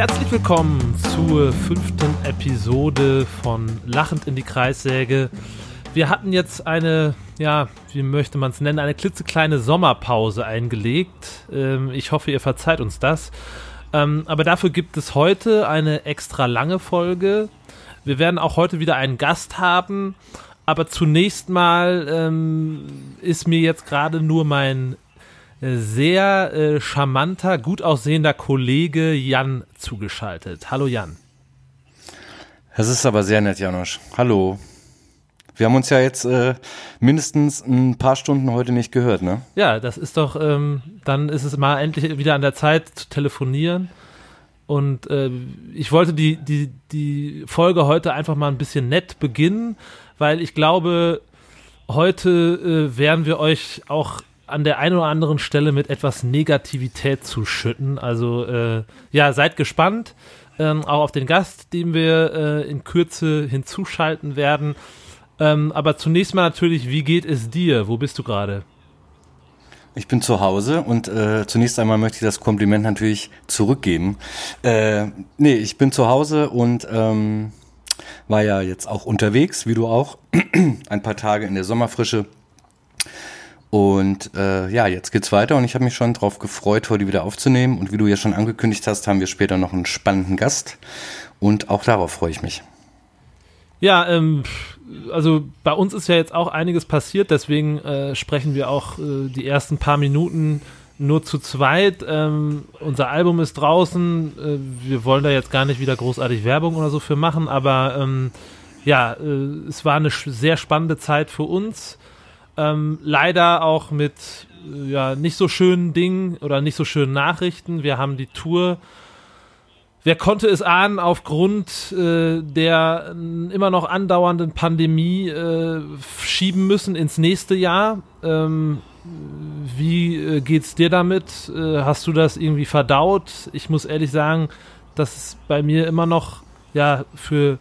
Herzlich willkommen zur fünften Episode von Lachend in die Kreissäge. Wir hatten jetzt eine, ja, wie möchte man es nennen, eine klitzekleine Sommerpause eingelegt. Ähm, ich hoffe, ihr verzeiht uns das. Ähm, aber dafür gibt es heute eine extra lange Folge. Wir werden auch heute wieder einen Gast haben. Aber zunächst mal ähm, ist mir jetzt gerade nur mein sehr äh, charmanter, gut aussehender Kollege Jan zugeschaltet. Hallo Jan. Das ist aber sehr nett, Janosch. Hallo. Wir haben uns ja jetzt äh, mindestens ein paar Stunden heute nicht gehört, ne? Ja, das ist doch, ähm, dann ist es mal endlich wieder an der Zeit zu telefonieren. Und äh, ich wollte die, die, die Folge heute einfach mal ein bisschen nett beginnen, weil ich glaube, heute äh, werden wir euch auch an der einen oder anderen Stelle mit etwas Negativität zu schütten. Also äh, ja, seid gespannt, ähm, auch auf den Gast, den wir äh, in Kürze hinzuschalten werden. Ähm, aber zunächst mal natürlich, wie geht es dir? Wo bist du gerade? Ich bin zu Hause und äh, zunächst einmal möchte ich das Kompliment natürlich zurückgeben. Äh, nee, ich bin zu Hause und ähm, war ja jetzt auch unterwegs, wie du auch, ein paar Tage in der Sommerfrische und äh, ja, jetzt geht's weiter und ich habe mich schon drauf gefreut, heute wieder aufzunehmen. Und wie du ja schon angekündigt hast, haben wir später noch einen spannenden Gast. Und auch darauf freue ich mich. Ja, ähm, also bei uns ist ja jetzt auch einiges passiert, deswegen äh, sprechen wir auch äh, die ersten paar Minuten nur zu zweit. Ähm, unser Album ist draußen. Äh, wir wollen da jetzt gar nicht wieder großartig Werbung oder so für machen, aber ähm, ja, äh, es war eine sehr spannende Zeit für uns. Ähm, leider auch mit äh, ja, nicht so schönen Dingen oder nicht so schönen Nachrichten. Wir haben die Tour. Wer konnte es ahnen, aufgrund äh, der immer noch andauernden Pandemie äh, schieben müssen ins nächste Jahr? Ähm, wie äh, geht's dir damit? Äh, hast du das irgendwie verdaut? Ich muss ehrlich sagen, dass es bei mir immer noch ja für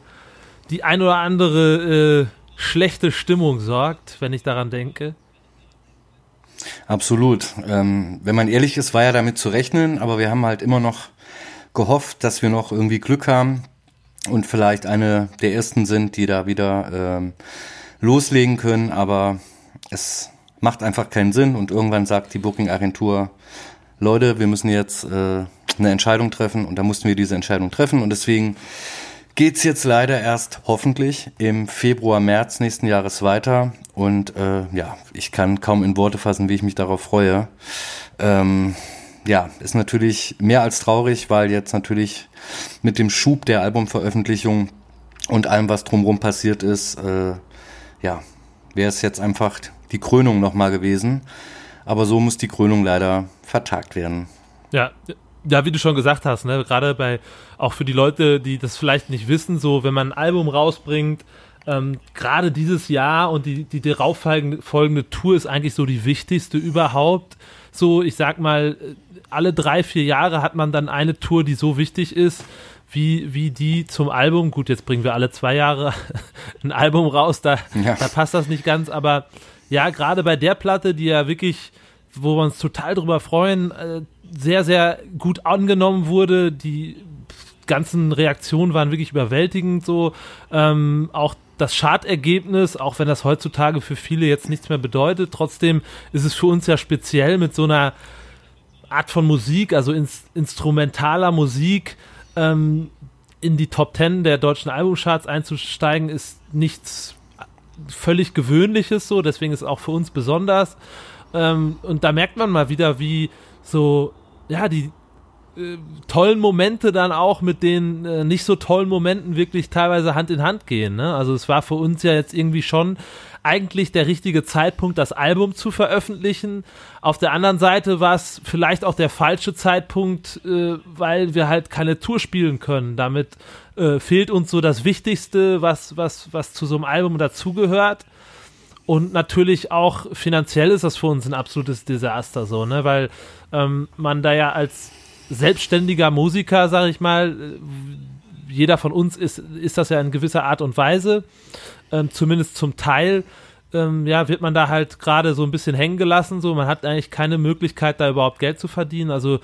die ein oder andere äh, schlechte Stimmung sorgt, wenn ich daran denke. Absolut. Ähm, wenn man ehrlich ist, war ja damit zu rechnen, aber wir haben halt immer noch gehofft, dass wir noch irgendwie Glück haben und vielleicht eine der ersten sind, die da wieder ähm, loslegen können, aber es macht einfach keinen Sinn und irgendwann sagt die Booking-Agentur, Leute, wir müssen jetzt äh, eine Entscheidung treffen und da mussten wir diese Entscheidung treffen und deswegen geht's jetzt leider erst hoffentlich im Februar, März nächsten Jahres weiter. Und äh, ja, ich kann kaum in Worte fassen, wie ich mich darauf freue. Ähm, ja, ist natürlich mehr als traurig, weil jetzt natürlich mit dem Schub der Albumveröffentlichung und allem, was drumherum passiert ist, äh, ja, wäre es jetzt einfach die Krönung nochmal gewesen. Aber so muss die Krönung leider vertagt werden. Ja, ja, wie du schon gesagt hast, ne, gerade bei, auch für die Leute, die das vielleicht nicht wissen, so, wenn man ein Album rausbringt, ähm, gerade dieses Jahr und die, die darauf folgende Tour ist eigentlich so die wichtigste überhaupt. So, ich sag mal, alle drei, vier Jahre hat man dann eine Tour, die so wichtig ist, wie, wie die zum Album. Gut, jetzt bringen wir alle zwei Jahre ein Album raus, da, ja. da passt das nicht ganz, aber ja, gerade bei der Platte, die ja wirklich, wo wir uns total drüber freuen, äh, sehr, sehr gut angenommen wurde. Die ganzen Reaktionen waren wirklich überwältigend so. Ähm, auch das Chartergebnis, auch wenn das heutzutage für viele jetzt nichts mehr bedeutet, trotzdem ist es für uns ja speziell mit so einer Art von Musik, also ins, instrumentaler Musik, ähm, in die Top Ten der deutschen Albumcharts einzusteigen, ist nichts völlig Gewöhnliches so, deswegen ist es auch für uns besonders. Ähm, und da merkt man mal wieder, wie so ja, die äh, tollen Momente dann auch mit den äh, nicht so tollen Momenten wirklich teilweise Hand in Hand gehen. Ne? Also es war für uns ja jetzt irgendwie schon eigentlich der richtige Zeitpunkt, das Album zu veröffentlichen. Auf der anderen Seite war es vielleicht auch der falsche Zeitpunkt, äh, weil wir halt keine Tour spielen können. Damit äh, fehlt uns so das Wichtigste, was, was, was zu so einem Album dazugehört. Und natürlich auch finanziell ist das für uns ein absolutes Desaster so, ne? Weil ähm, man da ja als selbstständiger Musiker, sag ich mal, äh, jeder von uns ist, ist das ja in gewisser Art und Weise, ähm, zumindest zum Teil, ähm, ja, wird man da halt gerade so ein bisschen hängen gelassen, so, man hat eigentlich keine Möglichkeit, da überhaupt Geld zu verdienen, also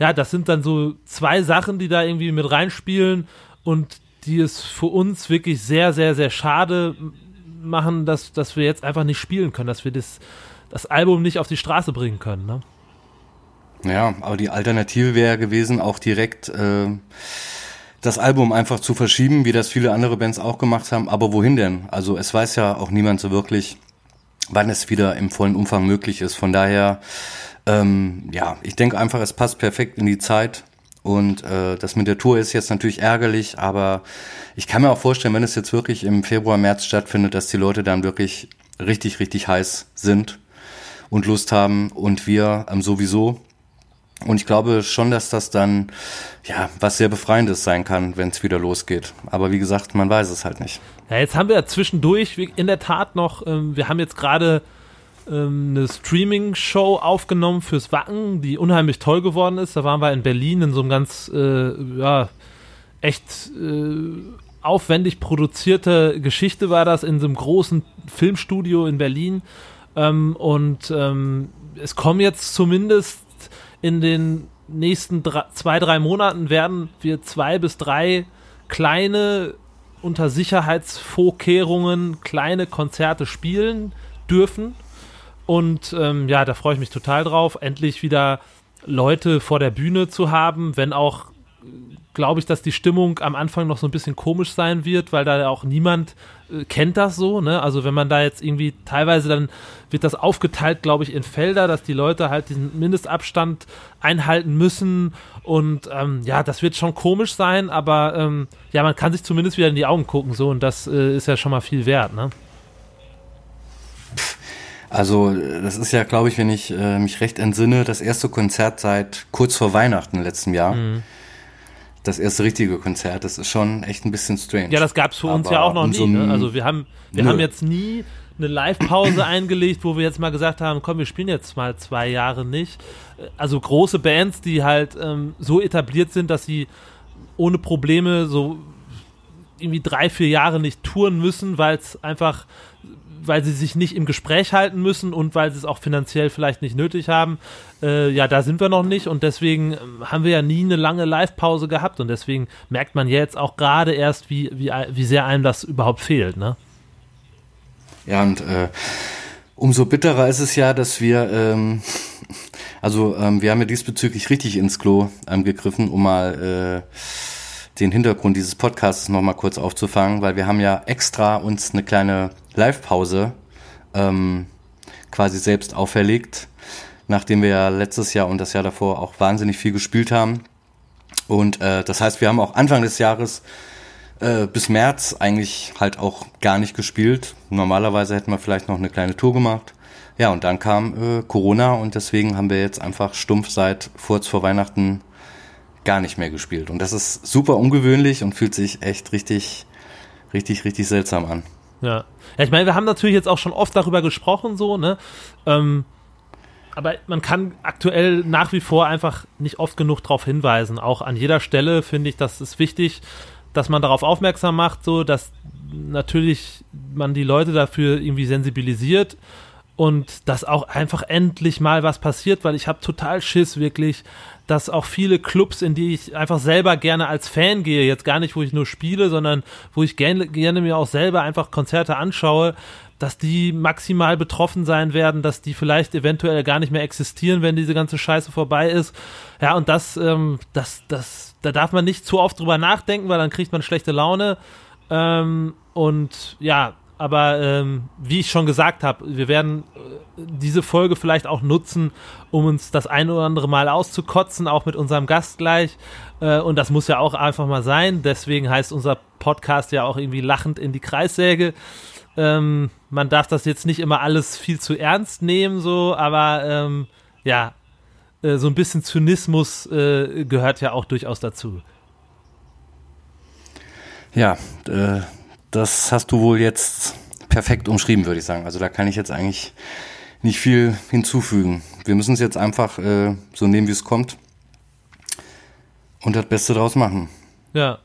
ja, das sind dann so zwei Sachen, die da irgendwie mit reinspielen und die es für uns wirklich sehr, sehr, sehr schade machen, dass, dass wir jetzt einfach nicht spielen können, dass wir das, das Album nicht auf die Straße bringen können. Ne? Ja, aber die Alternative wäre gewesen, auch direkt äh, das Album einfach zu verschieben, wie das viele andere Bands auch gemacht haben. Aber wohin denn? Also es weiß ja auch niemand so wirklich, wann es wieder im vollen Umfang möglich ist. Von daher, ähm, ja, ich denke einfach, es passt perfekt in die Zeit. Und äh, das mit der Tour ist jetzt natürlich ärgerlich, aber ich kann mir auch vorstellen, wenn es jetzt wirklich im Februar, März stattfindet, dass die Leute dann wirklich richtig, richtig heiß sind und Lust haben und wir ähm, sowieso. Und ich glaube schon, dass das dann ja was sehr befreiendes sein kann, wenn es wieder losgeht. Aber wie gesagt, man weiß es halt nicht. Ja, jetzt haben wir zwischendurch in der Tat noch, ähm, wir haben jetzt gerade ähm, eine Streaming-Show aufgenommen fürs Wacken, die unheimlich toll geworden ist. Da waren wir in Berlin in so einem ganz, äh, ja, echt äh, aufwendig produzierte Geschichte war das in so einem großen Filmstudio in Berlin. Ähm, und ähm, es kommen jetzt zumindest in den nächsten drei, zwei, drei Monaten werden wir zwei bis drei kleine unter Sicherheitsvorkehrungen kleine Konzerte spielen dürfen. Und ähm, ja, da freue ich mich total drauf, endlich wieder Leute vor der Bühne zu haben, wenn auch glaube ich, dass die Stimmung am Anfang noch so ein bisschen komisch sein wird, weil da auch niemand äh, kennt das so, ne? Also wenn man da jetzt irgendwie teilweise dann wird das aufgeteilt, glaube ich, in Felder, dass die Leute halt diesen Mindestabstand einhalten müssen und ähm, ja, das wird schon komisch sein, aber ähm, ja, man kann sich zumindest wieder in die Augen gucken so und das äh, ist ja schon mal viel wert, ne? Also das ist ja, glaube ich, wenn ich äh, mich recht entsinne, das erste Konzert seit kurz vor Weihnachten letzten Jahr. Mhm das erste richtige Konzert. Das ist schon echt ein bisschen strange. Ja, das gab es für uns ja auch noch nie. Ne? Also wir haben, wir haben jetzt nie eine Live-Pause eingelegt, wo wir jetzt mal gesagt haben, komm, wir spielen jetzt mal zwei Jahre nicht. Also große Bands, die halt ähm, so etabliert sind, dass sie ohne Probleme so irgendwie drei, vier Jahre nicht touren müssen, weil es einfach weil sie sich nicht im Gespräch halten müssen und weil sie es auch finanziell vielleicht nicht nötig haben. Äh, ja, da sind wir noch nicht und deswegen ähm, haben wir ja nie eine lange Live-Pause gehabt und deswegen merkt man jetzt auch gerade erst, wie, wie, wie sehr einem das überhaupt fehlt, ne? Ja, und äh, umso bitterer ist es ja, dass wir, ähm, also ähm, wir haben ja diesbezüglich richtig ins Klo ähm, gegriffen, um mal äh, den Hintergrund dieses Podcasts nochmal kurz aufzufangen, weil wir haben ja extra uns eine kleine Live-Pause ähm, quasi selbst auferlegt, nachdem wir ja letztes Jahr und das Jahr davor auch wahnsinnig viel gespielt haben. Und äh, das heißt, wir haben auch Anfang des Jahres äh, bis März eigentlich halt auch gar nicht gespielt. Normalerweise hätten wir vielleicht noch eine kleine Tour gemacht. Ja, und dann kam äh, Corona und deswegen haben wir jetzt einfach stumpf seit kurz vor Weihnachten gar nicht mehr gespielt. Und das ist super ungewöhnlich und fühlt sich echt richtig, richtig, richtig seltsam an. Ja. Ja, ich meine, wir haben natürlich jetzt auch schon oft darüber gesprochen, so, ne? Ähm, aber man kann aktuell nach wie vor einfach nicht oft genug darauf hinweisen. Auch an jeder Stelle finde ich, das ist wichtig, dass man darauf aufmerksam macht, so dass natürlich man die Leute dafür irgendwie sensibilisiert und dass auch einfach endlich mal was passiert, weil ich habe total Schiss wirklich, dass auch viele Clubs, in die ich einfach selber gerne als Fan gehe, jetzt gar nicht, wo ich nur spiele, sondern wo ich gerne, gerne mir auch selber einfach Konzerte anschaue, dass die maximal betroffen sein werden, dass die vielleicht eventuell gar nicht mehr existieren, wenn diese ganze Scheiße vorbei ist. Ja, und das, ähm, das, das, da darf man nicht zu oft drüber nachdenken, weil dann kriegt man schlechte Laune. Ähm, und ja, aber ähm, wie ich schon gesagt habe, wir werden äh, diese Folge vielleicht auch nutzen, um uns das ein oder andere Mal auszukotzen, auch mit unserem Gast gleich. Äh, und das muss ja auch einfach mal sein. Deswegen heißt unser Podcast ja auch irgendwie lachend in die Kreissäge. Ähm, man darf das jetzt nicht immer alles viel zu ernst nehmen, so, aber ähm, ja, äh, so ein bisschen Zynismus äh, gehört ja auch durchaus dazu. Ja, äh, das hast du wohl jetzt perfekt umschrieben, würde ich sagen. Also da kann ich jetzt eigentlich nicht viel hinzufügen. Wir müssen es jetzt einfach äh, so nehmen, wie es kommt und das Beste draus machen. Ja.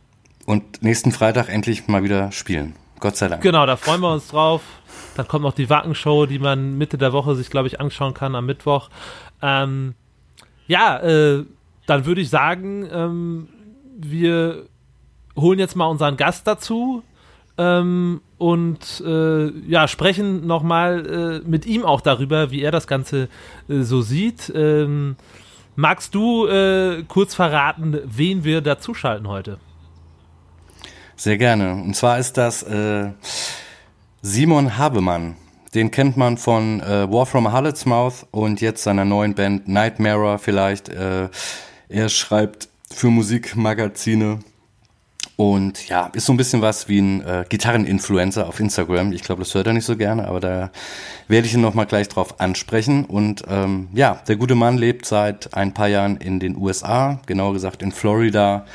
Und nächsten Freitag endlich mal wieder spielen. Gott sei Dank. Genau, da freuen wir uns drauf. Dann kommt noch die Wackenshow, die man Mitte der Woche sich, glaube ich, anschauen kann am Mittwoch. Ähm, ja, äh, dann würde ich sagen, ähm, wir holen jetzt mal unseren Gast dazu ähm, und äh, ja, sprechen nochmal äh, mit ihm auch darüber, wie er das Ganze äh, so sieht. Ähm, magst du äh, kurz verraten, wen wir dazuschalten heute? Sehr gerne. Und zwar ist das äh, Simon Habemann. Den kennt man von äh, War from a Harlot's Mouth und jetzt seiner neuen Band Nightmare vielleicht. Er schreibt für Musikmagazine und ja, ist so ein bisschen was wie ein äh, Gitarreninfluencer auf Instagram. Ich glaube, das hört er nicht so gerne, aber da werde ich ihn nochmal gleich drauf ansprechen. Und ähm, ja, der gute Mann lebt seit ein paar Jahren in den USA, genauer gesagt in Florida.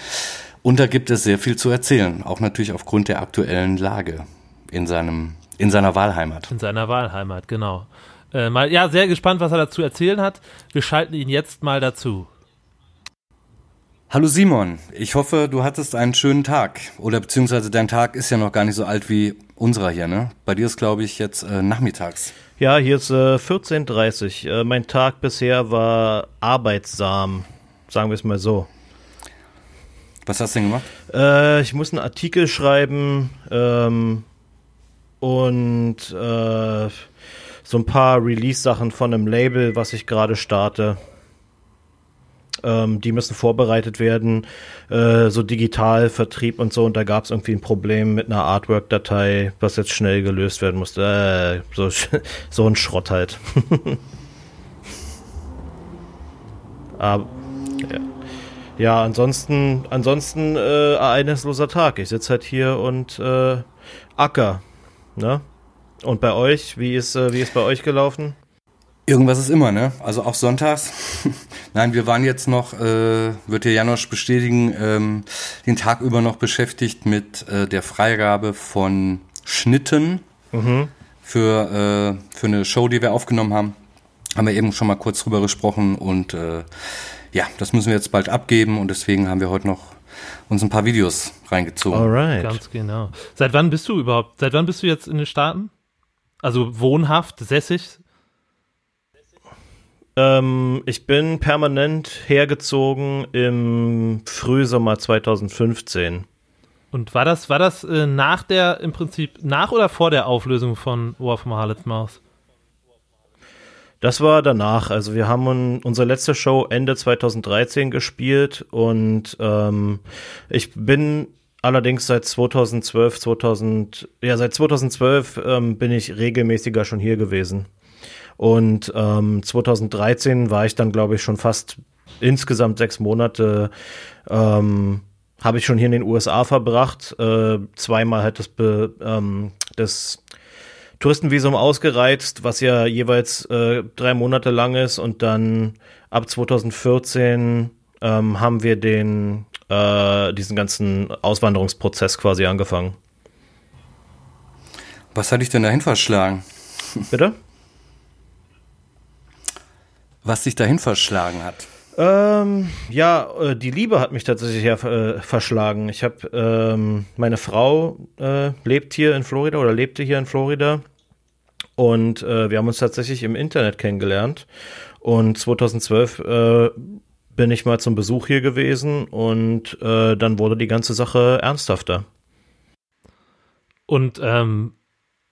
Und da gibt es sehr viel zu erzählen, auch natürlich aufgrund der aktuellen Lage in seinem in seiner Wahlheimat. In seiner Wahlheimat, genau. Äh, mal, ja, sehr gespannt, was er dazu erzählen hat. Wir schalten ihn jetzt mal dazu. Hallo Simon, ich hoffe, du hattest einen schönen Tag. Oder beziehungsweise dein Tag ist ja noch gar nicht so alt wie unserer hier, ne? Bei dir ist, glaube ich, jetzt äh, nachmittags. Ja, hier ist äh, 14.30 Äh, mein Tag bisher war arbeitsam, sagen wir es mal so. Was hast du denn gemacht? Äh, ich muss einen Artikel schreiben, ähm, und äh, so ein paar Release-Sachen von einem Label, was ich gerade starte. Ähm, die müssen vorbereitet werden, äh, so digital, Vertrieb und so. Und da gab es irgendwie ein Problem mit einer Artwork-Datei, was jetzt schnell gelöst werden musste. Äh, so, so ein Schrott halt. Aber, ja. ja, ansonsten, ansonsten äh, ereignisloser Tag. Ich sitze halt hier und äh, Acker. Ne? Und bei euch, wie ist, äh, wie ist bei euch gelaufen? Irgendwas ist immer, ne? Also auch sonntags. Nein, wir waren jetzt noch, äh, wird der Janosch bestätigen, ähm, den Tag über noch beschäftigt mit äh, der Freigabe von Schnitten mhm. für, äh, für eine Show, die wir aufgenommen haben. Haben wir eben schon mal kurz drüber gesprochen und äh, ja, das müssen wir jetzt bald abgeben und deswegen haben wir heute noch uns ein paar Videos reingezogen. Alright. Ganz genau. Seit wann bist du überhaupt? Seit wann bist du jetzt in den Staaten? Also wohnhaft, sässig? Ähm, ich bin permanent hergezogen im Frühsommer 2015. Und war das, war das äh, nach der, im Prinzip, nach oder vor der Auflösung von War from Harlot's Mouth? Das war danach. Also wir haben unsere letzte Show Ende 2013 gespielt und ähm, ich bin allerdings seit 2012, 2000, ja seit 2012 ähm, bin ich regelmäßiger schon hier gewesen. Und ähm, 2013 war ich dann, glaube ich, schon fast insgesamt sechs Monate ähm, habe ich schon hier in den USA verbracht. Äh, zweimal halt das, Be, ähm, das Touristenvisum ausgereizt, was ja jeweils äh, drei Monate lang ist und dann ab 2014 ähm, haben wir den äh, diesen ganzen Auswanderungsprozess quasi angefangen. Was hat dich denn dahin verschlagen? Bitte? Was dich dahin verschlagen hat? Ähm, ja, äh, die Liebe hat mich tatsächlich ja äh, verschlagen. Ich habe ähm, meine Frau äh, lebt hier in Florida oder lebte hier in Florida und äh, wir haben uns tatsächlich im Internet kennengelernt. Und 2012 äh, bin ich mal zum Besuch hier gewesen und äh, dann wurde die ganze Sache ernsthafter. Und ähm,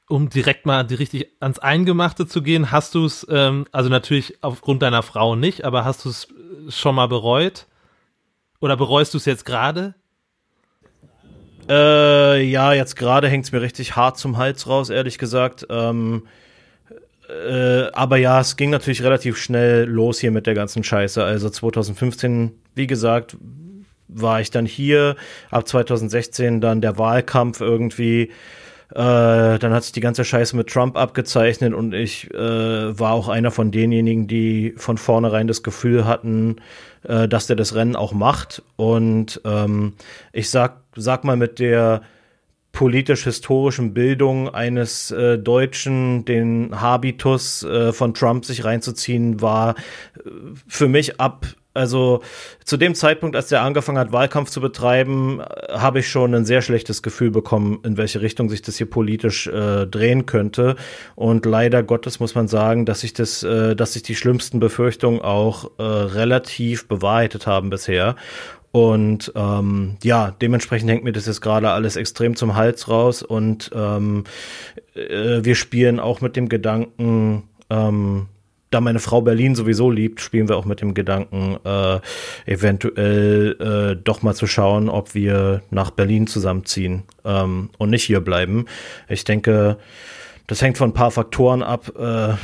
um direkt mal die richtig ans Eingemachte zu gehen, hast du es, ähm, also natürlich aufgrund deiner Frau nicht, aber hast du es schon mal bereut? Oder bereust du es jetzt gerade? Äh, ja, jetzt gerade hängt es mir richtig hart zum Hals raus, ehrlich gesagt. Ähm, äh, aber ja, es ging natürlich relativ schnell los hier mit der ganzen Scheiße. Also 2015, wie gesagt, war ich dann hier. Ab 2016 dann der Wahlkampf irgendwie. Äh, dann hat sich die ganze Scheiße mit Trump abgezeichnet und ich äh, war auch einer von denjenigen, die von vornherein das Gefühl hatten, äh, dass der das Rennen auch macht. Und ähm, ich sag, sag mal mit der politisch-historischen Bildung eines äh, Deutschen, den Habitus äh, von Trump sich reinzuziehen, war äh, für mich ab also zu dem Zeitpunkt, als der angefangen hat, Wahlkampf zu betreiben, äh, habe ich schon ein sehr schlechtes Gefühl bekommen, in welche Richtung sich das hier politisch äh, drehen könnte. Und leider Gottes muss man sagen, dass sich das, äh, dass sich die schlimmsten Befürchtungen auch äh, relativ bewahrheitet haben bisher. Und ähm, ja, dementsprechend hängt mir das jetzt gerade alles extrem zum Hals raus. Und ähm, äh, wir spielen auch mit dem Gedanken, ähm, da meine Frau Berlin sowieso liebt, spielen wir auch mit dem Gedanken, äh, eventuell äh, doch mal zu schauen, ob wir nach Berlin zusammenziehen ähm, und nicht hier bleiben. Ich denke, das hängt von ein paar Faktoren ab. Äh,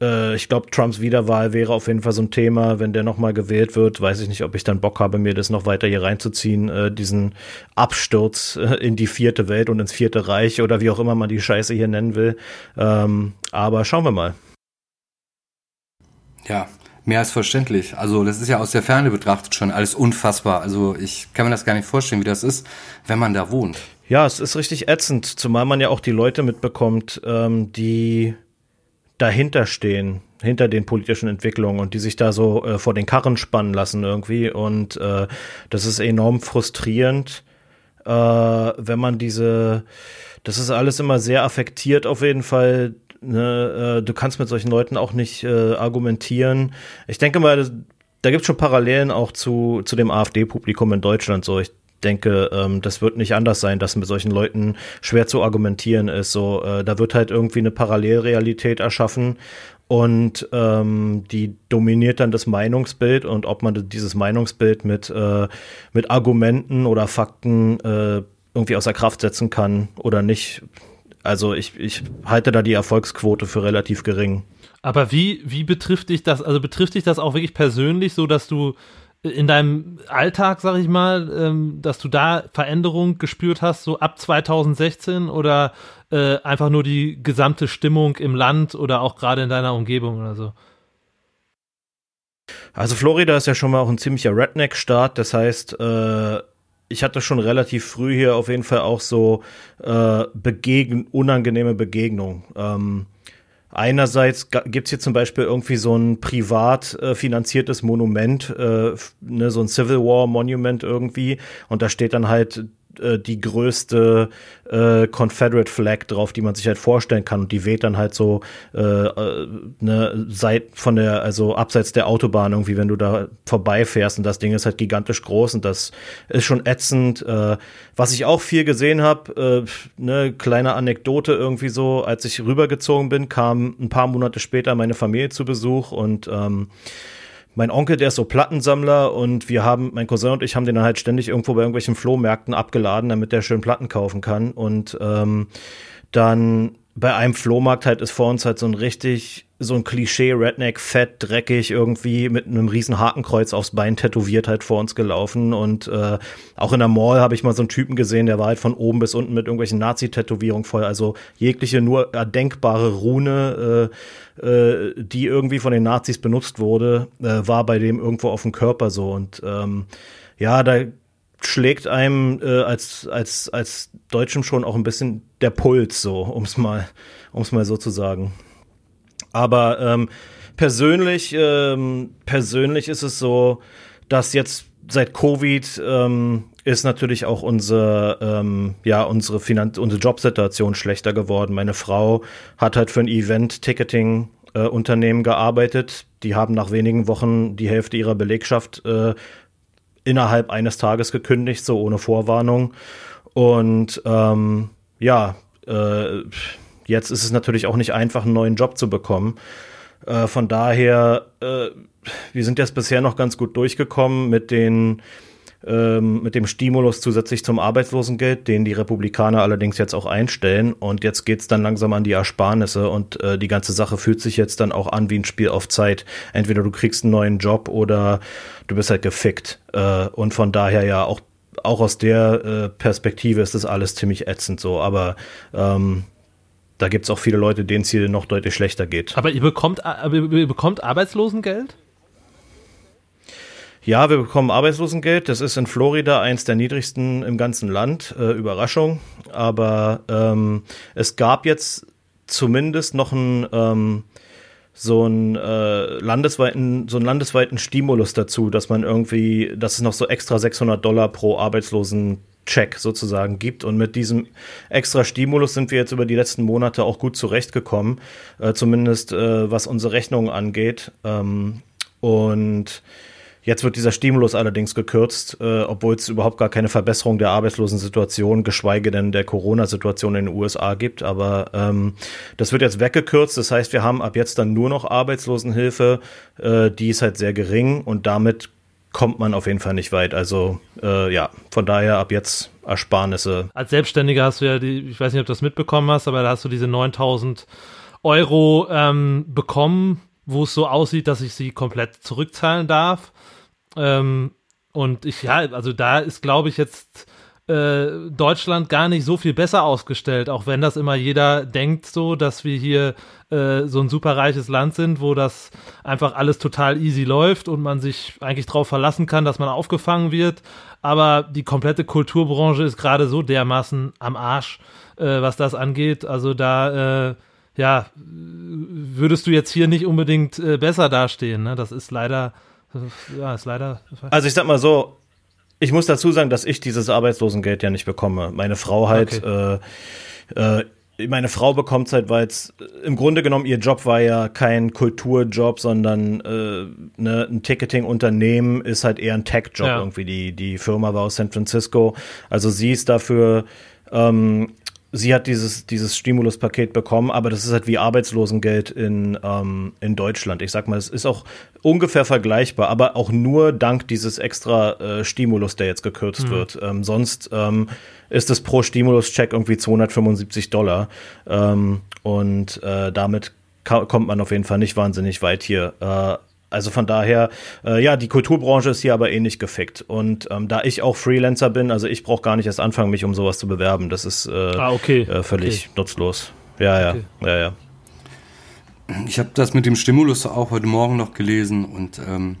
äh, ich glaube, Trumps Wiederwahl wäre auf jeden Fall so ein Thema. Wenn der nochmal gewählt wird, weiß ich nicht, ob ich dann Bock habe, mir das noch weiter hier reinzuziehen, äh, diesen Absturz äh, in die vierte Welt und ins vierte Reich oder wie auch immer man die Scheiße hier nennen will. Ähm, aber schauen wir mal. Ja, mehr als verständlich. Also das ist ja aus der Ferne betrachtet schon alles unfassbar. Also ich kann mir das gar nicht vorstellen, wie das ist, wenn man da wohnt. Ja, es ist richtig ätzend, zumal man ja auch die Leute mitbekommt, ähm, die dahinter stehen, hinter den politischen Entwicklungen und die sich da so äh, vor den Karren spannen lassen irgendwie. Und äh, das ist enorm frustrierend, äh, wenn man diese, das ist alles immer sehr affektiert auf jeden Fall. Ne? Äh, du kannst mit solchen Leuten auch nicht äh, argumentieren. Ich denke mal, das, da gibt es schon Parallelen auch zu, zu dem AfD-Publikum in Deutschland. So, ich denke, ähm, das wird nicht anders sein, dass mit solchen Leuten schwer zu argumentieren ist. So, äh, da wird halt irgendwie eine Parallelrealität erschaffen und ähm, die dominiert dann das Meinungsbild und ob man dieses Meinungsbild mit, äh, mit Argumenten oder Fakten äh, irgendwie außer Kraft setzen kann oder nicht. Also ich, ich halte da die Erfolgsquote für relativ gering. Aber wie, wie betrifft dich das, also betrifft dich das auch wirklich persönlich so, dass du in deinem Alltag, sag ich mal, ähm, dass du da Veränderung gespürt hast, so ab 2016 oder äh, einfach nur die gesamte Stimmung im Land oder auch gerade in deiner Umgebung oder so? Also Florida ist ja schon mal auch ein ziemlicher Redneck-Staat, das heißt, äh, ich hatte schon relativ früh hier auf jeden Fall auch so äh, begegn unangenehme Begegnungen. Ähm, Einerseits gibt's hier zum Beispiel irgendwie so ein privat äh, finanziertes Monument, äh, ne, so ein Civil War Monument irgendwie, und da steht dann halt äh, die größte äh, Confederate Flag drauf, die man sich halt vorstellen kann. Und die weht dann halt so äh, äh, ne, seit von der, also abseits der Autobahn irgendwie, wenn du da vorbeifährst. Und das Ding ist halt gigantisch groß und das ist schon ätzend. Äh, was ich auch viel gesehen habe, äh, ne, kleine Anekdote irgendwie so, als ich rübergezogen bin, kam ein paar Monate später meine Familie zu Besuch und ähm, mein Onkel, der ist so Plattensammler und wir haben, mein Cousin und ich haben den dann halt ständig irgendwo bei irgendwelchen Flohmärkten abgeladen, damit der schön Platten kaufen kann. Und ähm, dann bei einem Flohmarkt halt ist vor uns halt so ein richtig so ein Klischee Redneck fett dreckig irgendwie mit einem riesen Hakenkreuz aufs Bein tätowiert halt vor uns gelaufen. Und äh, auch in der Mall habe ich mal so einen Typen gesehen, der war halt von oben bis unten mit irgendwelchen Nazi Tätowierungen voll, also jegliche nur erdenkbare Rune äh, äh, die irgendwie von den Nazis benutzt wurde, äh, war bei dem irgendwo auf dem Körper so. Und ähm, ja, da schlägt einem äh, als als als Deutschem schon auch ein bisschen der Puls so, ums mal ums mal so zu sagen. Aber ähm, persönlich, ähm, persönlich ist es so, dass jetzt seit Covid ähm, ist natürlich auch unsere, ähm, ja, unsere Finanz unsere Jobsituation schlechter geworden. Meine Frau hat halt für ein Event-Ticketing-Unternehmen äh, gearbeitet. Die haben nach wenigen Wochen die Hälfte ihrer Belegschaft äh, innerhalb eines Tages gekündigt, so ohne Vorwarnung. Und ähm, ja, äh, Jetzt ist es natürlich auch nicht einfach, einen neuen Job zu bekommen. Äh, von daher, äh, wir sind jetzt bisher noch ganz gut durchgekommen mit den ähm, mit dem Stimulus zusätzlich zum Arbeitslosengeld, den die Republikaner allerdings jetzt auch einstellen. Und jetzt geht's dann langsam an die Ersparnisse und äh, die ganze Sache fühlt sich jetzt dann auch an wie ein Spiel auf Zeit. Entweder du kriegst einen neuen Job oder du bist halt gefickt. Äh, und von daher ja auch auch aus der äh, Perspektive ist das alles ziemlich ätzend so. Aber ähm, da gibt es auch viele Leute, denen es hier noch deutlich schlechter geht. Aber ihr bekommt, aber ihr bekommt Arbeitslosengeld? Ja, wir bekommen Arbeitslosengeld. Das ist in Florida eins der niedrigsten im ganzen Land. Äh, Überraschung. Aber ähm, es gab jetzt zumindest noch ein, ähm, so einen äh, landesweiten, so einen landesweiten Stimulus dazu, dass man irgendwie, dass es noch so extra 600 Dollar pro Arbeitslosen Check sozusagen gibt. Und mit diesem extra Stimulus sind wir jetzt über die letzten Monate auch gut zurechtgekommen, äh, zumindest äh, was unsere Rechnungen angeht. Ähm, und Jetzt wird dieser Stimulus allerdings gekürzt, äh, obwohl es überhaupt gar keine Verbesserung der Arbeitslosensituation, geschweige denn der Corona-Situation in den USA gibt. Aber ähm, das wird jetzt weggekürzt. Das heißt, wir haben ab jetzt dann nur noch Arbeitslosenhilfe. Äh, die ist halt sehr gering und damit kommt man auf jeden Fall nicht weit. Also äh, ja, von daher ab jetzt Ersparnisse. Als Selbstständiger hast du ja die, ich weiß nicht, ob du das mitbekommen hast, aber da hast du diese 9000 Euro ähm, bekommen, wo es so aussieht, dass ich sie komplett zurückzahlen darf. Ähm, und ich, ja, also da ist, glaube ich, jetzt äh, Deutschland gar nicht so viel besser ausgestellt, auch wenn das immer jeder denkt so, dass wir hier äh, so ein superreiches Land sind, wo das einfach alles total easy läuft und man sich eigentlich darauf verlassen kann, dass man aufgefangen wird. Aber die komplette Kulturbranche ist gerade so dermaßen am Arsch, äh, was das angeht. Also da, äh, ja, würdest du jetzt hier nicht unbedingt äh, besser dastehen. Ne? Das ist leider, ja, ist leider. Also ich sag mal so, ich muss dazu sagen, dass ich dieses Arbeitslosengeld ja nicht bekomme. Meine Frau halt, okay. äh, äh, meine Frau bekommt halt, weil es im Grunde genommen ihr Job war ja kein Kulturjob, sondern äh, ne, ein Ticketing-Unternehmen ist halt eher ein Tech-Job ja. irgendwie. Die, die Firma war aus San Francisco. Also sie ist dafür ähm, sie hat dieses, dieses Stimuluspaket bekommen, aber das ist halt wie Arbeitslosengeld in, ähm, in Deutschland. Ich sag mal, es ist auch ungefähr vergleichbar, aber auch nur dank dieses extra äh, Stimulus, der jetzt gekürzt mhm. wird. Ähm, sonst ähm, ist es pro Stimulus-Check irgendwie 275 Dollar. Ähm, und äh, damit kommt man auf jeden Fall nicht wahnsinnig weit hier. Äh, also von daher, äh, ja, die Kulturbranche ist hier aber ähnlich gefickt. Und ähm, da ich auch Freelancer bin, also ich brauche gar nicht erst anfangen, mich um sowas zu bewerben. Das ist äh, ah, okay. äh, völlig okay. nutzlos. Ja, ja, okay. ja, ja. Ich habe das mit dem Stimulus auch heute Morgen noch gelesen und ähm,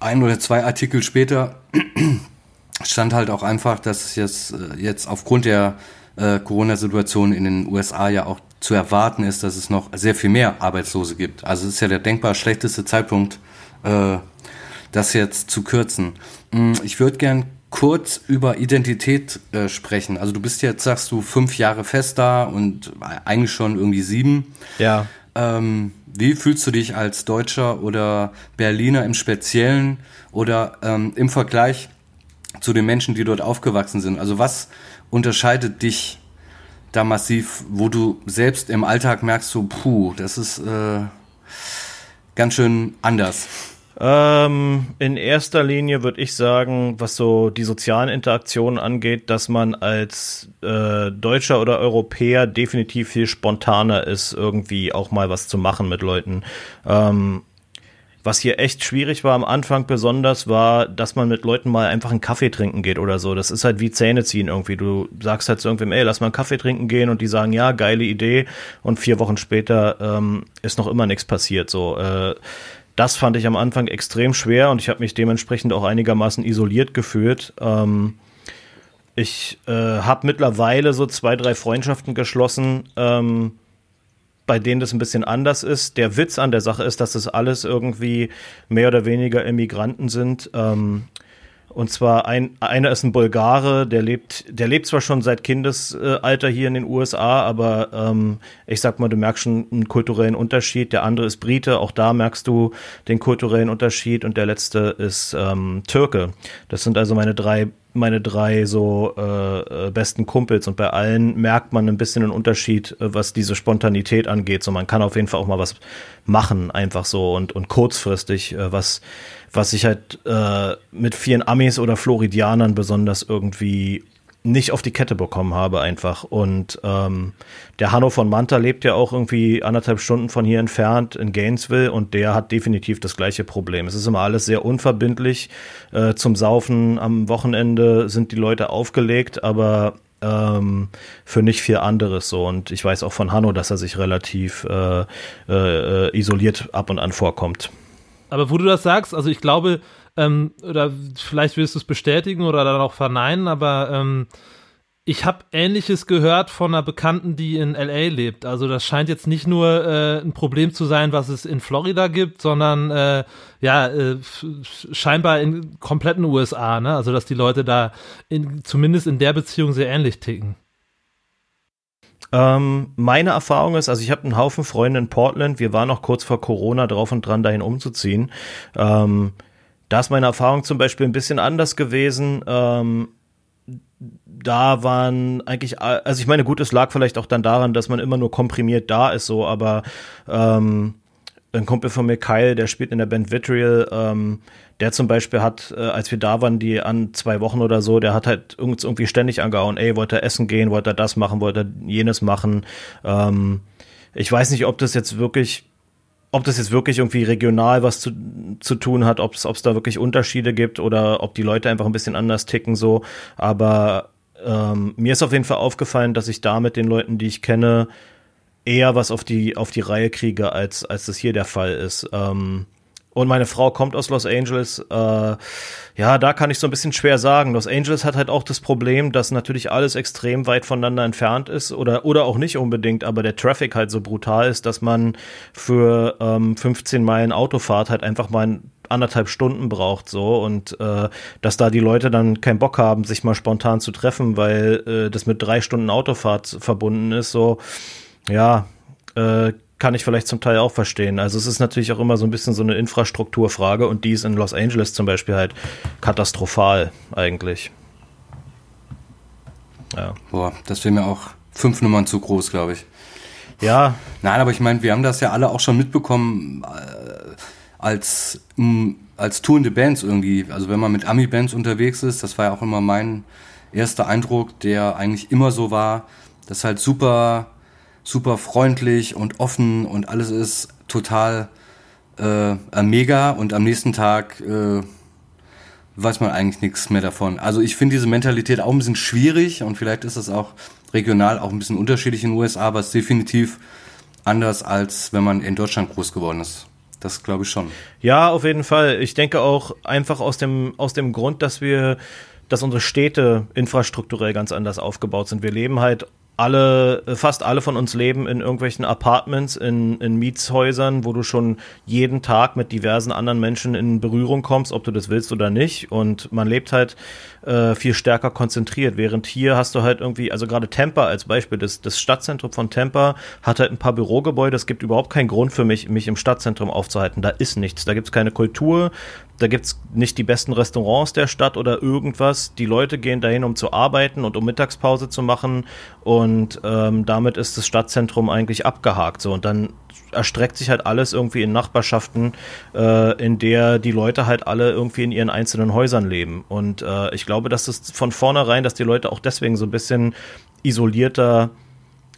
ein oder zwei Artikel später stand halt auch einfach, dass es jetzt, äh, jetzt aufgrund der äh, Corona-Situation in den USA ja auch zu erwarten ist, dass es noch sehr viel mehr Arbeitslose gibt. Also es ist ja der denkbar schlechteste Zeitpunkt, äh, das jetzt zu kürzen. Mm, ich würde gern kurz über Identität äh, sprechen. Also du bist jetzt, sagst du, fünf Jahre fest da und eigentlich schon irgendwie sieben. Ja. Ähm, wie fühlst du dich als Deutscher oder Berliner im Speziellen oder ähm, im Vergleich zu den Menschen, die dort aufgewachsen sind? Also was unterscheidet dich da massiv, wo du selbst im Alltag merkst, so, puh, das ist äh, ganz schön anders? Ähm, in erster Linie würde ich sagen, was so die sozialen Interaktionen angeht, dass man als äh, Deutscher oder Europäer definitiv viel spontaner ist, irgendwie auch mal was zu machen mit Leuten. Ähm, was hier echt schwierig war am Anfang besonders, war, dass man mit Leuten mal einfach einen Kaffee trinken geht oder so. Das ist halt wie Zähne ziehen irgendwie. Du sagst halt zu irgendwem, ey, lass mal einen Kaffee trinken gehen und die sagen, ja, geile Idee. Und vier Wochen später ähm, ist noch immer nichts passiert. So, äh, das fand ich am Anfang extrem schwer und ich habe mich dementsprechend auch einigermaßen isoliert gefühlt. Ähm, ich äh, habe mittlerweile so zwei, drei Freundschaften geschlossen. Ähm, bei denen das ein bisschen anders ist. Der Witz an der Sache ist, dass das alles irgendwie mehr oder weniger Immigranten sind. Ähm, und zwar ein, einer ist ein Bulgare, der lebt, der lebt zwar schon seit Kindesalter hier in den USA, aber ähm, ich sag mal, du merkst schon einen kulturellen Unterschied. Der andere ist Brite, auch da merkst du den kulturellen Unterschied. Und der letzte ist ähm, Türke. Das sind also meine drei meine drei so äh, äh, besten Kumpels und bei allen merkt man ein bisschen einen Unterschied, äh, was diese Spontanität angeht. So man kann auf jeden Fall auch mal was machen, einfach so und und kurzfristig äh, was was ich halt äh, mit vielen Amis oder Floridianern besonders irgendwie nicht auf die Kette bekommen habe einfach. Und ähm, der Hanno von Manta lebt ja auch irgendwie anderthalb Stunden von hier entfernt in Gainesville und der hat definitiv das gleiche Problem. Es ist immer alles sehr unverbindlich. Äh, zum Saufen am Wochenende sind die Leute aufgelegt, aber ähm, für nicht viel anderes so. Und ich weiß auch von Hanno, dass er sich relativ äh, äh, isoliert ab und an vorkommt. Aber wo du das sagst, also ich glaube, ähm, oder vielleicht wirst du es bestätigen oder dann auch verneinen, aber ähm, ich habe Ähnliches gehört von einer Bekannten, die in LA lebt. Also das scheint jetzt nicht nur äh, ein Problem zu sein, was es in Florida gibt, sondern äh, ja äh, scheinbar in kompletten USA. Ne? Also dass die Leute da in, zumindest in der Beziehung sehr ähnlich ticken. Ähm, meine Erfahrung ist, also ich habe einen Haufen Freunde in Portland. Wir waren noch kurz vor Corona drauf und dran, dahin umzuziehen. Ähm, da ist meine Erfahrung zum Beispiel ein bisschen anders gewesen. Ähm, da waren eigentlich, also ich meine, gut, es lag vielleicht auch dann daran, dass man immer nur komprimiert da ist, so, aber ähm, ein Kumpel von mir, Kyle, der spielt in der Band Vitriol, ähm, der zum Beispiel hat, äh, als wir da waren, die an zwei Wochen oder so, der hat halt irgendwie ständig angehauen, ey, wollte er essen gehen, wollte er das machen, wollte er jenes machen. Ähm, ich weiß nicht, ob das jetzt wirklich ob das jetzt wirklich irgendwie regional was zu, zu tun hat, ob es da wirklich Unterschiede gibt oder ob die Leute einfach ein bisschen anders ticken so. Aber ähm, mir ist auf jeden Fall aufgefallen, dass ich da mit den Leuten, die ich kenne, eher was auf die auf die Reihe kriege, als als das hier der Fall ist. Ähm, und meine Frau kommt aus Los Angeles. Äh, ja, da kann ich so ein bisschen schwer sagen. Los Angeles hat halt auch das Problem, dass natürlich alles extrem weit voneinander entfernt ist oder, oder auch nicht unbedingt, aber der Traffic halt so brutal ist, dass man für ähm, 15 Meilen Autofahrt halt einfach mal anderthalb Stunden braucht so und äh, dass da die Leute dann keinen Bock haben, sich mal spontan zu treffen, weil äh, das mit drei Stunden Autofahrt verbunden ist, so ja, äh, kann ich vielleicht zum Teil auch verstehen. Also es ist natürlich auch immer so ein bisschen so eine Infrastrukturfrage und die ist in Los Angeles zum Beispiel halt katastrophal eigentlich. Ja. Boah, das wäre mir auch fünf Nummern zu groß, glaube ich. Ja. Nein, aber ich meine, wir haben das ja alle auch schon mitbekommen äh, als, mh, als tourende Bands irgendwie. Also wenn man mit Ami-Bands unterwegs ist, das war ja auch immer mein erster Eindruck, der eigentlich immer so war, dass halt super super freundlich und offen und alles ist total äh, mega und am nächsten Tag äh, weiß man eigentlich nichts mehr davon. Also ich finde diese Mentalität auch ein bisschen schwierig und vielleicht ist es auch regional auch ein bisschen unterschiedlich in den USA, aber es ist definitiv anders, als wenn man in Deutschland groß geworden ist. Das glaube ich schon. Ja, auf jeden Fall. Ich denke auch einfach aus dem, aus dem Grund, dass wir, dass unsere Städte infrastrukturell ganz anders aufgebaut sind. Wir leben halt alle, fast alle von uns leben in irgendwelchen Apartments, in, in Mietshäusern, wo du schon jeden Tag mit diversen anderen Menschen in Berührung kommst, ob du das willst oder nicht. Und man lebt halt äh, viel stärker konzentriert. Während hier hast du halt irgendwie, also gerade Tampa als Beispiel, das, das Stadtzentrum von Tampa hat halt ein paar Bürogebäude. Es gibt überhaupt keinen Grund für mich, mich im Stadtzentrum aufzuhalten. Da ist nichts. Da gibt es keine Kultur. Da gibt es nicht die besten Restaurants der Stadt oder irgendwas. Die Leute gehen dahin, um zu arbeiten und um Mittagspause zu machen. Und ähm, damit ist das Stadtzentrum eigentlich abgehakt. So und dann erstreckt sich halt alles irgendwie in Nachbarschaften, äh, in der die Leute halt alle irgendwie in ihren einzelnen Häusern leben. Und äh, ich glaube, dass das von vornherein, dass die Leute auch deswegen so ein bisschen isolierter,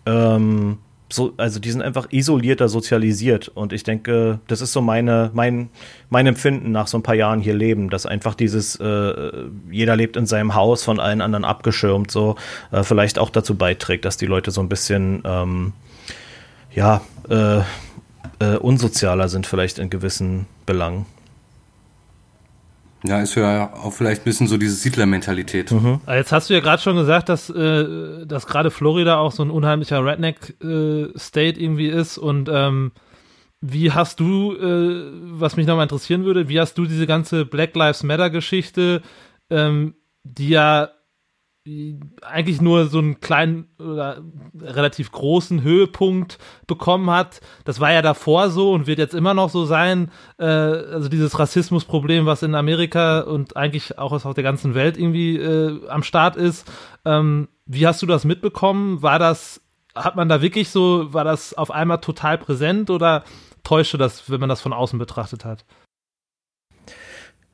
ähm, so, also die sind einfach isolierter sozialisiert. Und ich denke, das ist so meine, mein, mein Empfinden nach so ein paar Jahren hier leben, dass einfach dieses, äh, jeder lebt in seinem Haus, von allen anderen abgeschirmt, so äh, vielleicht auch dazu beiträgt, dass die Leute so ein bisschen ähm, ja, äh, äh, unsozialer sind vielleicht in gewissen Belangen. Ja, ist ja auch vielleicht ein bisschen so diese Siedlermentalität. Mhm. Ah, jetzt hast du ja gerade schon gesagt, dass, äh, dass gerade Florida auch so ein unheimlicher Redneck-State äh, irgendwie ist. Und ähm, wie hast du, äh, was mich nochmal interessieren würde, wie hast du diese ganze Black Lives Matter-Geschichte, ähm, die ja eigentlich nur so einen kleinen oder relativ großen Höhepunkt bekommen hat. Das war ja davor so und wird jetzt immer noch so sein. Äh, also dieses Rassismusproblem, was in Amerika und eigentlich auch aus der ganzen Welt irgendwie äh, am Start ist. Ähm, wie hast du das mitbekommen? War das, hat man da wirklich so, war das auf einmal total präsent oder täuschte das, wenn man das von außen betrachtet hat?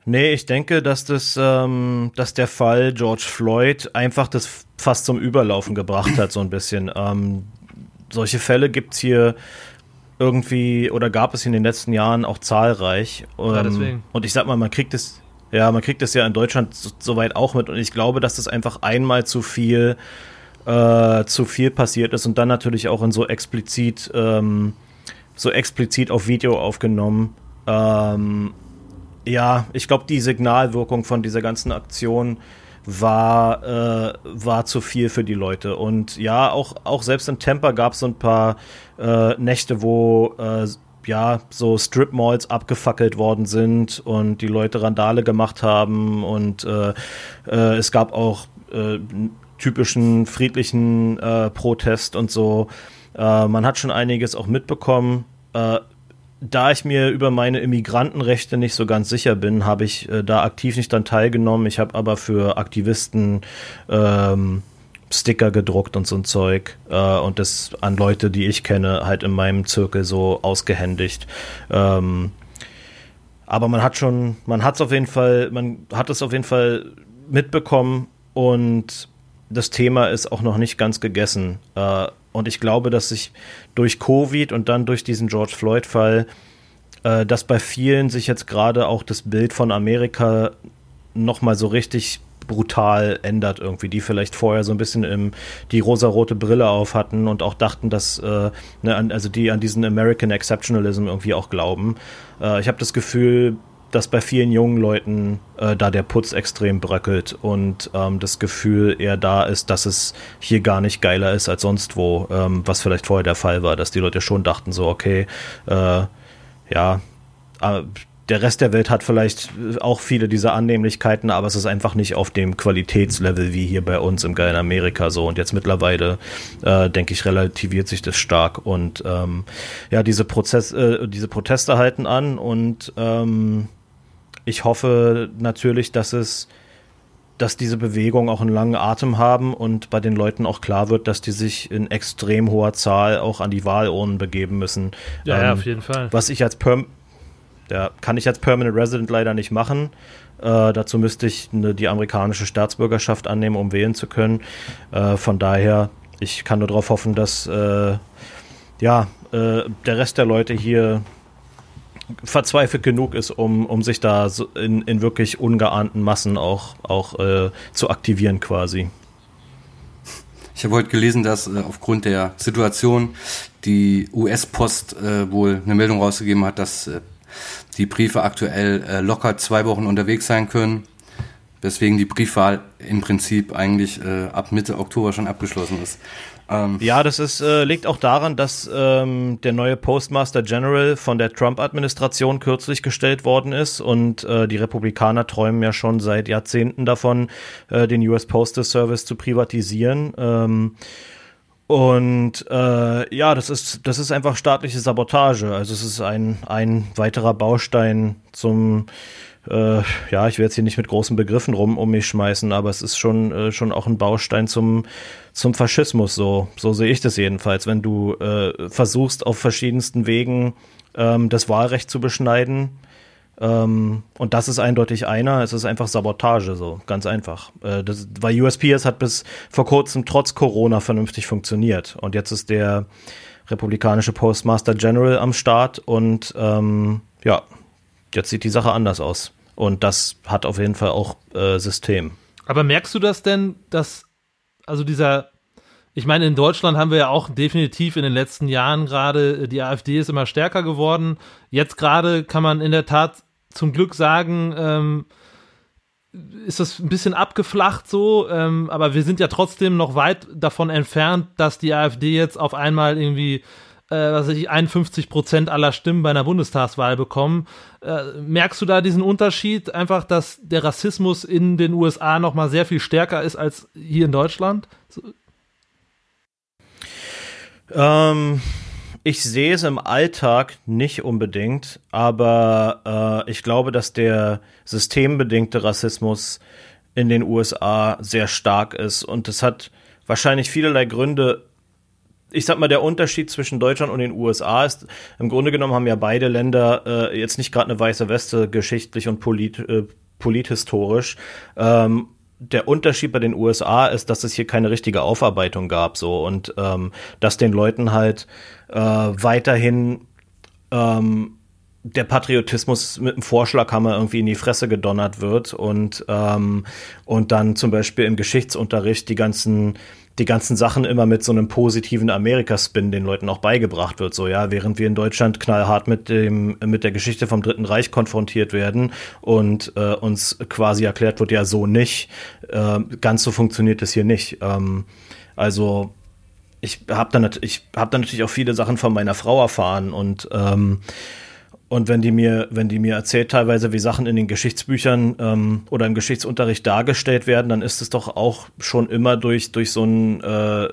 Nee, ich denke, dass das, ähm, dass der Fall George Floyd einfach das fast zum Überlaufen gebracht hat, so ein bisschen. Ähm, solche Fälle gibt's hier irgendwie oder gab es in den letzten Jahren auch zahlreich. Ähm, ja, deswegen. Und ich sag mal, man kriegt es, ja, man kriegt es ja in Deutschland soweit auch mit. Und ich glaube, dass das einfach einmal zu viel, äh, zu viel passiert ist und dann natürlich auch in so explizit, ähm, so explizit auf Video aufgenommen. Ähm, ja, ich glaube, die Signalwirkung von dieser ganzen Aktion war, äh, war zu viel für die Leute. Und ja, auch, auch selbst in Tampa gab es so ein paar äh, Nächte, wo äh, ja, so Strip-Malls abgefackelt worden sind und die Leute Randale gemacht haben und äh, äh, es gab auch äh, typischen friedlichen Protest und so. Man hat schon einiges auch mitbekommen. Da ich mir über meine Immigrantenrechte nicht so ganz sicher bin, habe ich äh, da aktiv nicht dann teilgenommen. Ich habe aber für Aktivisten ähm, Sticker gedruckt und so ein Zeug äh, und das an Leute, die ich kenne, halt in meinem Zirkel so ausgehändigt. Ähm, aber man hat schon, man hat es auf jeden Fall, man hat es auf jeden Fall mitbekommen und das Thema ist auch noch nicht ganz gegessen. Äh, und ich glaube, dass sich durch Covid und dann durch diesen George Floyd-Fall, äh, dass bei vielen sich jetzt gerade auch das Bild von Amerika nochmal so richtig brutal ändert irgendwie, die vielleicht vorher so ein bisschen im, die rosarote Brille auf hatten und auch dachten, dass, äh, ne, also die an diesen American Exceptionalism irgendwie auch glauben. Äh, ich habe das Gefühl, dass bei vielen jungen Leuten äh, da der Putz extrem bröckelt und ähm, das Gefühl eher da ist, dass es hier gar nicht geiler ist als sonst wo, ähm, was vielleicht vorher der Fall war, dass die Leute schon dachten so, okay, äh, ja, äh, der Rest der Welt hat vielleicht auch viele dieser Annehmlichkeiten, aber es ist einfach nicht auf dem Qualitätslevel wie hier bei uns im geilen Amerika so. Und jetzt mittlerweile, äh, denke ich, relativiert sich das stark. Und ähm, ja, diese, Prozess, äh, diese Proteste halten an und ähm, ich hoffe natürlich, dass es dass diese Bewegungen auch einen langen Atem haben und bei den Leuten auch klar wird, dass die sich in extrem hoher Zahl auch an die Wahlurnen begeben müssen. Ja, ähm, ja auf jeden Fall. Was ich als Perm ja, kann ich als Permanent Resident leider nicht machen. Äh, dazu müsste ich eine, die amerikanische Staatsbürgerschaft annehmen, um wählen zu können. Äh, von daher, ich kann nur darauf hoffen, dass äh, ja, äh, der Rest der Leute hier verzweifelt genug ist, um, um sich da in, in wirklich ungeahnten Massen auch, auch äh, zu aktivieren quasi. Ich habe heute gelesen, dass äh, aufgrund der Situation die US-Post äh, wohl eine Meldung rausgegeben hat, dass äh, die Briefe aktuell äh, locker zwei Wochen unterwegs sein können. Weswegen die Briefwahl im Prinzip eigentlich äh, ab Mitte Oktober schon abgeschlossen ist. Ähm ja, das ist, äh, liegt auch daran, dass ähm, der neue Postmaster General von der Trump-Administration kürzlich gestellt worden ist und äh, die Republikaner träumen ja schon seit Jahrzehnten davon, äh, den US Postal Service zu privatisieren. Ähm, und äh, ja, das ist, das ist einfach staatliche Sabotage. Also es ist ein, ein weiterer Baustein zum äh, ja, ich werde jetzt hier nicht mit großen Begriffen rum um mich schmeißen, aber es ist schon, äh, schon auch ein Baustein zum, zum Faschismus, so, so sehe ich das jedenfalls, wenn du äh, versuchst, auf verschiedensten Wegen ähm, das Wahlrecht zu beschneiden. Ähm, und das ist eindeutig einer, es ist einfach Sabotage, so, ganz einfach. Äh, das, weil USPS hat bis vor kurzem trotz Corona vernünftig funktioniert. Und jetzt ist der republikanische Postmaster General am Start und ähm, ja, jetzt sieht die Sache anders aus. Und das hat auf jeden Fall auch äh, System. Aber merkst du das denn, dass, also dieser, ich meine, in Deutschland haben wir ja auch definitiv in den letzten Jahren gerade, die AfD ist immer stärker geworden. Jetzt gerade kann man in der Tat zum Glück sagen, ähm, ist das ein bisschen abgeflacht so, ähm, aber wir sind ja trotzdem noch weit davon entfernt, dass die AfD jetzt auf einmal irgendwie äh, was ich, 51 Prozent aller Stimmen bei einer Bundestagswahl bekommen. Äh, merkst du da diesen Unterschied, einfach, dass der Rassismus in den USA noch mal sehr viel stärker ist als hier in Deutschland? So. Ähm, ich sehe es im Alltag nicht unbedingt, aber äh, ich glaube, dass der systembedingte Rassismus in den USA sehr stark ist und es hat wahrscheinlich vielerlei Gründe, ich sag mal, der Unterschied zwischen Deutschland und den USA ist, im Grunde genommen haben ja beide Länder äh, jetzt nicht gerade eine weiße Weste geschichtlich und polit, äh, polithistorisch. Ähm, der Unterschied bei den USA ist, dass es hier keine richtige Aufarbeitung gab, so und ähm, dass den Leuten halt äh, weiterhin ähm, der Patriotismus mit einem Vorschlaghammer irgendwie in die Fresse gedonnert wird und ähm, und dann zum Beispiel im Geschichtsunterricht die ganzen die ganzen Sachen immer mit so einem positiven Amerika-Spin den Leuten auch beigebracht wird. So, ja, während wir in Deutschland knallhart mit dem, mit der Geschichte vom Dritten Reich konfrontiert werden und äh, uns quasi erklärt wird, ja, so nicht. Äh, ganz so funktioniert es hier nicht. Ähm, also, ich habe dann, ich hab dann natürlich auch viele Sachen von meiner Frau erfahren und ähm, und wenn die mir, wenn die mir erzählt teilweise, wie Sachen in den Geschichtsbüchern ähm, oder im Geschichtsunterricht dargestellt werden, dann ist es doch auch schon immer durch durch so ein, äh,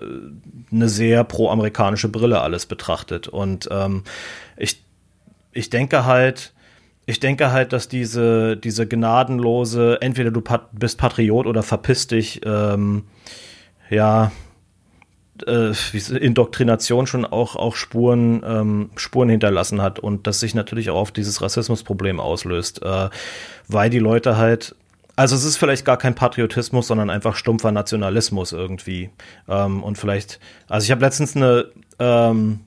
eine sehr pro-amerikanische Brille alles betrachtet. Und ähm, ich ich denke halt, ich denke halt, dass diese diese gnadenlose, entweder du pat bist Patriot oder verpiss dich, ähm, ja äh, Indoktrination schon auch, auch Spuren, ähm, Spuren hinterlassen hat und das sich natürlich auch auf dieses Rassismusproblem auslöst, äh, weil die Leute halt also es ist vielleicht gar kein Patriotismus, sondern einfach stumpfer Nationalismus irgendwie. Ähm, und vielleicht, also ich habe letztens eine ähm,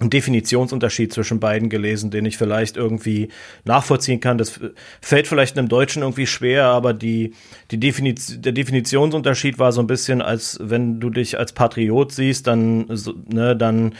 einen Definitionsunterschied zwischen beiden gelesen, den ich vielleicht irgendwie nachvollziehen kann. Das fällt vielleicht einem Deutschen irgendwie schwer, aber die, die Definiz der Definitionsunterschied war so ein bisschen, als wenn du dich als Patriot siehst, dann, ne, dann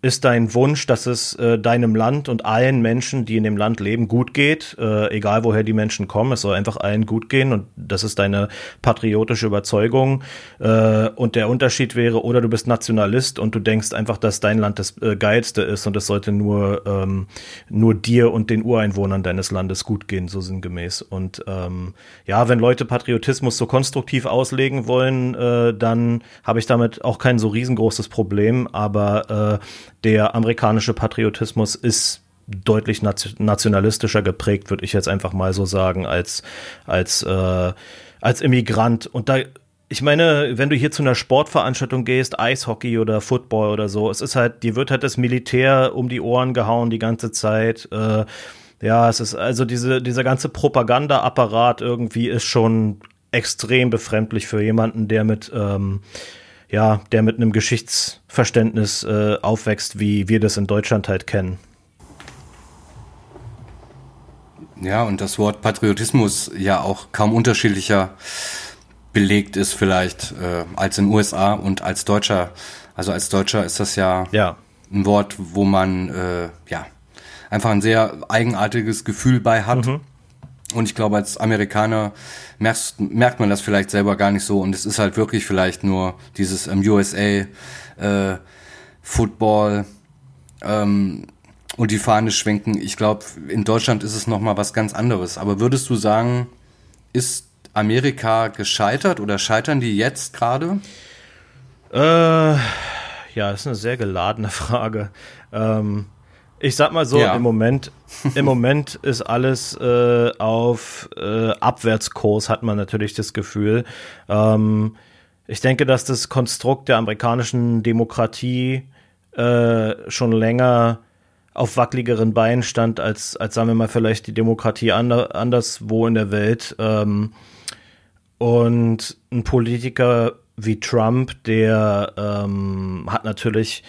ist dein Wunsch, dass es äh, deinem Land und allen Menschen, die in dem Land leben, gut geht, äh, egal woher die Menschen kommen. Es soll einfach allen gut gehen und das ist deine patriotische Überzeugung. Äh, und der Unterschied wäre, oder du bist Nationalist und du denkst einfach, dass dein Land das äh, geilste ist und es sollte nur ähm, nur dir und den Ureinwohnern deines Landes gut gehen, so sinngemäß. Und ähm, ja, wenn Leute Patriotismus so konstruktiv auslegen wollen, äh, dann habe ich damit auch kein so riesengroßes Problem. Aber äh, der amerikanische Patriotismus ist deutlich nationalistischer geprägt, würde ich jetzt einfach mal so sagen, als, als, äh, als Immigrant. Und da, ich meine, wenn du hier zu einer Sportveranstaltung gehst, Eishockey oder Football oder so, es ist halt, dir wird halt das Militär um die Ohren gehauen die ganze Zeit. Äh, ja, es ist also diese, dieser ganze Propagandaapparat irgendwie ist schon extrem befremdlich für jemanden, der mit, ähm, ja, der mit einem Geschichtsverständnis äh, aufwächst, wie wir das in Deutschland halt kennen. Ja, und das Wort Patriotismus ja auch kaum unterschiedlicher belegt ist vielleicht äh, als in den USA und als Deutscher. Also als Deutscher ist das ja, ja. ein Wort, wo man äh, ja einfach ein sehr eigenartiges Gefühl bei hat. Mhm. Und ich glaube, als Amerikaner merkst, merkt man das vielleicht selber gar nicht so. Und es ist halt wirklich vielleicht nur dieses ähm, USA äh, Football ähm, und die Fahne schwenken. Ich glaube, in Deutschland ist es nochmal was ganz anderes. Aber würdest du sagen, ist Amerika gescheitert oder scheitern die jetzt gerade? Äh, ja, das ist eine sehr geladene Frage. Ähm, ich sag mal so, ja. im Moment, im Moment ist alles äh, auf äh, Abwärtskurs, hat man natürlich das Gefühl. Ähm, ich denke, dass das Konstrukt der amerikanischen Demokratie äh, schon länger auf wackeligeren Beinen stand, als, als sagen wir mal, vielleicht die Demokratie ander, anderswo in der Welt. Ähm, und ein Politiker wie Trump, der ähm, hat natürlich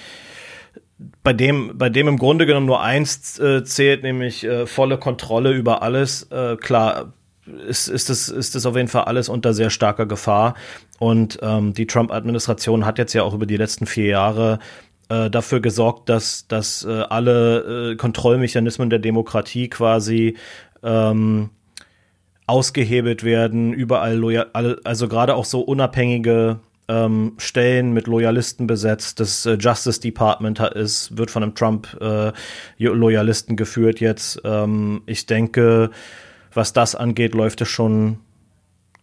bei dem, bei dem im Grunde genommen nur eins äh, zählt, nämlich äh, volle Kontrolle über alles. Äh, klar, ist, ist, das, ist das auf jeden Fall alles unter sehr starker Gefahr. Und ähm, die Trump-Administration hat jetzt ja auch über die letzten vier Jahre äh, dafür gesorgt, dass, dass äh, alle äh, Kontrollmechanismen der Demokratie quasi ähm, ausgehebelt werden, überall loyal, also gerade auch so unabhängige ähm, Stellen mit Loyalisten besetzt. Das äh, Justice Department ist, wird von einem Trump-Loyalisten äh, geführt jetzt. Ähm, ich denke, was das angeht, läuft es schon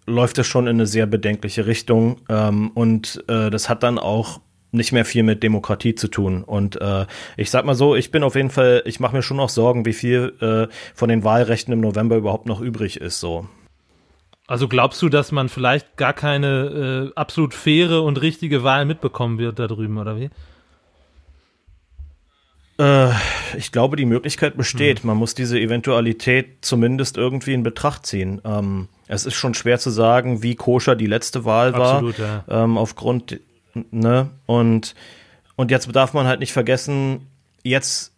läuft es schon in eine sehr bedenkliche Richtung. Ähm, und äh, das hat dann auch nicht mehr viel mit Demokratie zu tun. Und äh, ich sag mal so, ich bin auf jeden Fall, ich mache mir schon noch Sorgen, wie viel äh, von den Wahlrechten im November überhaupt noch übrig ist. So. Also glaubst du, dass man vielleicht gar keine äh, absolut faire und richtige Wahl mitbekommen wird da drüben, oder wie? Äh, ich glaube, die Möglichkeit besteht. Hm. Man muss diese Eventualität zumindest irgendwie in Betracht ziehen. Ähm, es ist schon schwer zu sagen, wie koscher die letzte Wahl Absolut, war, ja. ähm, aufgrund, ne? Und, und jetzt darf man halt nicht vergessen, jetzt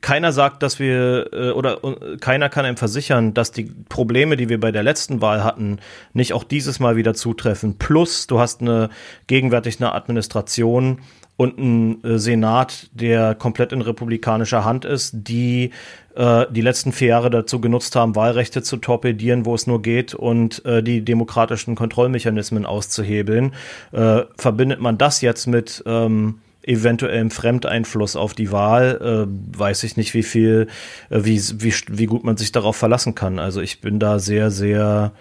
keiner sagt, dass wir äh, oder uh, keiner kann einem versichern, dass die Probleme, die wir bei der letzten Wahl hatten, nicht auch dieses Mal wieder zutreffen. Plus, du hast eine gegenwärtig eine Administration und einen äh, Senat, der komplett in republikanischer Hand ist, die äh, die letzten vier Jahre dazu genutzt haben, Wahlrechte zu torpedieren, wo es nur geht und äh, die demokratischen Kontrollmechanismen auszuhebeln. Äh, verbindet man das jetzt mit ähm, eventuellem Fremdeinfluss auf die Wahl, äh, weiß ich nicht, wie viel, äh, wie, wie, wie gut man sich darauf verlassen kann. Also ich bin da sehr, sehr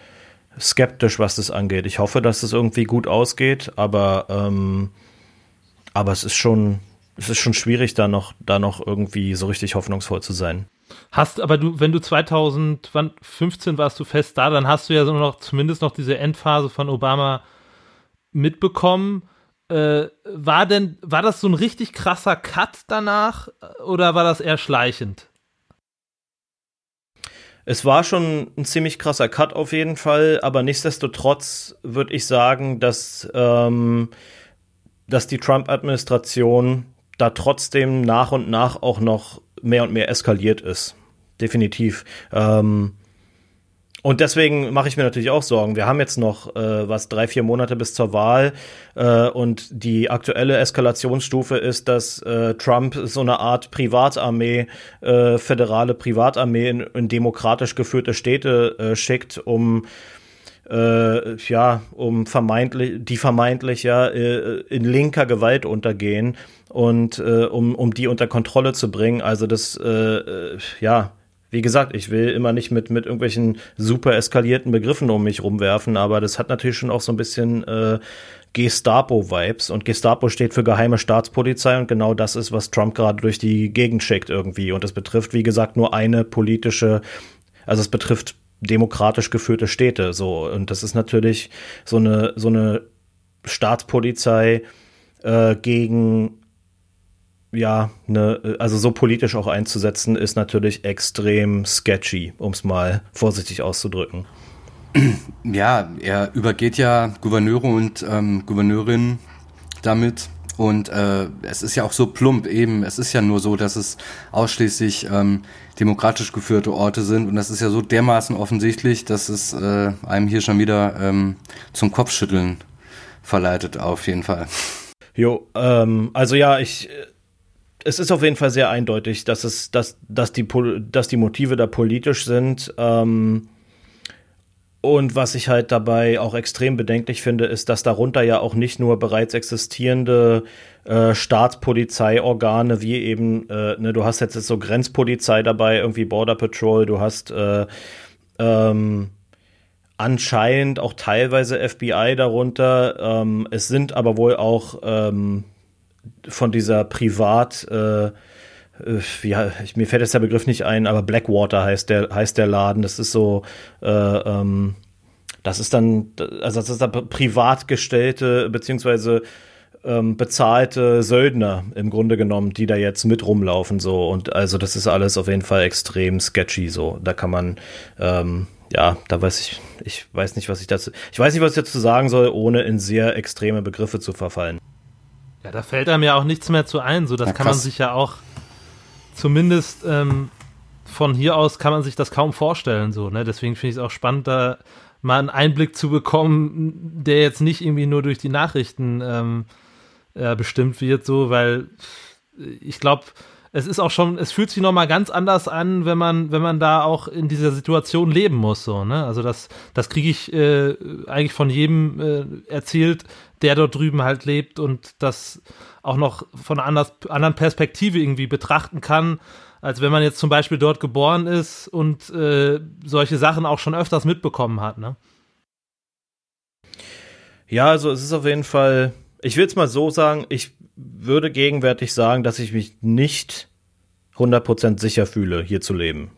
skeptisch, was das angeht. Ich hoffe, dass es irgendwie gut ausgeht, aber, ähm, aber es ist schon, es ist schon schwierig, da noch, da noch irgendwie so richtig hoffnungsvoll zu sein. Hast aber du, wenn du 2015 warst du fest da, dann hast du ja so noch zumindest noch diese Endphase von Obama mitbekommen. Äh, war denn, war das so ein richtig krasser Cut danach oder war das eher schleichend? Es war schon ein ziemlich krasser Cut auf jeden Fall, aber nichtsdestotrotz würde ich sagen, dass, ähm, dass die Trump-Administration da trotzdem nach und nach auch noch mehr und mehr eskaliert ist. Definitiv. Ähm, und deswegen mache ich mir natürlich auch Sorgen. Wir haben jetzt noch äh, was drei, vier Monate bis zur Wahl äh, und die aktuelle Eskalationsstufe ist, dass äh, Trump so eine Art Privatarmee, äh, föderale Privatarmee in, in demokratisch geführte Städte äh, schickt, um äh, ja, um vermeintlich, die vermeintlich ja äh, in linker Gewalt untergehen und äh, um, um die unter Kontrolle zu bringen. Also das, äh, äh, ja, wie gesagt, ich will immer nicht mit, mit irgendwelchen super eskalierten Begriffen um mich rumwerfen, aber das hat natürlich schon auch so ein bisschen äh, Gestapo-Vibes. Und Gestapo steht für geheime Staatspolizei und genau das ist, was Trump gerade durch die Gegend schickt irgendwie. Und das betrifft, wie gesagt, nur eine politische, also es betrifft demokratisch geführte Städte. So, und das ist natürlich so eine, so eine Staatspolizei äh, gegen ja, ne, also so politisch auch einzusetzen, ist natürlich extrem sketchy, um es mal vorsichtig auszudrücken. Ja, er übergeht ja Gouverneure und ähm, Gouverneurinnen damit. Und äh, es ist ja auch so plump eben. Es ist ja nur so, dass es ausschließlich ähm, demokratisch geführte Orte sind. Und das ist ja so dermaßen offensichtlich, dass es äh, einem hier schon wieder ähm, zum Kopfschütteln verleitet, auf jeden Fall. Jo, ähm, also ja, ich es ist auf jeden Fall sehr eindeutig, dass es, dass, dass die, dass die Motive da politisch sind. Ähm, und was ich halt dabei auch extrem bedenklich finde, ist, dass darunter ja auch nicht nur bereits existierende äh, Staatspolizeiorgane wie eben, äh, ne, du hast jetzt so Grenzpolizei dabei, irgendwie Border Patrol, du hast äh, ähm, anscheinend auch teilweise FBI darunter. Ähm, es sind aber wohl auch ähm, von dieser Privat, äh, äh, ja, ich, mir fällt jetzt der Begriff nicht ein, aber Blackwater heißt der, heißt der Laden. Das ist so, äh, ähm, das ist dann, also das ist dann privat gestellte, beziehungsweise ähm, bezahlte Söldner im Grunde genommen, die da jetzt mit rumlaufen so und also das ist alles auf jeden Fall extrem sketchy so. Da kann man ähm, ja, da weiß ich, ich weiß nicht, was ich dazu, ich weiß nicht, was ich dazu sagen soll, ohne in sehr extreme Begriffe zu verfallen. Ja, da fällt einem ja auch nichts mehr zu ein. So, das ja, kann man sich ja auch zumindest ähm, von hier aus kann man sich das kaum vorstellen. So, ne? Deswegen finde ich es auch spannend, da mal einen Einblick zu bekommen, der jetzt nicht irgendwie nur durch die Nachrichten ähm, äh, bestimmt wird, so, weil ich glaube, es ist auch schon, es fühlt sich nochmal ganz anders an, wenn man, wenn man da auch in dieser Situation leben muss, so, ne? Also das, das kriege ich äh, eigentlich von jedem äh, erzählt, der dort drüben halt lebt und das auch noch von einer anderen Perspektive irgendwie betrachten kann, als wenn man jetzt zum Beispiel dort geboren ist und äh, solche Sachen auch schon öfters mitbekommen hat, ne? Ja, also es ist auf jeden Fall, ich will es mal so sagen, ich würde gegenwärtig sagen, dass ich mich nicht 100% sicher fühle, hier zu leben.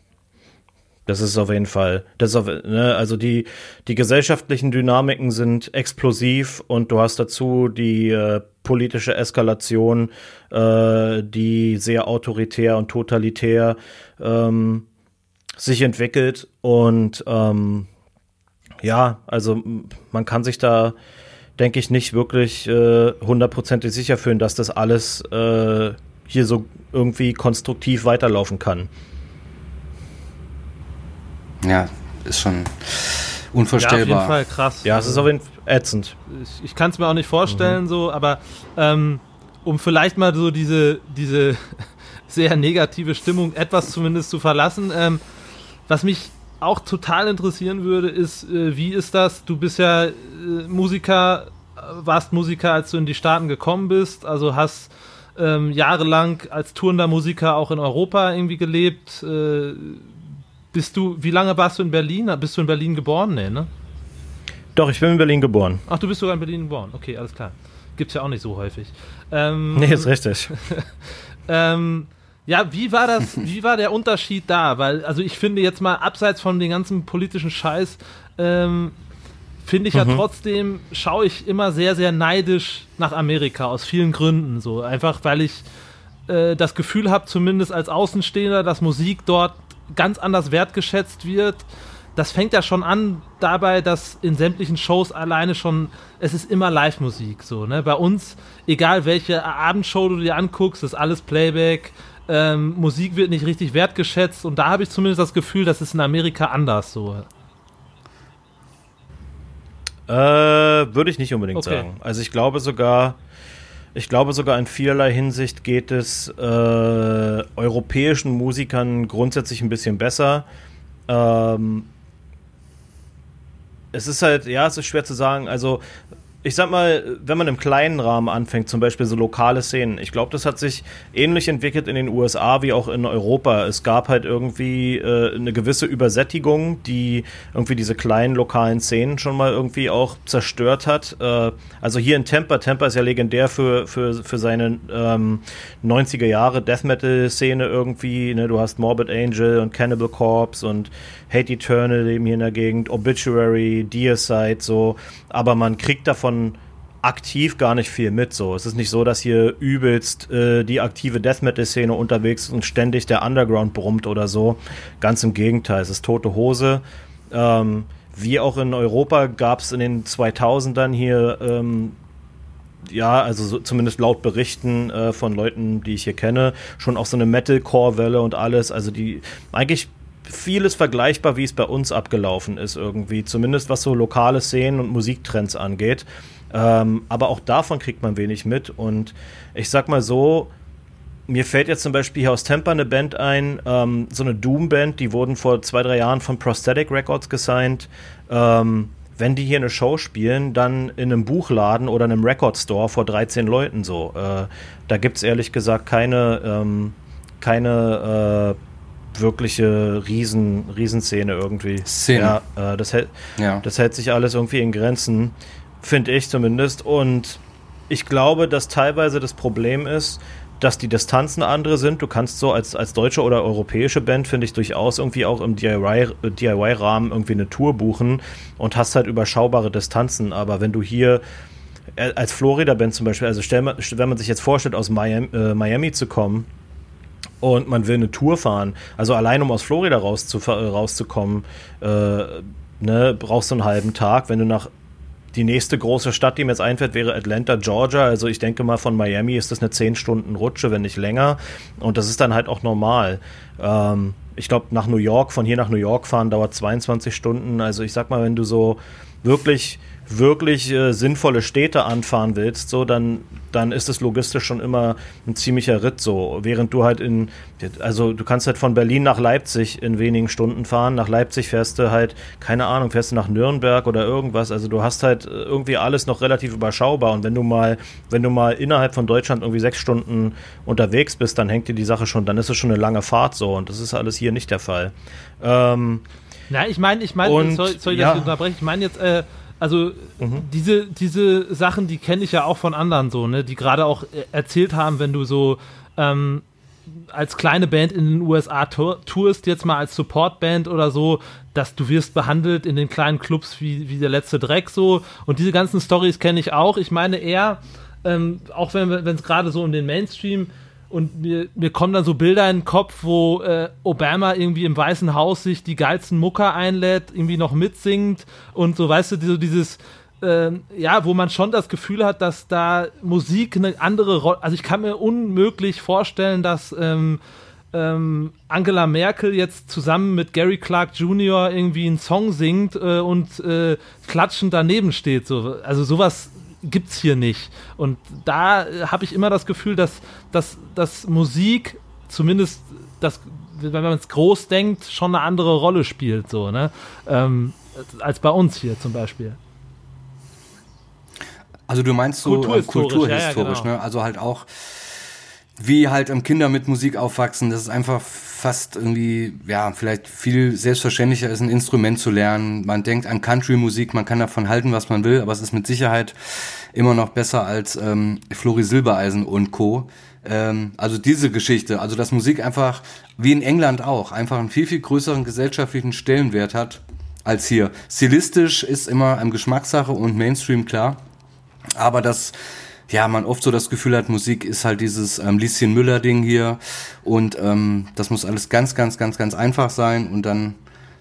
Das ist auf jeden Fall, das ist auf, ne, also die, die gesellschaftlichen Dynamiken sind explosiv und du hast dazu die äh, politische Eskalation, äh, die sehr autoritär und totalitär ähm, sich entwickelt und ähm, ja, also man kann sich da, denke ich, nicht wirklich äh, hundertprozentig äh, sicher fühlen, dass das alles äh, hier so irgendwie konstruktiv weiterlaufen kann. Ja, ist schon unvorstellbar. Ja, auf jeden Fall krass. Ja, es ist auf jeden Fall ätzend. Ich, ich kann es mir auch nicht vorstellen, mhm. so, aber ähm, um vielleicht mal so diese, diese sehr negative Stimmung etwas zumindest zu verlassen, ähm, was mich auch total interessieren würde, ist, äh, wie ist das? Du bist ja äh, Musiker, warst Musiker, als du in die Staaten gekommen bist, also hast ähm, jahrelang als tourender Musiker auch in Europa irgendwie gelebt. Äh, bist du, wie lange warst du in Berlin? Bist du in Berlin geboren? Nee, ne? Doch, ich bin in Berlin geboren. Ach, du bist sogar in Berlin geboren. Okay, alles klar. Gibt's ja auch nicht so häufig. Ähm, nee, ist richtig. ähm, ja, wie war das, wie war der Unterschied da? Weil, also ich finde jetzt mal, abseits von dem ganzen politischen Scheiß, ähm, finde ich mhm. ja trotzdem, schaue ich immer sehr, sehr neidisch nach Amerika, aus vielen Gründen. So. Einfach weil ich äh, das Gefühl habe, zumindest als Außenstehender, dass Musik dort ganz anders wertgeschätzt wird. Das fängt ja schon an dabei, dass in sämtlichen Shows alleine schon, es ist immer Live-Musik so, ne? Bei uns, egal welche Abendshow du dir anguckst, ist alles Playback, ähm, Musik wird nicht richtig wertgeschätzt und da habe ich zumindest das Gefühl, das ist in Amerika anders so. Äh, würde ich nicht unbedingt okay. sagen. Also ich glaube sogar, ich glaube sogar in vielerlei Hinsicht geht es äh, europäischen Musikern grundsätzlich ein bisschen besser. Ähm, es ist halt, ja, es ist schwer zu sagen. Also ich sag mal, wenn man im kleinen Rahmen anfängt, zum Beispiel so lokale Szenen, ich glaube, das hat sich ähnlich entwickelt in den USA wie auch in Europa. Es gab halt irgendwie äh, eine gewisse Übersättigung, die irgendwie diese kleinen lokalen Szenen schon mal irgendwie auch zerstört hat. Äh, also hier in Tampa, Tampa ist ja legendär für, für, für seine ähm, 90er Jahre Death Metal-Szene irgendwie. Ne? Du hast Morbid Angel und Cannibal Corpse und Hate Eternal eben hier in der Gegend, Obituary, Deicide, so. Aber man kriegt davon aktiv gar nicht viel mit. So, es ist nicht so, dass hier übelst äh, die aktive Death Metal Szene unterwegs ist und ständig der Underground brummt oder so. Ganz im Gegenteil, es ist tote Hose. Ähm, wie auch in Europa gab es in den 2000ern hier ähm, ja, also so, zumindest laut Berichten äh, von Leuten, die ich hier kenne, schon auch so eine Metalcore-Welle und alles. Also die eigentlich vieles vergleichbar, wie es bei uns abgelaufen ist irgendwie. Zumindest was so lokale Szenen und Musiktrends angeht. Ähm, aber auch davon kriegt man wenig mit. Und ich sag mal so, mir fällt jetzt zum Beispiel hier aus Tampa eine Band ein, ähm, so eine Doom-Band, die wurden vor zwei, drei Jahren von Prosthetic Records gesigned. Ähm, wenn die hier eine Show spielen, dann in einem Buchladen oder einem Record-Store vor 13 Leuten so. Äh, da gibt es ehrlich gesagt keine, ähm, keine äh, wirkliche Riesen, Riesenszene irgendwie. Szene. Ja, äh, das, hält, ja. das hält sich alles irgendwie in Grenzen, finde ich zumindest. Und ich glaube, dass teilweise das Problem ist, dass die Distanzen andere sind. Du kannst so als, als deutsche oder europäische Band, finde ich, durchaus irgendwie auch im DIY-Rahmen DIY irgendwie eine Tour buchen und hast halt überschaubare Distanzen. Aber wenn du hier äh, als Florida-Band zum Beispiel, also stell, wenn man sich jetzt vorstellt, aus Miami, äh, Miami zu kommen, und man will eine Tour fahren, also allein um aus Florida rauszu äh, rauszukommen, äh, ne, brauchst du einen halben Tag. Wenn du nach die nächste große Stadt, die mir jetzt einfällt, wäre Atlanta, Georgia. Also ich denke mal, von Miami ist das eine 10 Stunden Rutsche, wenn nicht länger. Und das ist dann halt auch normal. Ähm, ich glaube, nach New York, von hier nach New York fahren dauert 22 Stunden. Also ich sag mal, wenn du so wirklich wirklich äh, sinnvolle Städte anfahren willst, so, dann, dann ist es logistisch schon immer ein ziemlicher Ritt so. Während du halt in, also du kannst halt von Berlin nach Leipzig in wenigen Stunden fahren. Nach Leipzig fährst du halt, keine Ahnung, fährst du nach Nürnberg oder irgendwas. Also du hast halt irgendwie alles noch relativ überschaubar. Und wenn du mal, wenn du mal innerhalb von Deutschland irgendwie sechs Stunden unterwegs bist, dann hängt dir die Sache schon, dann ist es schon eine lange Fahrt so. Und das ist alles hier nicht der Fall. Ähm, na, ich meine, ich meine, sorry, sorry, dass ja. ich unterbreche. Ich meine jetzt, äh, also mhm. diese, diese Sachen, die kenne ich ja auch von anderen so, ne, die gerade auch erzählt haben, wenn du so ähm, als kleine Band in den USA tourst, jetzt mal als Supportband oder so, dass du wirst behandelt in den kleinen Clubs wie, wie der letzte Dreck so. Und diese ganzen Stories kenne ich auch. Ich meine eher, ähm, auch wenn es gerade so um den Mainstream und mir, mir kommen dann so Bilder in den Kopf, wo äh, Obama irgendwie im Weißen Haus sich die geilsten Mucker einlädt, irgendwie noch mitsingt und so, weißt du, so dieses, äh, ja, wo man schon das Gefühl hat, dass da Musik eine andere Rolle, also ich kann mir unmöglich vorstellen, dass ähm, ähm, Angela Merkel jetzt zusammen mit Gary Clark Jr. irgendwie einen Song singt äh, und äh, klatschend daneben steht. So. Also sowas gibt's hier nicht. Und da äh, habe ich immer das Gefühl, dass, dass, dass Musik zumindest das, wenn man es groß denkt, schon eine andere Rolle spielt, so, ne? Ähm, als bei uns hier zum Beispiel. Also du meinst so kulturhistorisch, kulturhistorisch ja, ja, genau. ne? Also halt auch wie halt Kinder mit Musik aufwachsen, das ist einfach fast irgendwie, ja, vielleicht viel selbstverständlicher ist, ein Instrument zu lernen. Man denkt an Country-Musik, man kann davon halten, was man will, aber es ist mit Sicherheit immer noch besser als ähm, Flori Silbereisen und Co. Ähm, also diese Geschichte, also dass Musik einfach, wie in England auch, einfach einen viel, viel größeren gesellschaftlichen Stellenwert hat als hier. Stilistisch ist immer eine Geschmackssache und Mainstream klar, aber das ja, man oft so das Gefühl hat, Musik ist halt dieses ähm, Lieschen Müller-Ding hier und ähm, das muss alles ganz, ganz, ganz, ganz einfach sein und dann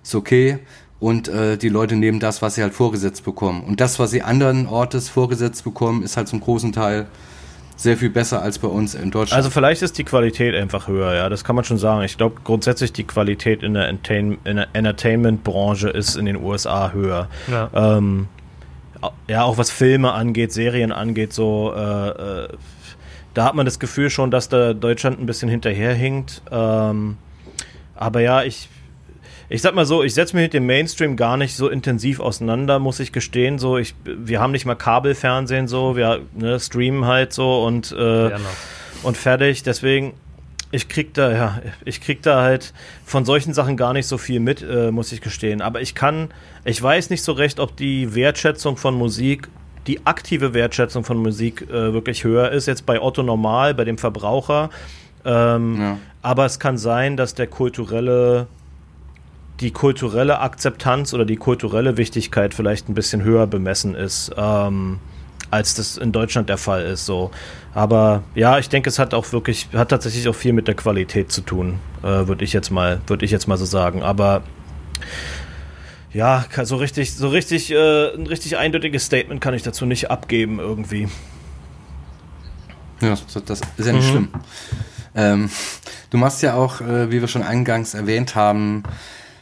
ist okay und äh, die Leute nehmen das, was sie halt vorgesetzt bekommen. Und das, was sie anderen Ortes vorgesetzt bekommen, ist halt zum großen Teil sehr viel besser als bei uns in Deutschland. Also vielleicht ist die Qualität einfach höher, ja, das kann man schon sagen. Ich glaube grundsätzlich die Qualität in der, Entertain der Entertainment-Branche ist in den USA höher. Ja. Ähm, ja, auch was Filme angeht, Serien angeht, so, äh, äh, da hat man das Gefühl schon, dass da Deutschland ein bisschen hinterherhinkt. Ähm, aber ja, ich, ich sag mal so, ich setze mich mit dem Mainstream gar nicht so intensiv auseinander, muss ich gestehen. So, ich, wir haben nicht mal Kabelfernsehen so, wir ne, streamen halt so und, äh, und fertig. Deswegen, ich krieg da, ja, ich krieg da halt von solchen Sachen gar nicht so viel mit, äh, muss ich gestehen. Aber ich kann, ich weiß nicht so recht, ob die Wertschätzung von Musik, die aktive Wertschätzung von Musik äh, wirklich höher ist, jetzt bei Otto Normal, bei dem Verbraucher. Ähm, ja. Aber es kann sein, dass der kulturelle, die kulturelle Akzeptanz oder die kulturelle Wichtigkeit vielleicht ein bisschen höher bemessen ist. Ähm, als das in Deutschland der Fall ist. So. Aber ja, ich denke, es hat auch wirklich, hat tatsächlich auch viel mit der Qualität zu tun, äh, würde ich jetzt mal, würde ich jetzt mal so sagen. Aber ja, so richtig, so richtig, äh, ein richtig eindeutiges Statement kann ich dazu nicht abgeben irgendwie. Ja, das ist ja nicht mhm. schlimm. Ähm, du machst ja auch, äh, wie wir schon eingangs erwähnt haben,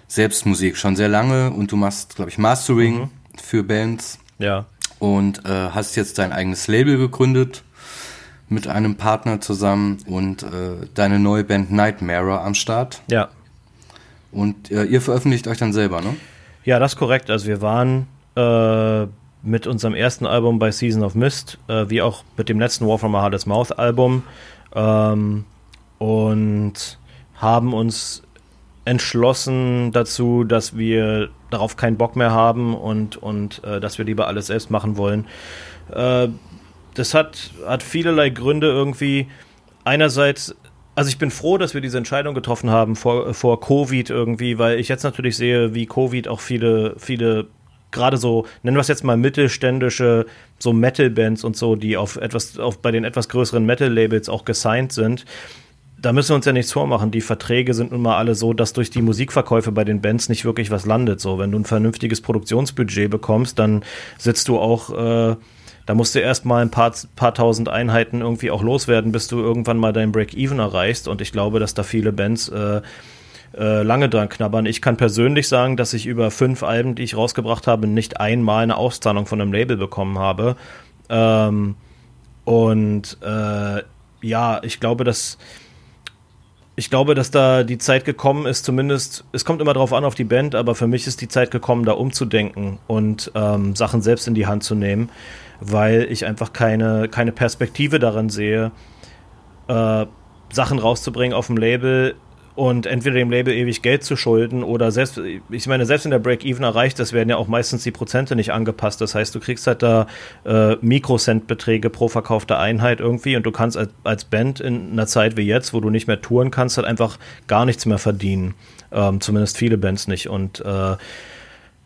Selbstmusik schon sehr lange und du machst, glaube ich, Mastering mhm. für Bands. Ja und äh, hast jetzt dein eigenes Label gegründet mit einem Partner zusammen und äh, deine neue Band Nightmare am Start. Ja. Und äh, ihr veröffentlicht euch dann selber, ne? Ja, das ist korrekt. Also wir waren äh, mit unserem ersten Album bei Season of Mist, äh, wie auch mit dem letzten War from a Hardest Mouth Album ähm, und haben uns entschlossen dazu, dass wir darauf keinen Bock mehr haben und, und äh, dass wir lieber alles selbst machen wollen. Äh, das hat, hat vielerlei Gründe irgendwie. Einerseits, also ich bin froh, dass wir diese Entscheidung getroffen haben vor, vor Covid irgendwie, weil ich jetzt natürlich sehe, wie Covid auch viele, viele gerade so, nennen wir es jetzt mal mittelständische, so Metal-Bands und so, die auf etwas, auf bei den etwas größeren Metal-Labels auch gesigned sind, da müssen wir uns ja nichts vormachen. Die Verträge sind nun mal alle so, dass durch die Musikverkäufe bei den Bands nicht wirklich was landet. So, wenn du ein vernünftiges Produktionsbudget bekommst, dann sitzt du auch, äh, da musst du erst mal ein paar, paar tausend Einheiten irgendwie auch loswerden, bis du irgendwann mal dein Break-Even erreichst. Und ich glaube, dass da viele Bands äh, äh, lange dran knabbern. Ich kann persönlich sagen, dass ich über fünf Alben, die ich rausgebracht habe, nicht einmal eine Auszahlung von einem Label bekommen habe. Ähm, und äh, ja, ich glaube, dass ich glaube, dass da die Zeit gekommen ist, zumindest, es kommt immer darauf an, auf die Band, aber für mich ist die Zeit gekommen, da umzudenken und ähm, Sachen selbst in die Hand zu nehmen, weil ich einfach keine, keine Perspektive darin sehe, äh, Sachen rauszubringen auf dem Label, und entweder dem Label ewig Geld zu schulden oder selbst, ich meine, selbst wenn der Break-Even erreicht ist, werden ja auch meistens die Prozente nicht angepasst. Das heißt, du kriegst halt da äh, Mikrocent-Beträge pro verkaufte Einheit irgendwie und du kannst als, als, Band in einer Zeit wie jetzt, wo du nicht mehr touren kannst, halt einfach gar nichts mehr verdienen. Ähm, zumindest viele Bands nicht. Und äh,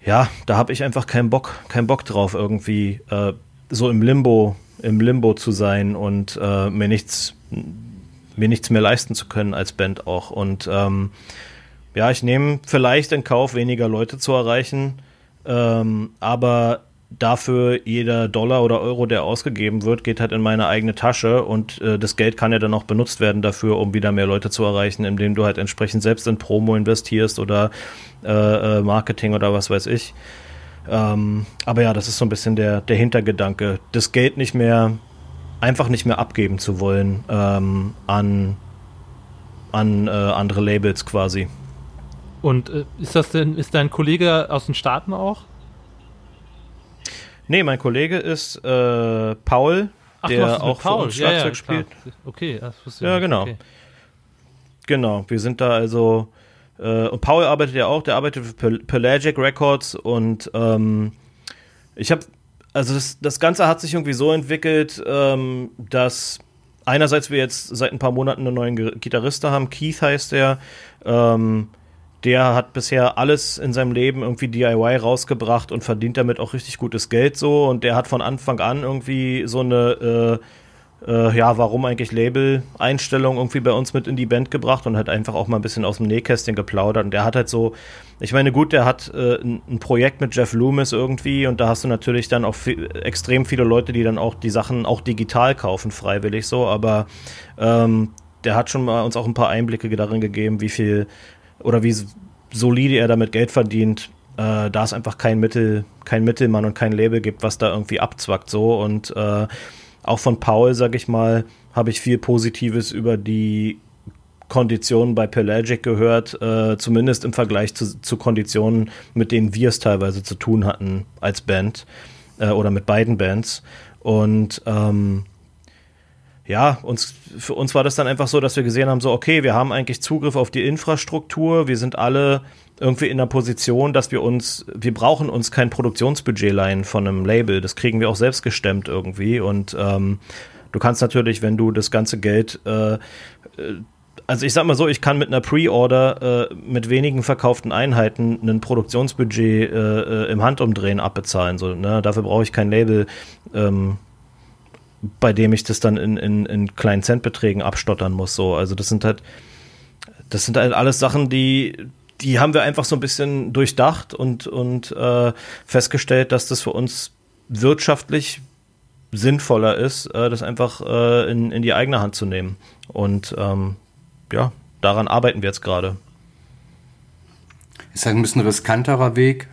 ja, da habe ich einfach keinen Bock, keinen Bock drauf, irgendwie äh, so im Limbo, im Limbo zu sein und äh, mir nichts mir nichts mehr leisten zu können als Band auch. Und ähm, ja, ich nehme vielleicht in Kauf, weniger Leute zu erreichen, ähm, aber dafür jeder Dollar oder Euro, der ausgegeben wird, geht halt in meine eigene Tasche und äh, das Geld kann ja dann auch benutzt werden dafür, um wieder mehr Leute zu erreichen, indem du halt entsprechend selbst in Promo investierst oder äh, äh, Marketing oder was weiß ich. Ähm, aber ja, das ist so ein bisschen der, der Hintergedanke, das Geld nicht mehr, einfach nicht mehr abgeben zu wollen ähm, an, an äh, andere Labels quasi. Und äh, ist das denn, ist dein Kollege aus den Staaten auch? Nee, mein Kollege ist äh, Paul, Ach, der auch Paul. für uns Schlagzeug ja, ja, spielt. Okay, das wusste ich Ja, genau. Okay. Genau, wir sind da also äh, und Paul arbeitet ja auch, der arbeitet für Pelagic Records und ähm, ich habe, also das, das Ganze hat sich irgendwie so entwickelt, ähm, dass einerseits wir jetzt seit ein paar Monaten einen neuen Gitarristen haben, Keith heißt der, ähm, der hat bisher alles in seinem Leben irgendwie DIY rausgebracht und verdient damit auch richtig gutes Geld so. Und der hat von Anfang an irgendwie so eine, äh, äh, ja, warum eigentlich Label-Einstellung irgendwie bei uns mit in die Band gebracht und hat einfach auch mal ein bisschen aus dem Nähkästchen geplaudert. Und der hat halt so, ich meine, gut, der hat äh, ein Projekt mit Jeff Loomis irgendwie und da hast du natürlich dann auch viel, extrem viele Leute, die dann auch die Sachen auch digital kaufen, freiwillig so, aber ähm, der hat schon mal uns auch ein paar Einblicke darin gegeben, wie viel oder wie solide er damit Geld verdient, äh, da es einfach kein Mittel, kein Mittelmann und kein Label gibt, was da irgendwie abzwackt so und äh, auch von Paul, sag ich mal, habe ich viel Positives über die Konditionen bei Pelagic gehört, äh, zumindest im Vergleich zu, zu, Konditionen, mit denen wir es teilweise zu tun hatten als Band äh, oder mit beiden Bands. Und ähm, ja, uns, für uns war das dann einfach so, dass wir gesehen haben, so, okay, wir haben eigentlich Zugriff auf die Infrastruktur, wir sind alle irgendwie in der Position, dass wir uns, wir brauchen uns kein Produktionsbudget leihen von einem Label, das kriegen wir auch selbst gestemmt irgendwie und ähm, du kannst natürlich, wenn du das ganze Geld äh, äh also ich sag mal so, ich kann mit einer Pre-Order äh, mit wenigen verkauften Einheiten ein Produktionsbudget äh, äh im Handumdrehen abbezahlen. So, ne? Dafür brauche ich kein Label, ähm, bei dem ich das dann in, in, in kleinen Centbeträgen abstottern muss. So. Also das sind halt, das sind halt alles Sachen, die, die haben wir einfach so ein bisschen durchdacht und, und äh, festgestellt, dass das für uns wirtschaftlich sinnvoller ist, äh, das einfach äh, in, in die eigene Hand zu nehmen. Und ähm, ja, daran arbeiten wir jetzt gerade. Ist halt ein bisschen riskanterer Weg,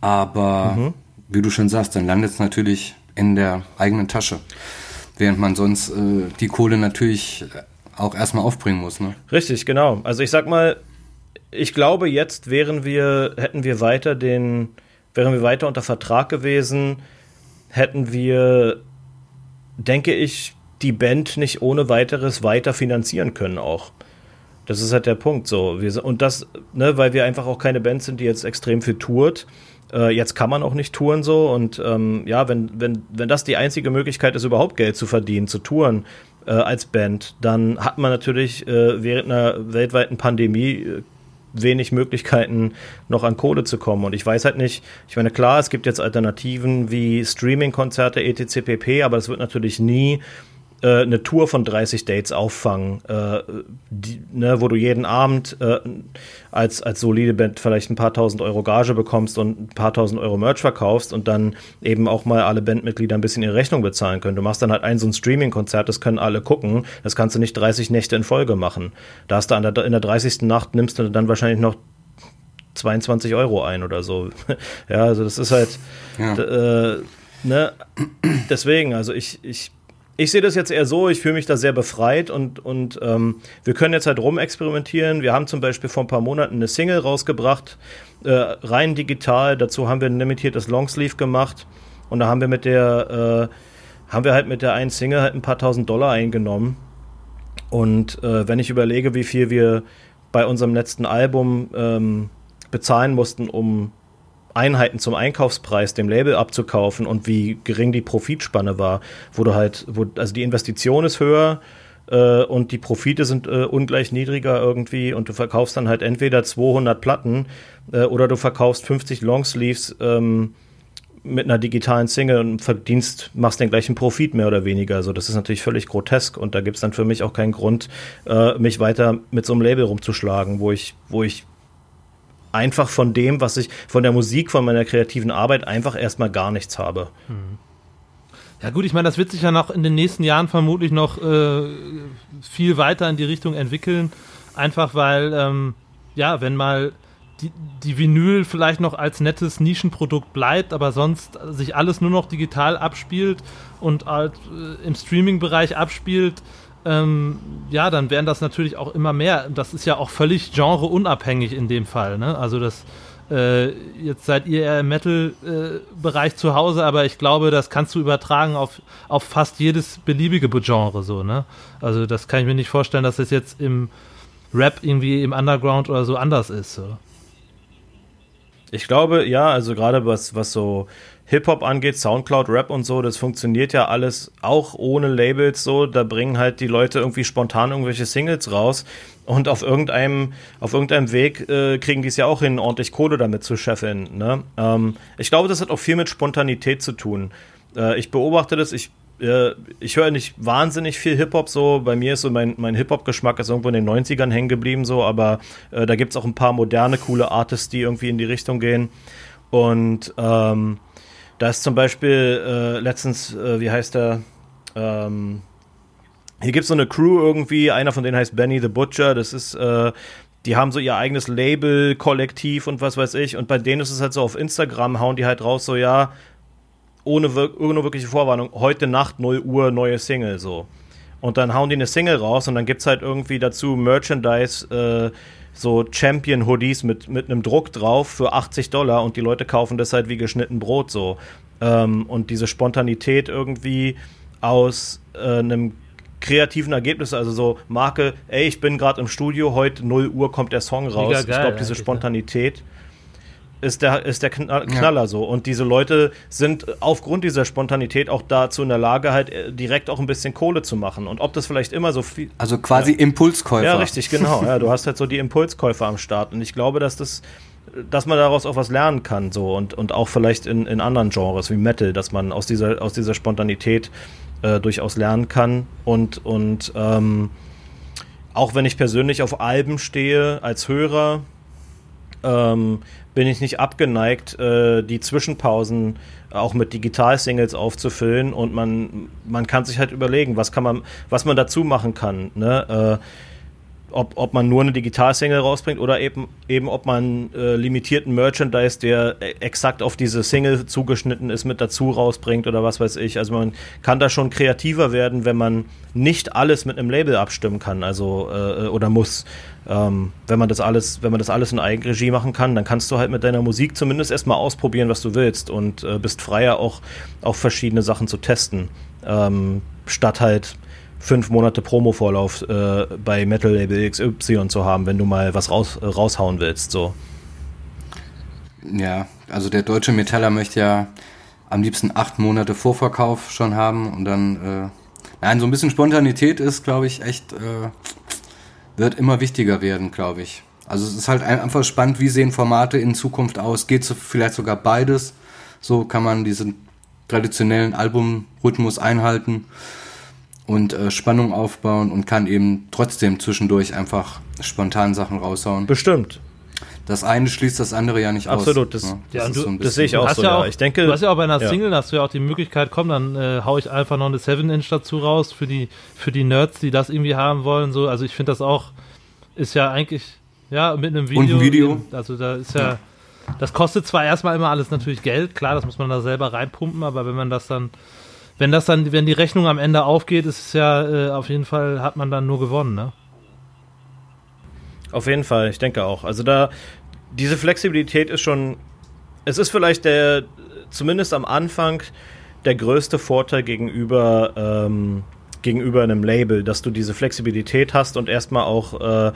aber mhm. wie du schon sagst, dann landet es natürlich in der eigenen Tasche. Während man sonst äh, die Kohle natürlich auch erstmal aufbringen muss. Ne? Richtig, genau. Also ich sag mal, ich glaube, jetzt wären wir, hätten wir weiter den, wären wir weiter unter Vertrag gewesen, hätten wir, denke ich, die Band nicht ohne weiteres weiter finanzieren können auch. Das ist halt der Punkt so. Wir, und das, ne, weil wir einfach auch keine Band sind, die jetzt extrem viel tourt. Äh, jetzt kann man auch nicht touren so und ähm, ja, wenn, wenn, wenn das die einzige Möglichkeit ist, überhaupt Geld zu verdienen, zu touren äh, als Band, dann hat man natürlich äh, während einer weltweiten Pandemie äh, wenig Möglichkeiten, noch an Kohle zu kommen. Und ich weiß halt nicht, ich meine, klar, es gibt jetzt Alternativen wie Streaming-Konzerte, etc. pp., aber es wird natürlich nie äh, eine Tour von 30 Dates auffangen, äh, die, ne, wo du jeden Abend äh, als, als solide Band vielleicht ein paar tausend Euro Gage bekommst und ein paar tausend Euro Merch verkaufst und dann eben auch mal alle Bandmitglieder ein bisschen ihre Rechnung bezahlen können. Du machst dann halt ein so ein Streaming-Konzert, das können alle gucken. Das kannst du nicht 30 Nächte in Folge machen. Da hast du an der, in der 30. Nacht nimmst du dann wahrscheinlich noch 22 Euro ein oder so. ja, also das ist halt, ja. äh, ne, deswegen, also ich, ich ich sehe das jetzt eher so, ich fühle mich da sehr befreit und, und ähm, wir können jetzt halt rumexperimentieren. Wir haben zum Beispiel vor ein paar Monaten eine Single rausgebracht, äh, rein digital. Dazu haben wir ein limitiertes Longsleeve gemacht und da haben wir mit der, äh, haben wir halt mit der einen Single halt ein paar tausend Dollar eingenommen. Und äh, wenn ich überlege, wie viel wir bei unserem letzten Album ähm, bezahlen mussten, um Einheiten zum Einkaufspreis dem Label abzukaufen und wie gering die Profitspanne war, wo du halt, wo, also die Investition ist höher äh, und die Profite sind äh, ungleich niedriger irgendwie und du verkaufst dann halt entweder 200 Platten äh, oder du verkaufst 50 Longsleeves ähm, mit einer digitalen Single und verdienst, machst den gleichen Profit mehr oder weniger. Also das ist natürlich völlig grotesk und da gibt es dann für mich auch keinen Grund, äh, mich weiter mit so einem Label rumzuschlagen, wo ich, wo ich einfach von dem, was ich, von der Musik, von meiner kreativen Arbeit einfach erstmal gar nichts habe. Hm. Ja gut, ich meine, das wird sich ja noch in den nächsten Jahren vermutlich noch äh, viel weiter in die Richtung entwickeln. Einfach weil, ähm, ja, wenn mal die, die Vinyl vielleicht noch als nettes Nischenprodukt bleibt, aber sonst sich alles nur noch digital abspielt und halt, äh, im Streaming-Bereich abspielt, ähm, ja, dann wären das natürlich auch immer mehr. Das ist ja auch völlig genreunabhängig in dem Fall. Ne? Also das äh, jetzt seid ihr eher im Metal-Bereich äh, zu Hause, aber ich glaube, das kannst du übertragen auf, auf fast jedes beliebige Genre so, ne? Also das kann ich mir nicht vorstellen, dass das jetzt im Rap irgendwie im Underground oder so anders ist. So. Ich glaube, ja, also gerade was, was so Hip-Hop angeht, Soundcloud, Rap und so, das funktioniert ja alles auch ohne Labels so. Da bringen halt die Leute irgendwie spontan irgendwelche Singles raus und auf irgendeinem, auf irgendeinem Weg äh, kriegen die es ja auch hin, ordentlich Kohle damit zu scheffeln. Ne? Ähm, ich glaube, das hat auch viel mit Spontanität zu tun. Äh, ich beobachte das, ich äh, ich höre nicht wahnsinnig viel Hip-Hop so. Bei mir ist so mein, mein Hip-Hop-Geschmack ist irgendwo in den 90ern hängen geblieben, so, aber äh, da gibt es auch ein paar moderne, coole Artists, die irgendwie in die Richtung gehen. Und ähm, da ist zum Beispiel äh, letztens, äh, wie heißt der? Ähm, hier gibt es so eine Crew irgendwie, einer von denen heißt Benny the Butcher, das ist, äh, die haben so ihr eigenes Label, Kollektiv und was weiß ich. Und bei denen ist es halt so auf Instagram, hauen die halt raus, so ja, ohne, wir wirkliche Vorwarnung, heute Nacht 0 Uhr neue Single, so. Und dann hauen die eine Single raus und dann gibt es halt irgendwie dazu Merchandise, äh, so Champion-Hoodies mit, mit einem Druck drauf für 80 Dollar und die Leute kaufen das halt wie geschnitten Brot so. Ähm, und diese Spontanität irgendwie aus äh, einem kreativen Ergebnis, also so Marke, ey, ich bin gerade im Studio, heute 0 Uhr kommt der Song raus. Geil, ich glaube, diese Spontanität. Ist der, ist der Knaller ja. so. Und diese Leute sind aufgrund dieser Spontanität auch dazu in der Lage, halt äh, direkt auch ein bisschen Kohle zu machen. Und ob das vielleicht immer so viel. Also quasi ja. Impulskäufer. Ja, richtig, genau. ja, du hast halt so die Impulskäufer am Start. Und ich glaube, dass das dass man daraus auch was lernen kann, so und, und auch vielleicht in, in anderen Genres wie Metal, dass man aus dieser, aus dieser Spontanität äh, durchaus lernen kann. Und, und ähm, auch wenn ich persönlich auf Alben stehe als Hörer, ähm, bin ich nicht abgeneigt, äh, die Zwischenpausen auch mit Digital-Singles aufzufüllen und man, man kann sich halt überlegen, was kann man, was man dazu machen kann. Ne? Äh, ob, ob man nur eine Digital-Single rausbringt oder eben, eben ob man äh, limitierten Merchandise, der e, exakt auf diese Single zugeschnitten ist, mit dazu rausbringt oder was weiß ich. Also man kann da schon kreativer werden, wenn man nicht alles mit einem Label abstimmen kann, also äh, oder muss. Ähm, wenn man das alles, wenn man das alles in Eigenregie machen kann, dann kannst du halt mit deiner Musik zumindest erstmal ausprobieren, was du willst und äh, bist freier auch, auch verschiedene Sachen zu testen. Ähm, statt halt fünf Monate Promo-Vorlauf äh, bei Metal Label XY zu haben, wenn du mal was raus, äh, raushauen willst. So. Ja, also der deutsche Metaller möchte ja am liebsten acht Monate Vorverkauf schon haben und dann, äh, nein, so ein bisschen Spontanität ist, glaube ich, echt, äh, wird immer wichtiger werden, glaube ich. Also es ist halt einfach spannend, wie sehen Formate in Zukunft aus? Geht so vielleicht sogar beides? So kann man diesen traditionellen Albumrhythmus einhalten und äh, Spannung aufbauen und kann eben trotzdem zwischendurch einfach spontan Sachen raushauen. Bestimmt. Das eine schließt das andere ja nicht Absolut, aus. Das, ja, das, ja, so das sehe ich auch so. Ja auch, ich denke, du hast ja auch bei einer Single hast du ja auch die Möglichkeit, komm, dann äh, hau ich einfach noch eine 7-Inch dazu raus für die, für die Nerds, die das irgendwie haben wollen. So. Also ich finde das auch, ist ja eigentlich, ja, mit einem Video. Und ein Video. Also da ist ja, das kostet zwar erstmal immer alles natürlich Geld, klar, das muss man da selber reinpumpen, aber wenn man das dann wenn das dann, wenn die Rechnung am Ende aufgeht, ist es ja äh, auf jeden Fall, hat man dann nur gewonnen, ne? Auf jeden Fall, ich denke auch. Also da, diese Flexibilität ist schon, es ist vielleicht der, zumindest am Anfang, der größte Vorteil gegenüber, ähm, gegenüber einem Label, dass du diese Flexibilität hast und erstmal auch äh,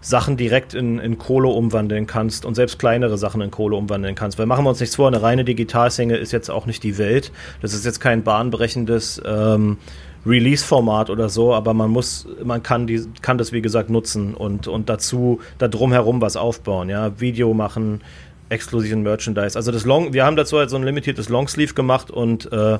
Sachen direkt in, in Kohle umwandeln kannst und selbst kleinere Sachen in Kohle umwandeln kannst. Weil machen wir uns nichts vor, eine reine Digitalsingle ist jetzt auch nicht die Welt. Das ist jetzt kein bahnbrechendes ähm, Release-Format oder so, aber man muss, man kann die, kann das wie gesagt nutzen und, und dazu, da drumherum was aufbauen, ja, Video machen, exklusiven Merchandise. Also das Long, wir haben dazu halt so ein limitiertes Longsleeve gemacht und äh,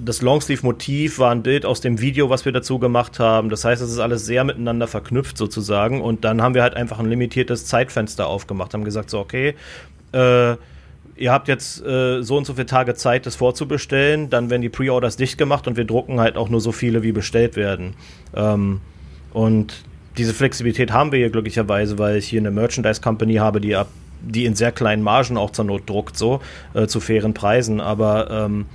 das Longsleeve-Motiv war ein Bild aus dem Video, was wir dazu gemacht haben. Das heißt, es ist alles sehr miteinander verknüpft sozusagen. Und dann haben wir halt einfach ein limitiertes Zeitfenster aufgemacht, haben gesagt so, okay, äh, ihr habt jetzt äh, so und so viele Tage Zeit, das vorzubestellen. Dann werden die Pre-Orders dicht gemacht und wir drucken halt auch nur so viele, wie bestellt werden. Ähm, und diese Flexibilität haben wir hier glücklicherweise, weil ich hier eine Merchandise Company habe, die ab die in sehr kleinen Margen auch zur Not druckt, so äh, zu fairen Preisen. Aber, ähm,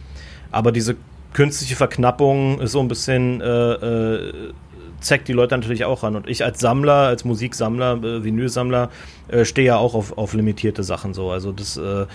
aber diese künstliche Verknappung ist so ein bisschen, äh, äh, zeigt die Leute natürlich auch an. Und ich als Sammler, als Musiksammler, äh, Vinylsammler, äh, stehe ja auch auf, auf limitierte Sachen so. Also das äh,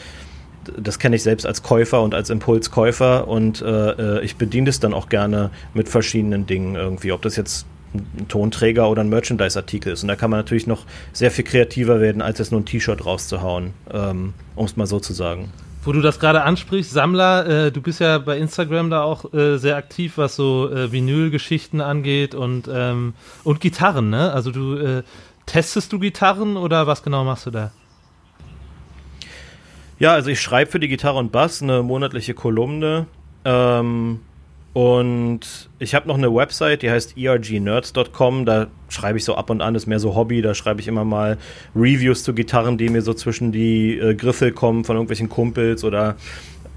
das kenne ich selbst als Käufer und als Impulskäufer und äh, ich bediene das dann auch gerne mit verschiedenen Dingen irgendwie. Ob das jetzt ein Tonträger oder ein Merchandise-Artikel ist. Und da kann man natürlich noch sehr viel kreativer werden, als jetzt nur ein T-Shirt rauszuhauen, ähm, um es mal so zu sagen. Wo du das gerade ansprichst, Sammler, äh, du bist ja bei Instagram da auch äh, sehr aktiv, was so äh, Vinyl-Geschichten angeht und, ähm, und Gitarren, ne? Also du äh, testest du Gitarren oder was genau machst du da? Ja, also ich schreibe für die Gitarre und Bass eine monatliche Kolumne. Ähm, und ich habe noch eine Website, die heißt ergnerds.com. Da schreibe ich so ab und an, ist mehr so Hobby. Da schreibe ich immer mal Reviews zu Gitarren, die mir so zwischen die äh, Griffel kommen von irgendwelchen Kumpels oder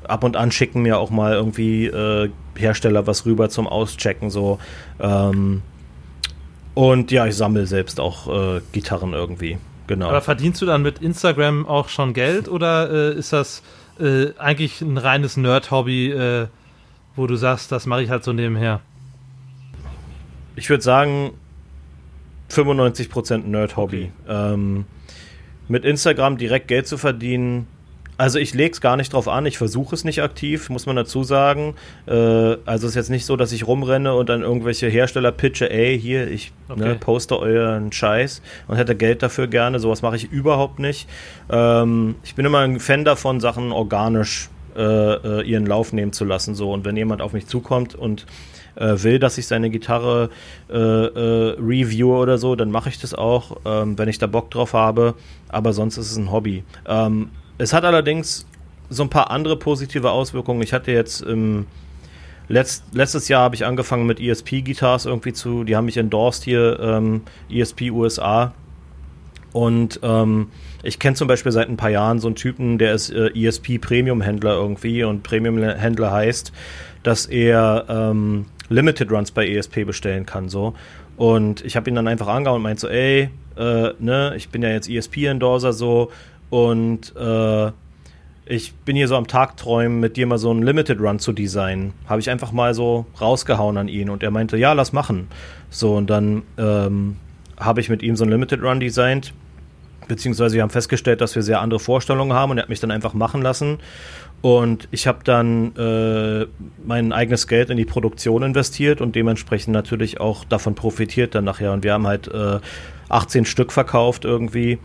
ab und an schicken mir auch mal irgendwie äh, Hersteller was rüber zum Auschecken. So. Ähm, und ja, ich sammle selbst auch äh, Gitarren irgendwie. Genau. Aber verdienst du dann mit Instagram auch schon Geld oder äh, ist das äh, eigentlich ein reines Nerd-Hobby? Wo du sagst, das mache ich halt so nebenher? Ich würde sagen, 95% Nerd-Hobby. Okay. Ähm, mit Instagram direkt Geld zu verdienen, also ich lege es gar nicht drauf an, ich versuche es nicht aktiv, muss man dazu sagen. Äh, also es ist jetzt nicht so, dass ich rumrenne und dann irgendwelche Hersteller pitche, ey, hier, ich ne, okay. ne, poste euren Scheiß und hätte Geld dafür gerne. Sowas mache ich überhaupt nicht. Ähm, ich bin immer ein Fan davon, Sachen organisch äh, äh, ihren Lauf nehmen zu lassen. So. Und wenn jemand auf mich zukommt und äh, will, dass ich seine Gitarre äh, äh, reviewe oder so, dann mache ich das auch, ähm, wenn ich da Bock drauf habe. Aber sonst ist es ein Hobby. Ähm, es hat allerdings so ein paar andere positive Auswirkungen. Ich hatte jetzt im Letzt, letztes Jahr habe ich angefangen mit ESP-Guitars irgendwie zu, die haben mich endorsed hier, ähm, ESP USA. Und ähm, ich kenne zum Beispiel seit ein paar Jahren so einen Typen, der ist äh, ESP Premium-Händler irgendwie und Premium-Händler heißt, dass er ähm, Limited Runs bei ESP bestellen kann. so. Und ich habe ihn dann einfach angehauen und meinte so, ey, äh, ne, ich bin ja jetzt ESP-Endorser so und äh, ich bin hier so am Tag träumen, mit dir mal so einen Limited Run zu designen. Habe ich einfach mal so rausgehauen an ihn und er meinte, ja, lass machen. So, und dann ähm, habe ich mit ihm so einen Limited Run designt beziehungsweise wir haben festgestellt, dass wir sehr andere Vorstellungen haben und er hat mich dann einfach machen lassen. Und ich habe dann äh, mein eigenes Geld in die Produktion investiert und dementsprechend natürlich auch davon profitiert dann nachher. Und wir haben halt äh, 18 Stück verkauft irgendwie.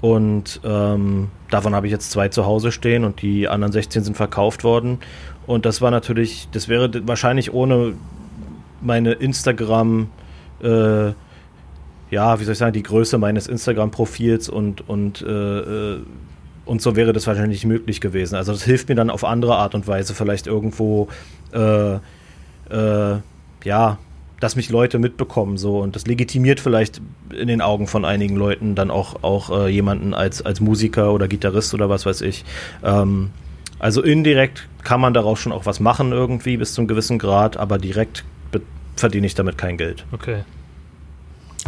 Und ähm, davon habe ich jetzt zwei zu Hause stehen und die anderen 16 sind verkauft worden. Und das war natürlich, das wäre wahrscheinlich ohne meine Instagram äh, ja, wie soll ich sagen, die Größe meines Instagram-Profils und, und, äh, äh, und so wäre das wahrscheinlich nicht möglich gewesen. Also das hilft mir dann auf andere Art und Weise vielleicht irgendwo, äh, äh, ja, dass mich Leute mitbekommen so und das legitimiert vielleicht in den Augen von einigen Leuten dann auch, auch äh, jemanden als, als Musiker oder Gitarrist oder was weiß ich. Ähm, also indirekt kann man daraus schon auch was machen irgendwie bis zu einem gewissen Grad, aber direkt verdiene ich damit kein Geld. Okay.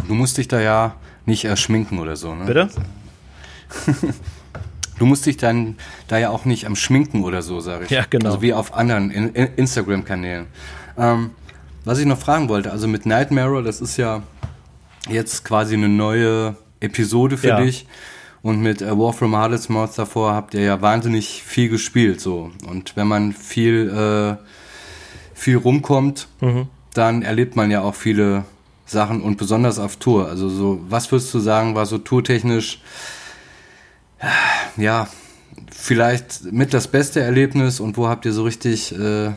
Du musst dich da ja nicht erschminken oder so, ne? Bitte? du musst dich dann da ja auch nicht am Schminken oder so, sage ich. Ja, genau. Also wie auf anderen in, in Instagram-Kanälen. Ähm, was ich noch fragen wollte, also mit Nightmare, das ist ja jetzt quasi eine neue Episode für ja. dich. Und mit äh, War from Harlots Mouth davor habt ihr ja wahnsinnig viel gespielt, so. Und wenn man viel, äh, viel rumkommt, mhm. dann erlebt man ja auch viele Sachen und besonders auf Tour. Also so, was würdest du sagen, war so tourtechnisch, ja, vielleicht mit das beste Erlebnis und wo habt ihr so richtig äh,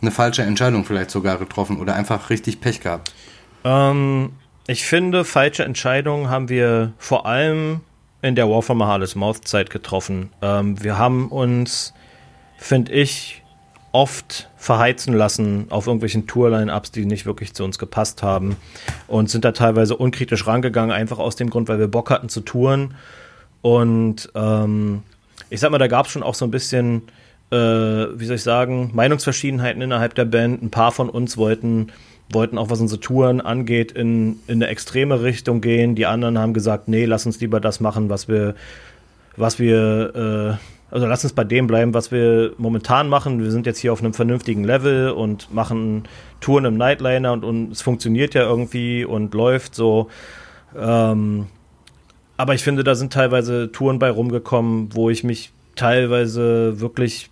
eine falsche Entscheidung vielleicht sogar getroffen oder einfach richtig Pech gehabt? Ähm, ich finde, falsche Entscheidungen haben wir vor allem in der War from Mahales Mouth Zeit getroffen. Ähm, wir haben uns, finde ich, oft verheizen lassen auf irgendwelchen Tour-Line-Ups, die nicht wirklich zu uns gepasst haben und sind da teilweise unkritisch rangegangen, einfach aus dem Grund, weil wir Bock hatten zu touren. Und ähm, ich sag mal, da gab es schon auch so ein bisschen, äh, wie soll ich sagen, Meinungsverschiedenheiten innerhalb der Band. Ein paar von uns wollten wollten auch, was unsere Touren angeht, in, in eine extreme Richtung gehen. Die anderen haben gesagt, nee, lass uns lieber das machen, was wir, was wir äh, also lass uns bei dem bleiben, was wir momentan machen. Wir sind jetzt hier auf einem vernünftigen Level und machen Touren im Nightliner und, und es funktioniert ja irgendwie und läuft so. Ähm, aber ich finde, da sind teilweise Touren bei rumgekommen, wo ich mich teilweise wirklich,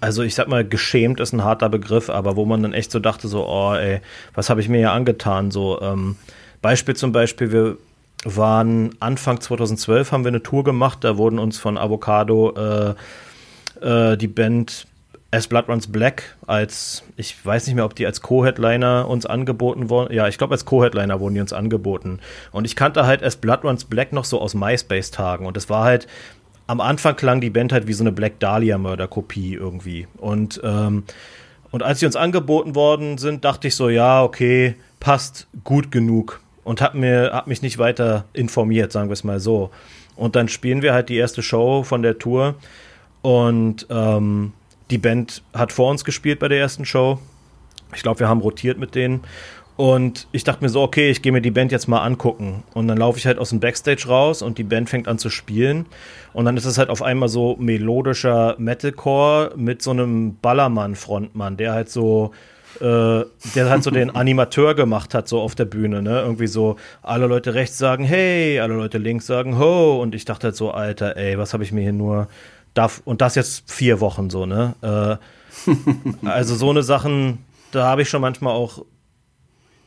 also ich sag mal, geschämt ist ein harter Begriff, aber wo man dann echt so dachte, so, oh ey, was habe ich mir hier angetan? So, ähm, Beispiel zum Beispiel, wir waren Anfang 2012 haben wir eine Tour gemacht, da wurden uns von Avocado äh, äh, die Band As Blood Runs Black als, ich weiß nicht mehr, ob die als Co-Headliner uns angeboten wurden. Ja, ich glaube, als Co-Headliner wurden die uns angeboten. Und ich kannte halt As Blood Runs Black noch so aus MySpace-Tagen. Und es war halt, am Anfang klang die Band halt wie so eine Black Dahlia-Mörder-Kopie irgendwie. Und, ähm, und als sie uns angeboten worden sind, dachte ich so, ja, okay, passt gut genug und habe mir hab mich nicht weiter informiert, sagen wir es mal so. Und dann spielen wir halt die erste Show von der Tour und ähm, die Band hat vor uns gespielt bei der ersten Show. Ich glaube, wir haben rotiert mit denen. Und ich dachte mir so, okay, ich gehe mir die Band jetzt mal angucken. Und dann laufe ich halt aus dem Backstage raus und die Band fängt an zu spielen. Und dann ist es halt auf einmal so melodischer Metalcore mit so einem Ballermann-Frontmann, der halt so äh, der halt so den Animateur gemacht hat, so auf der Bühne, ne? Irgendwie so, alle Leute rechts sagen hey, alle Leute links sagen ho. Und ich dachte halt so, Alter, ey, was habe ich mir hier nur. Darf, und das jetzt vier Wochen so, ne? Äh, also so eine Sachen, da habe ich schon manchmal auch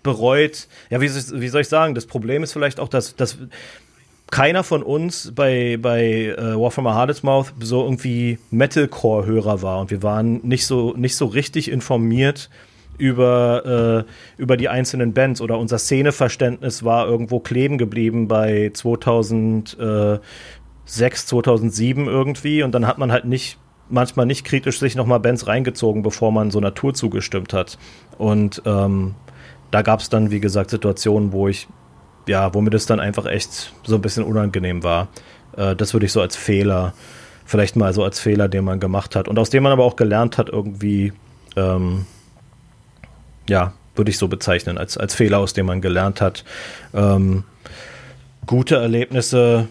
bereut. Ja, wie, wie, soll ich sagen? Das Problem ist vielleicht auch, dass, dass keiner von uns bei, bei uh, War from a Hardest Mouth so irgendwie Metalcore-Hörer war und wir waren nicht so, nicht so richtig informiert über, äh, über die einzelnen Bands oder unser Szeneverständnis war irgendwo kleben geblieben bei 2006, 2007 irgendwie und dann hat man halt nicht manchmal nicht kritisch sich nochmal Bands reingezogen, bevor man so einer Tour zugestimmt hat. Und ähm, da gab es dann, wie gesagt, Situationen, wo ich, ja, wo mir das dann einfach echt so ein bisschen unangenehm war. Äh, das würde ich so als Fehler, vielleicht mal so als Fehler, den man gemacht hat und aus dem man aber auch gelernt hat, irgendwie ähm, ja, würde ich so bezeichnen, als, als Fehler, aus dem man gelernt hat. Ähm, gute Erlebnisse.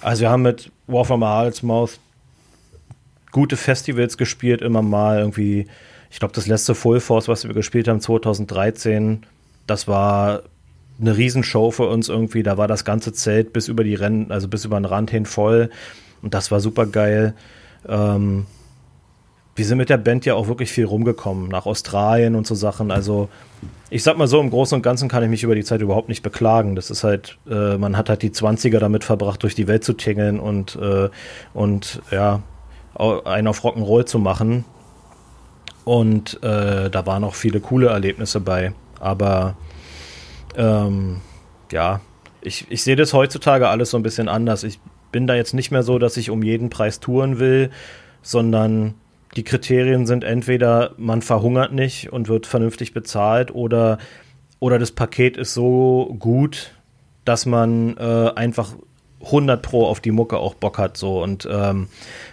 Also wir haben mit War from Mouth gute Festivals gespielt, immer mal irgendwie. Ich glaube, das letzte Full Force, was wir gespielt haben, 2013, das war eine Riesenshow für uns irgendwie. Da war das ganze Zelt bis über die Rennen, also bis über den Rand hin voll. Und das war super geil. Ähm, wir sind mit der Band ja auch wirklich viel rumgekommen, nach Australien und so Sachen. Also ich sag mal so, im Großen und Ganzen kann ich mich über die Zeit überhaupt nicht beklagen. Das ist halt, äh, man hat halt die 20er damit verbracht, durch die Welt zu tingeln und, äh, und ja, einen auf Rock'n'Roll zu machen. Und äh, da waren auch viele coole Erlebnisse bei. Aber ähm, ja, ich, ich sehe das heutzutage alles so ein bisschen anders. Ich bin da jetzt nicht mehr so, dass ich um jeden Preis touren will, sondern die Kriterien sind entweder man verhungert nicht und wird vernünftig bezahlt oder, oder das Paket ist so gut, dass man äh, einfach 100 Pro auf die Mucke auch Bock hat. So. Und ähm,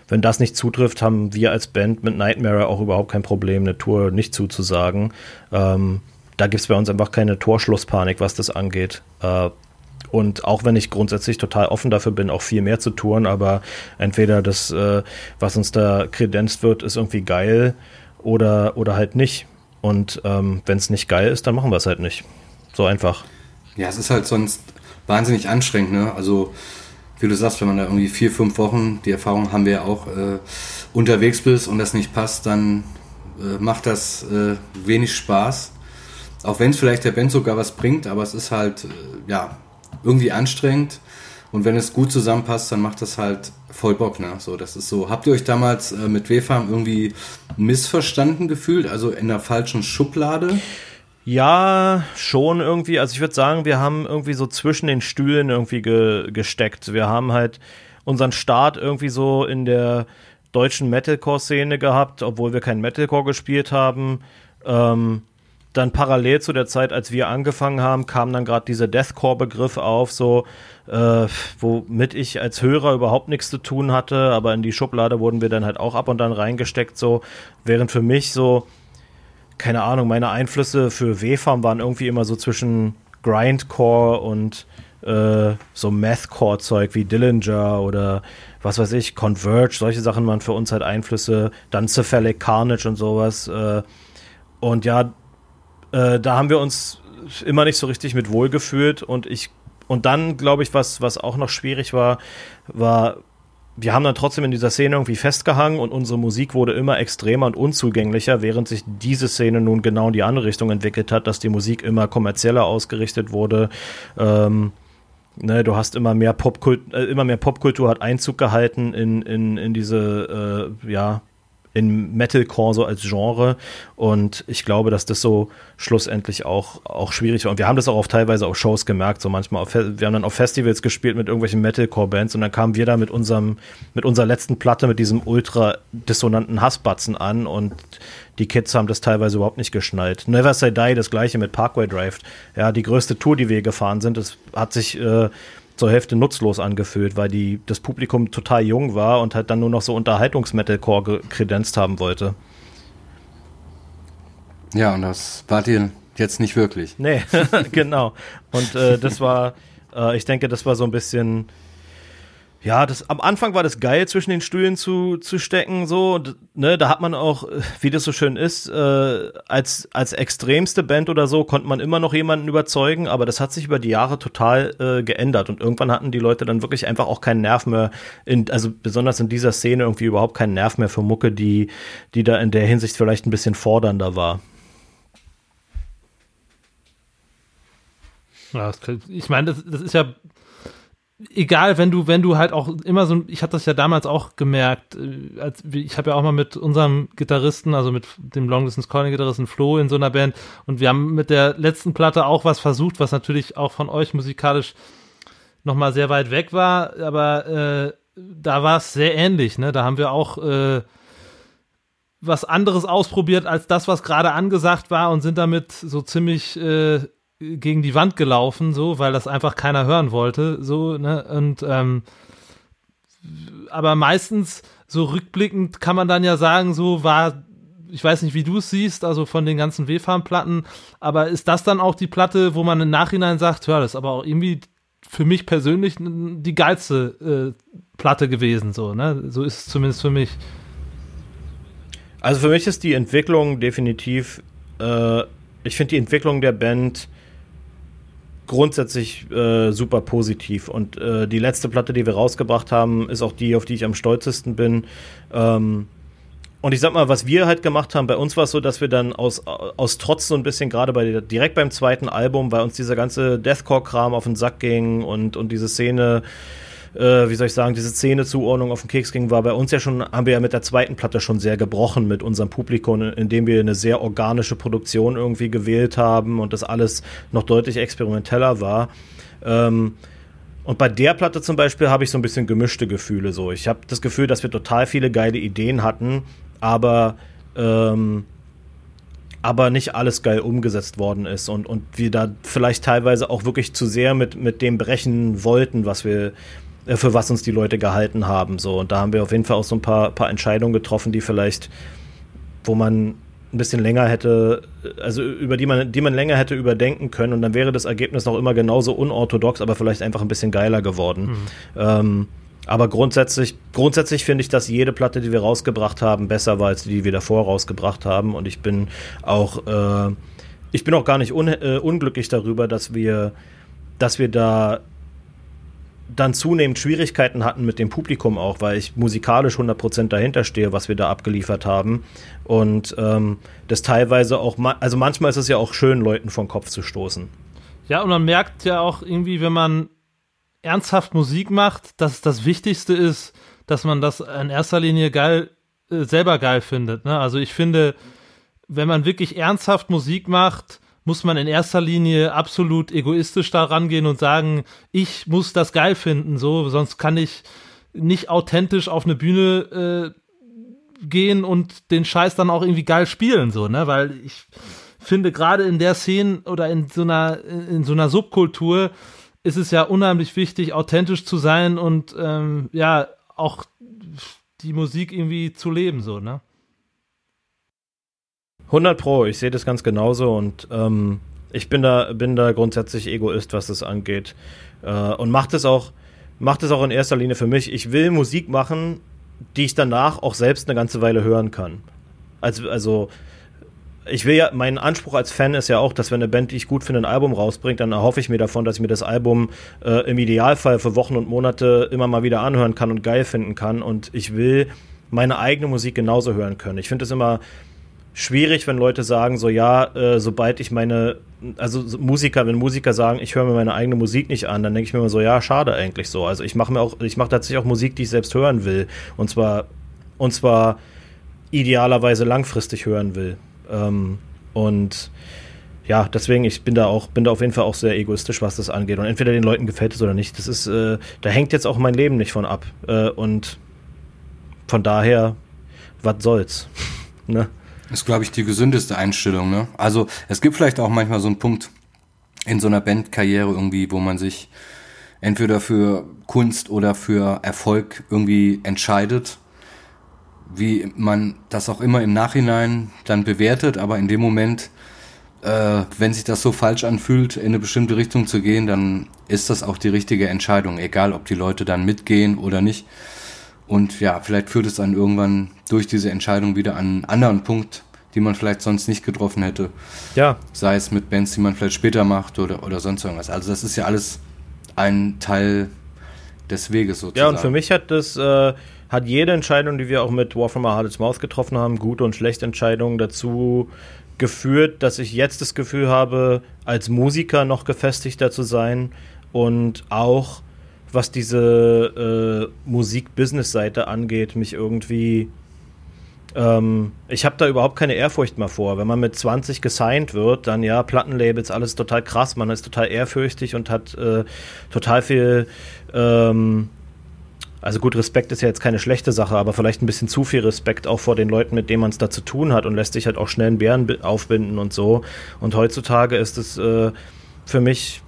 wenn das nicht zutrifft, haben wir als Band mit Nightmare auch überhaupt kein Problem, eine Tour nicht zuzusagen. Ähm, da gibt es bei uns einfach keine Torschlusspanik, was das angeht. Äh, und auch wenn ich grundsätzlich total offen dafür bin, auch viel mehr zu touren, aber entweder das, äh, was uns da kredenzt wird, ist irgendwie geil oder, oder halt nicht. Und ähm, wenn es nicht geil ist, dann machen wir es halt nicht. So einfach. Ja, es ist halt sonst wahnsinnig anstrengend, ne? Also, wie du sagst, wenn man da irgendwie vier, fünf Wochen, die Erfahrung haben wir ja auch, äh, unterwegs bist und das nicht passt, dann äh, macht das äh, wenig Spaß. Auch wenn es vielleicht der Band sogar was bringt, aber es ist halt, äh, ja, irgendwie anstrengend. Und wenn es gut zusammenpasst, dann macht das halt voll Bock, ne? So, das ist so. Habt ihr euch damals äh, mit WFARM irgendwie missverstanden gefühlt? Also in der falschen Schublade? Ja, schon irgendwie. Also ich würde sagen, wir haben irgendwie so zwischen den Stühlen irgendwie ge gesteckt. Wir haben halt unseren Start irgendwie so in der deutschen Metalcore-Szene gehabt, obwohl wir kein Metalcore gespielt haben. Ähm, dann parallel zu der Zeit, als wir angefangen haben, kam dann gerade dieser Deathcore-Begriff auf, so äh, womit ich als Hörer überhaupt nichts zu tun hatte, aber in die Schublade wurden wir dann halt auch ab und dann reingesteckt, so während für mich so keine Ahnung, meine Einflüsse für W-Farm waren irgendwie immer so zwischen Grindcore und äh, so Mathcore-Zeug wie Dillinger oder was weiß ich, Converge, solche Sachen waren für uns halt Einflüsse, dann Cephalic Carnage und sowas. Äh, und ja, äh, da haben wir uns immer nicht so richtig mit wohlgefühlt und ich und dann glaube ich, was was auch noch schwierig war, war wir haben dann trotzdem in dieser Szene irgendwie festgehangen und unsere Musik wurde immer extremer und unzugänglicher, während sich diese Szene nun genau in die andere Richtung entwickelt hat, dass die Musik immer kommerzieller ausgerichtet wurde. Ähm, ne, du hast immer mehr Popkultur, äh, immer mehr Popkultur hat Einzug gehalten in, in, in diese, äh, ja, in Metalcore so als Genre. Und ich glaube, dass das so schlussendlich auch, auch schwierig war. Und wir haben das auch auf teilweise auf Shows gemerkt, so manchmal auf, wir haben dann auf Festivals gespielt mit irgendwelchen Metalcore-Bands und dann kamen wir da mit unserem, mit unserer letzten Platte, mit diesem ultra dissonanten Hassbatzen an und die Kids haben das teilweise überhaupt nicht geschnallt. Never Say Die, das gleiche mit Parkway Drive. Ja, die größte Tour, die wir gefahren sind, das hat sich äh, zur Hälfte nutzlos angefühlt, weil die, das Publikum total jung war und halt dann nur noch so Unterhaltungs-Metalcore kredenzt haben wollte. Ja, und das wart ihr jetzt nicht wirklich. Nee, genau. Und äh, das war, äh, ich denke, das war so ein bisschen ja, das, am Anfang war das geil, zwischen den Stühlen zu, zu stecken, so, ne, da hat man auch, wie das so schön ist, äh, als, als extremste Band oder so konnte man immer noch jemanden überzeugen, aber das hat sich über die Jahre total äh, geändert und irgendwann hatten die Leute dann wirklich einfach auch keinen Nerv mehr, in, also besonders in dieser Szene irgendwie überhaupt keinen Nerv mehr für Mucke, die, die da in der Hinsicht vielleicht ein bisschen fordernder war. Ja, ich meine, das, das ist ja egal, wenn du, wenn du halt auch immer so, ich hatte das ja damals auch gemerkt, äh, als, ich habe ja auch mal mit unserem Gitarristen, also mit dem Long Distance Calling Gitarristen Flo in so einer Band und wir haben mit der letzten Platte auch was versucht, was natürlich auch von euch musikalisch nochmal sehr weit weg war, aber äh, da war es sehr ähnlich, ne? Da haben wir auch äh, was anderes ausprobiert als das, was gerade angesagt war und sind damit so ziemlich äh, gegen die Wand gelaufen, so, weil das einfach keiner hören wollte, so, ne, und, ähm, aber meistens, so rückblickend kann man dann ja sagen, so war, ich weiß nicht, wie du es siehst, also von den ganzen W-Farm-Platten, aber ist das dann auch die Platte, wo man im Nachhinein sagt, hör, das ist aber auch irgendwie für mich persönlich die geilste äh, Platte gewesen, so, ne, so ist es zumindest für mich. Also für mich ist die Entwicklung definitiv, äh, ich finde die Entwicklung der Band grundsätzlich äh, super positiv. Und äh, die letzte Platte, die wir rausgebracht haben, ist auch die, auf die ich am stolzesten bin. Ähm, und ich sag mal, was wir halt gemacht haben, bei uns war es so, dass wir dann aus, aus Trotz so ein bisschen gerade bei direkt beim zweiten Album, weil uns dieser ganze Deathcore-Kram auf den Sack ging und, und diese Szene äh, wie soll ich sagen, diese Szene-Zuordnung auf den Keks ging, war bei uns ja schon, haben wir ja mit der zweiten Platte schon sehr gebrochen mit unserem Publikum, indem wir eine sehr organische Produktion irgendwie gewählt haben und das alles noch deutlich experimenteller war. Ähm, und bei der Platte zum Beispiel habe ich so ein bisschen gemischte Gefühle so. Ich habe das Gefühl, dass wir total viele geile Ideen hatten, aber ähm, aber nicht alles geil umgesetzt worden ist und, und wir da vielleicht teilweise auch wirklich zu sehr mit, mit dem brechen wollten, was wir, für was uns die Leute gehalten haben. So. Und da haben wir auf jeden Fall auch so ein paar, paar Entscheidungen getroffen, die vielleicht, wo man ein bisschen länger hätte, also über die man, die man länger hätte überdenken können und dann wäre das Ergebnis noch immer genauso unorthodox, aber vielleicht einfach ein bisschen geiler geworden. Mhm. Ähm, aber grundsätzlich, grundsätzlich finde ich, dass jede Platte, die wir rausgebracht haben, besser war als die, die wir davor rausgebracht haben. Und ich bin auch, äh, ich bin auch gar nicht un, äh, unglücklich darüber, dass wir, dass wir da dann zunehmend Schwierigkeiten hatten mit dem Publikum auch, weil ich musikalisch 100% dahinter stehe, was wir da abgeliefert haben. Und ähm, das teilweise auch, ma also manchmal ist es ja auch schön, Leuten vom Kopf zu stoßen. Ja, und man merkt ja auch irgendwie, wenn man ernsthaft Musik macht, dass das Wichtigste ist, dass man das in erster Linie geil, äh, selber geil findet. Ne? Also ich finde, wenn man wirklich ernsthaft Musik macht, muss man in erster Linie absolut egoistisch da rangehen und sagen, ich muss das geil finden, so, sonst kann ich nicht authentisch auf eine Bühne gehen und den Scheiß dann auch irgendwie geil spielen, so, ne? Weil ich finde, gerade in der Szene oder in so einer, in so einer Subkultur ist es ja unheimlich wichtig, authentisch zu sein und ähm, ja, auch die Musik irgendwie zu leben, so, ne? 100 Pro, ich sehe das ganz genauso und ähm, ich bin da, bin da grundsätzlich Egoist, was das angeht. Äh, und macht es auch, macht es auch in erster Linie für mich. Ich will Musik machen, die ich danach auch selbst eine ganze Weile hören kann. Also, also ich will ja, mein Anspruch als Fan ist ja auch, dass wenn eine Band, die ich gut finde, ein Album rausbringt, dann erhoffe ich mir davon, dass ich mir das Album äh, im Idealfall für Wochen und Monate immer mal wieder anhören kann und geil finden kann. Und ich will meine eigene Musik genauso hören können. Ich finde es immer schwierig, wenn Leute sagen, so ja, äh, sobald ich meine, also Musiker, wenn Musiker sagen, ich höre mir meine eigene Musik nicht an, dann denke ich mir immer so, ja, schade eigentlich so. Also ich mache mir auch, ich mache tatsächlich auch Musik, die ich selbst hören will. Und zwar, und zwar idealerweise langfristig hören will. Ähm, und ja, deswegen, ich bin da auch, bin da auf jeden Fall auch sehr egoistisch, was das angeht. Und entweder den Leuten gefällt es oder nicht. Das ist, äh, da hängt jetzt auch mein Leben nicht von ab. Äh, und von daher, was soll's? ne? Ist, glaube ich, die gesündeste Einstellung, ne? Also, es gibt vielleicht auch manchmal so einen Punkt in so einer Bandkarriere irgendwie, wo man sich entweder für Kunst oder für Erfolg irgendwie entscheidet. Wie man das auch immer im Nachhinein dann bewertet, aber in dem Moment, äh, wenn sich das so falsch anfühlt, in eine bestimmte Richtung zu gehen, dann ist das auch die richtige Entscheidung, egal ob die Leute dann mitgehen oder nicht. Und ja, vielleicht führt es dann irgendwann durch diese Entscheidung wieder an einen anderen Punkt, die man vielleicht sonst nicht getroffen hätte. Ja. Sei es mit Bands, die man vielleicht später macht oder, oder sonst irgendwas. Also das ist ja alles ein Teil des Weges sozusagen. Ja, und für mich hat das, äh, hat jede Entscheidung, die wir auch mit War from a Hardest Mouth getroffen haben, gute und schlechte Entscheidungen dazu geführt, dass ich jetzt das Gefühl habe, als Musiker noch gefestigter zu sein und auch was diese äh, Musik-Business-Seite angeht, mich irgendwie. Ähm, ich habe da überhaupt keine Ehrfurcht mehr vor. Wenn man mit 20 gesigned wird, dann ja, Plattenlabels, alles total krass. Man ist total ehrfürchtig und hat äh, total viel. Ähm, also gut, Respekt ist ja jetzt keine schlechte Sache, aber vielleicht ein bisschen zu viel Respekt auch vor den Leuten, mit denen man es da zu tun hat und lässt sich halt auch schnell einen Bären aufbinden und so. Und heutzutage ist es äh, für mich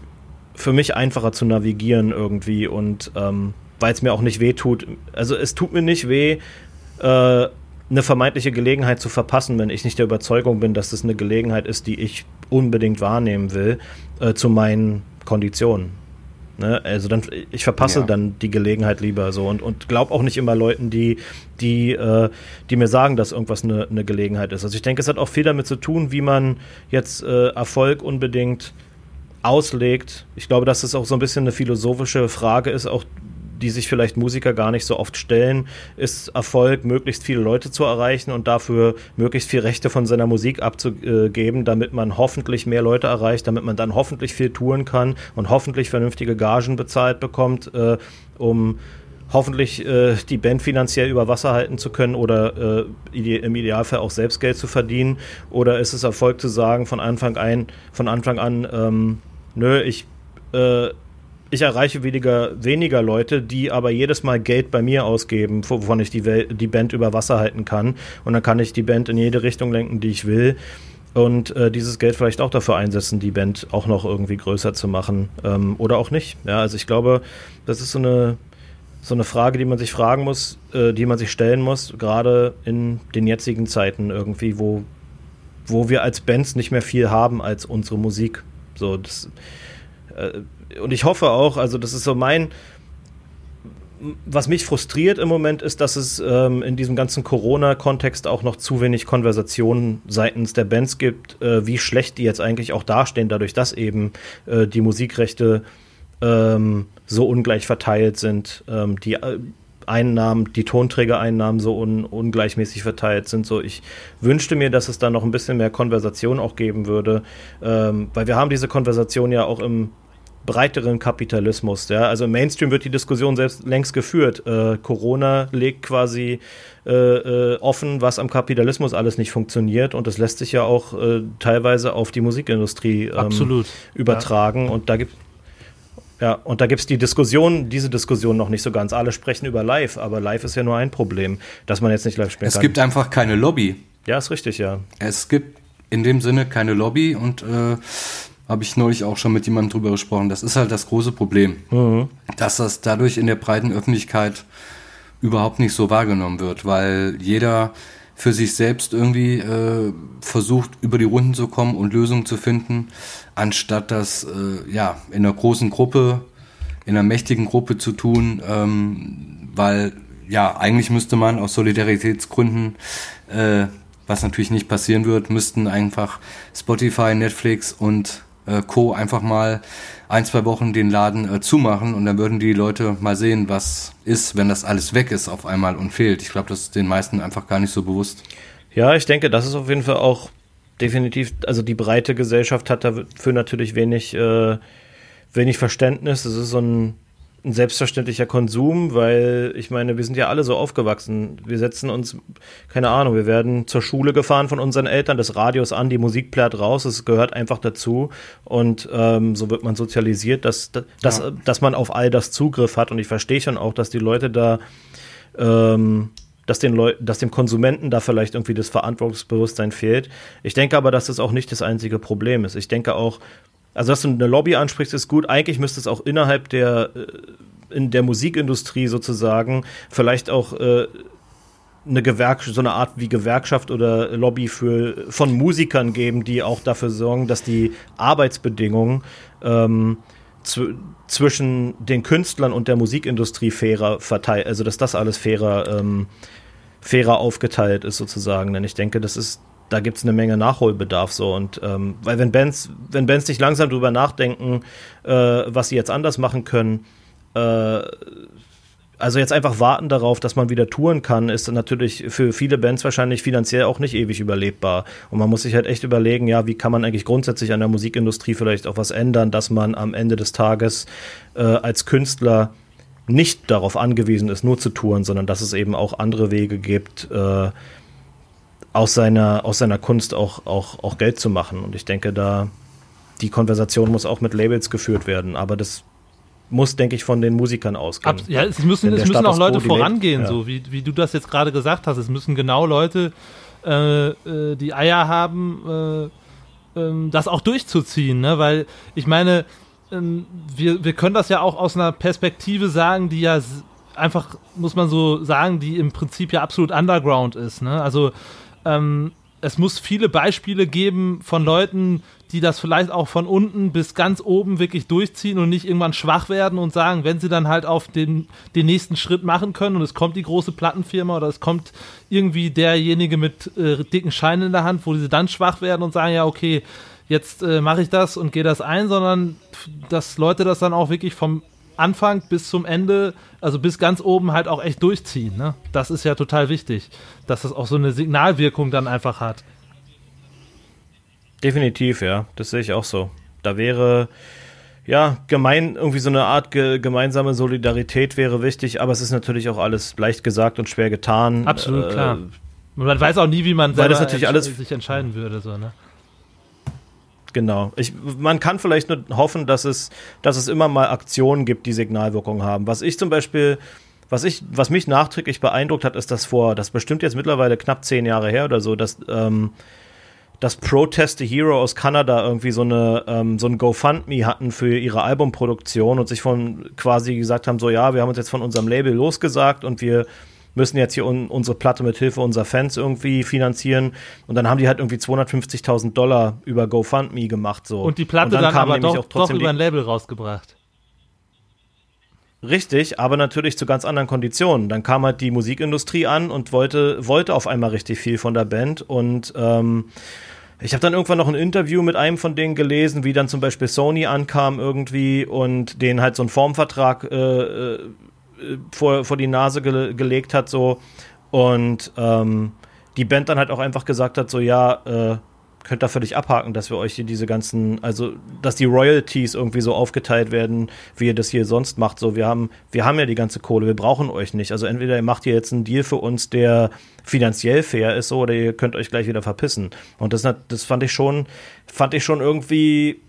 für mich einfacher zu navigieren irgendwie und ähm, weil es mir auch nicht weh tut. Also es tut mir nicht weh, äh, eine vermeintliche Gelegenheit zu verpassen, wenn ich nicht der Überzeugung bin, dass das eine Gelegenheit ist, die ich unbedingt wahrnehmen will, äh, zu meinen Konditionen. Ne? Also dann, ich verpasse ja. dann die Gelegenheit lieber so und, und glaube auch nicht immer Leuten, die, die, äh, die mir sagen, dass irgendwas eine, eine Gelegenheit ist. Also ich denke, es hat auch viel damit zu tun, wie man jetzt äh, Erfolg unbedingt auslegt. Ich glaube, dass es auch so ein bisschen eine philosophische Frage ist, auch die sich vielleicht Musiker gar nicht so oft stellen, ist Erfolg, möglichst viele Leute zu erreichen und dafür möglichst viel Rechte von seiner Musik abzugeben, damit man hoffentlich mehr Leute erreicht, damit man dann hoffentlich viel touren kann und hoffentlich vernünftige Gagen bezahlt bekommt, äh, um hoffentlich äh, die Band finanziell über Wasser halten zu können oder äh, im Idealfall auch selbst Geld zu verdienen? Oder ist es Erfolg zu sagen von Anfang ein, von Anfang an, ähm, nö, ich, äh, ich erreiche weniger, weniger Leute, die aber jedes Mal Geld bei mir ausgeben, wovon ich die, Welt, die Band über Wasser halten kann. Und dann kann ich die Band in jede Richtung lenken, die ich will. Und äh, dieses Geld vielleicht auch dafür einsetzen, die Band auch noch irgendwie größer zu machen. Ähm, oder auch nicht. Ja, also ich glaube, das ist so eine, so eine Frage, die man sich fragen muss, äh, die man sich stellen muss, gerade in den jetzigen Zeiten irgendwie, wo, wo wir als Bands nicht mehr viel haben als unsere Musik. So, das, äh, und ich hoffe auch, also das ist so mein, was mich frustriert im Moment ist, dass es ähm, in diesem ganzen Corona-Kontext auch noch zu wenig Konversationen seitens der Bands gibt, äh, wie schlecht die jetzt eigentlich auch dastehen, dadurch, dass eben äh, die Musikrechte ähm, so ungleich verteilt sind, ähm, die äh, Einnahmen, die Tonträgereinnahmen so un, ungleichmäßig verteilt sind. So, ich wünschte mir, dass es da noch ein bisschen mehr Konversation auch geben würde, ähm, weil wir haben diese Konversation ja auch im breiteren Kapitalismus. Ja? Also im Mainstream wird die Diskussion selbst längst geführt. Äh, Corona legt quasi äh, äh, offen, was am Kapitalismus alles nicht funktioniert und das lässt sich ja auch äh, teilweise auf die Musikindustrie ähm, übertragen. Ja. Und da gibt Ja, und da gibt es die Diskussion, diese Diskussion noch nicht so ganz. Alle sprechen über Live, aber Live ist ja nur ein Problem, dass man jetzt nicht live spielen es kann. Es gibt einfach keine Lobby. Ja, ist richtig, ja. Es gibt in dem Sinne keine Lobby und äh, habe ich neulich auch schon mit jemandem drüber gesprochen. Das ist halt das große Problem, mhm. dass das dadurch in der breiten Öffentlichkeit überhaupt nicht so wahrgenommen wird, weil jeder für sich selbst irgendwie äh, versucht, über die Runden zu kommen und Lösungen zu finden, anstatt das äh, ja in einer großen Gruppe, in einer mächtigen Gruppe zu tun, ähm, weil ja eigentlich müsste man aus Solidaritätsgründen, äh, was natürlich nicht passieren wird, müssten einfach Spotify, Netflix und äh, Co. einfach mal ein, zwei Wochen den Laden äh, zumachen und dann würden die Leute mal sehen, was ist, wenn das alles weg ist auf einmal und fehlt. Ich glaube, das ist den meisten einfach gar nicht so bewusst. Ja, ich denke, das ist auf jeden Fall auch definitiv, also die breite Gesellschaft hat dafür natürlich wenig, äh, wenig Verständnis. Es ist so ein ein selbstverständlicher Konsum, weil ich meine, wir sind ja alle so aufgewachsen. Wir setzen uns, keine Ahnung, wir werden zur Schule gefahren von unseren Eltern, das Radio ist an, die Musik plärt raus, es gehört einfach dazu und ähm, so wird man sozialisiert, dass, dass, ja. dass man auf all das Zugriff hat und ich verstehe schon auch, dass die Leute da ähm, dass, den Leu dass dem Konsumenten da vielleicht irgendwie das Verantwortungsbewusstsein fehlt. Ich denke aber, dass das auch nicht das einzige Problem ist. Ich denke auch, also, dass du eine Lobby ansprichst, ist gut. Eigentlich müsste es auch innerhalb der, äh, in der Musikindustrie sozusagen vielleicht auch äh, eine Gewerkschaft, so eine Art wie Gewerkschaft oder Lobby für, von Musikern geben, die auch dafür sorgen, dass die Arbeitsbedingungen ähm, zwischen den Künstlern und der Musikindustrie fairer verteilt, also dass das alles fairer, ähm, fairer aufgeteilt ist sozusagen. Denn ich denke, das ist da gibt es eine Menge Nachholbedarf so und ähm, weil wenn Bands, wenn Bands nicht langsam drüber nachdenken, äh, was sie jetzt anders machen können, äh, also jetzt einfach warten darauf, dass man wieder touren kann, ist natürlich für viele Bands wahrscheinlich finanziell auch nicht ewig überlebbar. Und man muss sich halt echt überlegen, ja, wie kann man eigentlich grundsätzlich an der Musikindustrie vielleicht auch was ändern, dass man am Ende des Tages äh, als Künstler nicht darauf angewiesen ist, nur zu touren, sondern dass es eben auch andere Wege gibt, äh, aus seiner, aus seiner Kunst auch, auch, auch Geld zu machen. Und ich denke, da die Konversation muss auch mit Labels geführt werden. Aber das muss, denke ich, von den Musikern ausgehen. Ab, ja, es müssen, es müssen auch Leute vorangehen, ja. so wie, wie du das jetzt gerade gesagt hast. Es müssen genau Leute äh, äh, die Eier haben, äh, äh, das auch durchzuziehen, ne? Weil ich meine, ähm, wir, wir können das ja auch aus einer Perspektive sagen, die ja einfach, muss man so sagen, die im Prinzip ja absolut underground ist. Ne? Also ähm, es muss viele Beispiele geben von Leuten, die das vielleicht auch von unten bis ganz oben wirklich durchziehen und nicht irgendwann schwach werden und sagen, wenn sie dann halt auf den, den nächsten Schritt machen können und es kommt die große Plattenfirma oder es kommt irgendwie derjenige mit äh, dicken Scheinen in der Hand, wo sie dann schwach werden und sagen, ja, okay, jetzt äh, mache ich das und gehe das ein, sondern dass Leute das dann auch wirklich vom Anfang bis zum Ende, also bis ganz oben halt auch echt durchziehen. Ne? Das ist ja total wichtig, dass das auch so eine Signalwirkung dann einfach hat. Definitiv, ja. Das sehe ich auch so. Da wäre, ja, gemein, irgendwie so eine Art ge gemeinsame Solidarität wäre wichtig, aber es ist natürlich auch alles leicht gesagt und schwer getan. Absolut, äh, klar. Man weiß auch nie, wie man weil das natürlich alles sich entscheiden würde, so, ne? Genau. Ich, man kann vielleicht nur hoffen, dass es, dass es immer mal Aktionen gibt, die Signalwirkung haben. Was ich zum Beispiel, was ich, was mich nachträglich beeindruckt hat, ist das vor, das bestimmt jetzt mittlerweile knapp zehn Jahre her oder so, dass, ähm, dass Protest the Hero aus Kanada irgendwie so eine ähm, so ein GoFundMe hatten für ihre Albumproduktion und sich von quasi gesagt haben, so ja, wir haben uns jetzt von unserem Label losgesagt und wir müssen jetzt hier un unsere Platte mit Hilfe unserer Fans irgendwie finanzieren. Und dann haben die halt irgendwie 250.000 Dollar über GoFundMe gemacht. So. Und die Platte und dann, dann aber doch, doch über ein Label rausgebracht. Richtig, aber natürlich zu ganz anderen Konditionen. Dann kam halt die Musikindustrie an und wollte, wollte auf einmal richtig viel von der Band. Und ähm, ich habe dann irgendwann noch ein Interview mit einem von denen gelesen, wie dann zum Beispiel Sony ankam irgendwie und denen halt so einen Formvertrag äh, äh vor, vor die Nase ge gelegt hat, so. Und ähm, die Band dann halt auch einfach gesagt hat, so, ja, äh, könnt ihr völlig abhaken, dass wir euch hier diese ganzen, also dass die Royalties irgendwie so aufgeteilt werden, wie ihr das hier sonst macht. So, wir haben, wir haben ja die ganze Kohle, wir brauchen euch nicht. Also entweder ihr macht hier jetzt einen Deal für uns, der finanziell fair ist, so, oder ihr könnt euch gleich wieder verpissen. Und das, das fand ich schon, fand ich schon irgendwie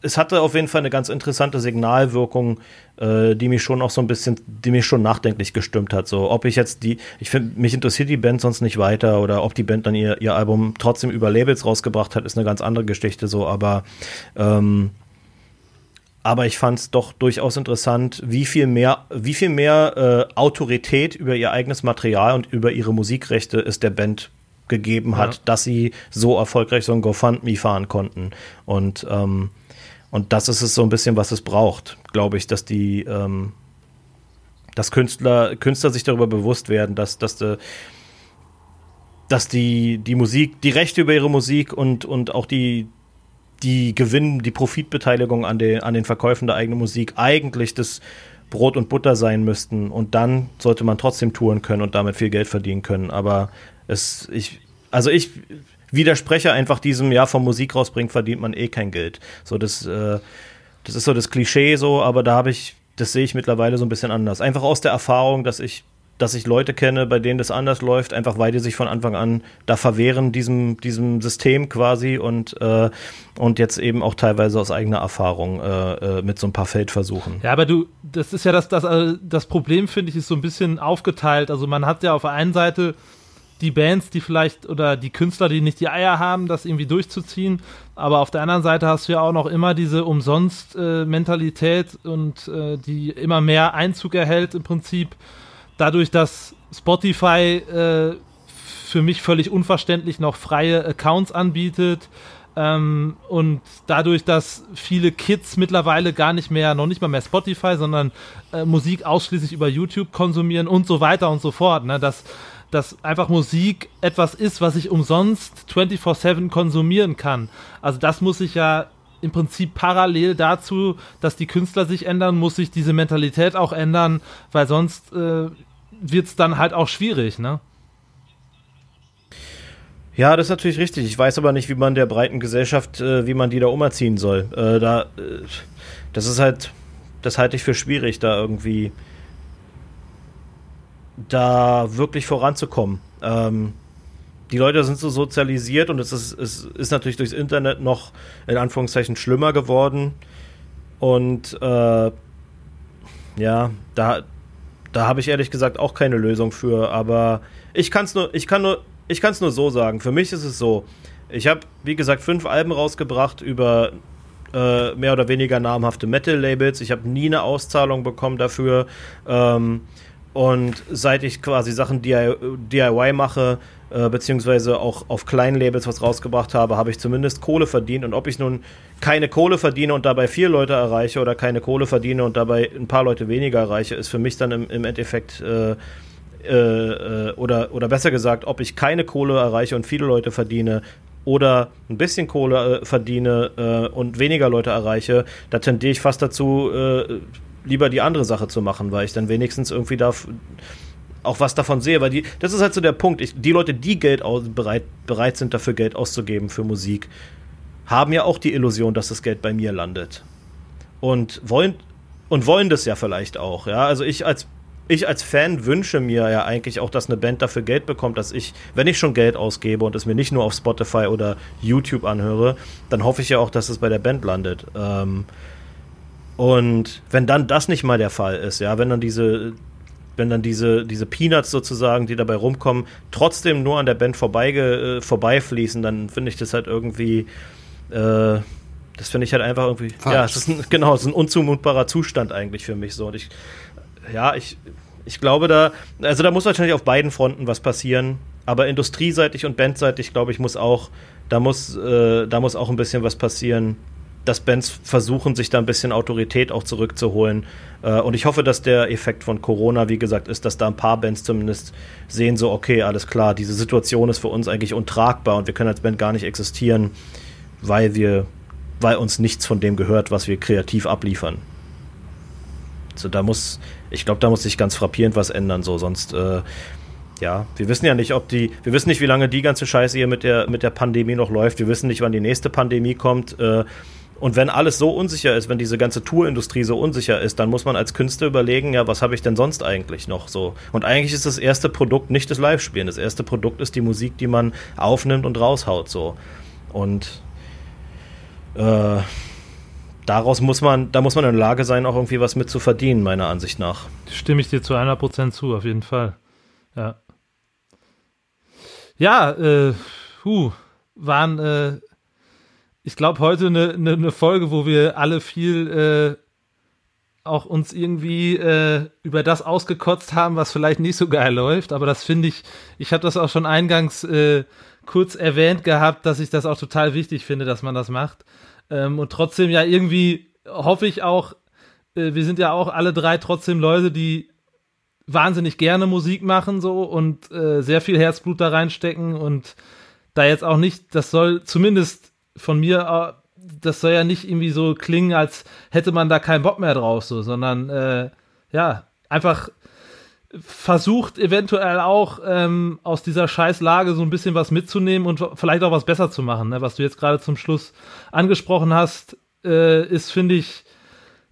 es hatte auf jeden Fall eine ganz interessante Signalwirkung, äh, die mich schon auch so ein bisschen, die mich schon nachdenklich gestimmt hat. So, ob ich jetzt die, ich finde, mich interessiert die Band sonst nicht weiter oder ob die Band dann ihr, ihr Album trotzdem über Labels rausgebracht hat, ist eine ganz andere Geschichte so, aber ähm, aber ich fand es doch durchaus interessant, wie viel mehr, wie viel mehr äh, Autorität über ihr eigenes Material und über ihre Musikrechte es der Band gegeben hat, ja. dass sie so erfolgreich so ein GoFundMe fahren konnten. Und ähm, und das ist es so ein bisschen, was es braucht, glaube ich, dass die, ähm, dass Künstler, Künstler sich darüber bewusst werden, dass, dass, de, dass die, die Musik, die Rechte über ihre Musik und, und auch die, die Gewinn, die Profitbeteiligung an, den, an den Verkäufen der eigenen Musik eigentlich das Brot und Butter sein müssten. Und dann sollte man trotzdem touren können und damit viel Geld verdienen können. Aber es, ich, also ich widerspreche einfach diesem, ja, vom Musik rausbringen verdient man eh kein Geld. So, das, äh, das ist so das Klischee so, aber da habe ich, das sehe ich mittlerweile so ein bisschen anders. Einfach aus der Erfahrung, dass ich dass ich Leute kenne, bei denen das anders läuft, einfach weil die sich von Anfang an da verwehren, diesem, diesem System quasi und, äh, und jetzt eben auch teilweise aus eigener Erfahrung äh, äh mit so ein paar Feldversuchen. Ja, aber du, das ist ja das, das, äh, das Problem, finde ich, ist so ein bisschen aufgeteilt. Also man hat ja auf der einen Seite die Bands, die vielleicht oder die Künstler, die nicht die Eier haben, das irgendwie durchzuziehen. Aber auf der anderen Seite hast du ja auch noch immer diese Umsonst-Mentalität äh, und äh, die immer mehr Einzug erhält im Prinzip. Dadurch, dass Spotify äh, für mich völlig unverständlich noch freie Accounts anbietet. Ähm, und dadurch, dass viele Kids mittlerweile gar nicht mehr, noch nicht mal mehr Spotify, sondern äh, Musik ausschließlich über YouTube konsumieren und so weiter und so fort. Ne? Das, dass einfach Musik etwas ist, was ich umsonst 24/7 konsumieren kann. Also das muss sich ja im Prinzip parallel dazu, dass die Künstler sich ändern, muss sich diese Mentalität auch ändern, weil sonst äh, wird es dann halt auch schwierig, ne? Ja, das ist natürlich richtig. Ich weiß aber nicht, wie man der breiten Gesellschaft, äh, wie man die da umerziehen soll. Äh, da, äh, das ist halt, das halte ich für schwierig, da irgendwie da wirklich voranzukommen. Ähm, die Leute sind so sozialisiert und es ist, es ist natürlich durchs Internet noch in Anführungszeichen schlimmer geworden. Und äh, ja, da, da habe ich ehrlich gesagt auch keine Lösung für. Aber ich kann es nur, ich kann nur, ich kann es nur so sagen. Für mich ist es so. Ich habe, wie gesagt, fünf Alben rausgebracht über äh, mehr oder weniger namhafte Metal-Labels. Ich habe nie eine Auszahlung bekommen dafür. Ähm, und seit ich quasi Sachen DIY mache, äh, beziehungsweise auch auf kleinen Labels was rausgebracht habe, habe ich zumindest Kohle verdient. Und ob ich nun keine Kohle verdiene und dabei vier Leute erreiche oder keine Kohle verdiene und dabei ein paar Leute weniger erreiche, ist für mich dann im, im Endeffekt äh, äh, äh oder, oder besser gesagt, ob ich keine Kohle erreiche und viele Leute verdiene, oder ein bisschen Kohle äh, verdiene äh, und weniger Leute erreiche, da tendiere ich fast dazu, äh, lieber die andere Sache zu machen, weil ich dann wenigstens irgendwie da auch was davon sehe, weil die, das ist halt so der Punkt. Ich, die Leute, die Geld aus, bereit, bereit sind, dafür Geld auszugeben für Musik, haben ja auch die Illusion, dass das Geld bei mir landet. Und wollen, und wollen das ja vielleicht auch, ja. Also ich als ich als Fan wünsche mir ja eigentlich auch, dass eine Band dafür Geld bekommt, dass ich, wenn ich schon Geld ausgebe und es mir nicht nur auf Spotify oder YouTube anhöre, dann hoffe ich ja auch, dass es bei der Band landet. Ähm, und wenn dann das nicht mal der Fall ist, ja, wenn dann diese, wenn dann diese, diese Peanuts sozusagen, die dabei rumkommen, trotzdem nur an der Band vorbeige, äh, vorbeifließen, dann finde ich das halt irgendwie, äh, das finde ich halt einfach irgendwie, Falsch. ja, es ist ein, genau, es ist ein unzumutbarer Zustand eigentlich für mich so. Und ich, ja, ich, ich glaube da, also da muss wahrscheinlich auf beiden Fronten was passieren, aber industrieseitig und bandseitig, glaube ich, muss auch, da muss, äh, da muss auch ein bisschen was passieren dass Bands versuchen, sich da ein bisschen Autorität auch zurückzuholen. Äh, und ich hoffe, dass der Effekt von Corona, wie gesagt, ist, dass da ein paar Bands zumindest sehen, so, okay, alles klar, diese Situation ist für uns eigentlich untragbar und wir können als Band gar nicht existieren, weil wir, weil uns nichts von dem gehört, was wir kreativ abliefern. Also da muss, ich glaube, da muss sich ganz frappierend was ändern, so, sonst, äh, ja, wir wissen ja nicht, ob die, wir wissen nicht, wie lange die ganze Scheiße hier mit der, mit der Pandemie noch läuft. Wir wissen nicht, wann die nächste Pandemie kommt. Äh, und wenn alles so unsicher ist, wenn diese ganze Tourindustrie so unsicher ist, dann muss man als Künstler überlegen, ja, was habe ich denn sonst eigentlich noch so? Und eigentlich ist das erste Produkt nicht das Live-Spielen. Das erste Produkt ist die Musik, die man aufnimmt und raushaut so. Und äh, daraus muss man, da muss man in der Lage sein, auch irgendwie was mit zu verdienen, meiner Ansicht nach. Stimme ich dir zu 100% zu, auf jeden Fall. Ja. Ja, äh, huh, waren, äh, ich glaube, heute eine ne, ne Folge, wo wir alle viel äh, auch uns irgendwie äh, über das ausgekotzt haben, was vielleicht nicht so geil läuft. Aber das finde ich, ich habe das auch schon eingangs äh, kurz erwähnt gehabt, dass ich das auch total wichtig finde, dass man das macht. Ähm, und trotzdem ja irgendwie hoffe ich auch, äh, wir sind ja auch alle drei trotzdem Leute, die wahnsinnig gerne Musik machen so und äh, sehr viel Herzblut da reinstecken und da jetzt auch nicht, das soll zumindest von mir, äh, das soll ja nicht irgendwie so klingen, als hätte man da keinen Bock mehr drauf, so, sondern äh, ja, einfach versucht eventuell auch ähm, aus dieser Scheißlage so ein bisschen was mitzunehmen und vielleicht auch was besser zu machen. Ne? Was du jetzt gerade zum Schluss angesprochen hast, äh, ist, finde ich,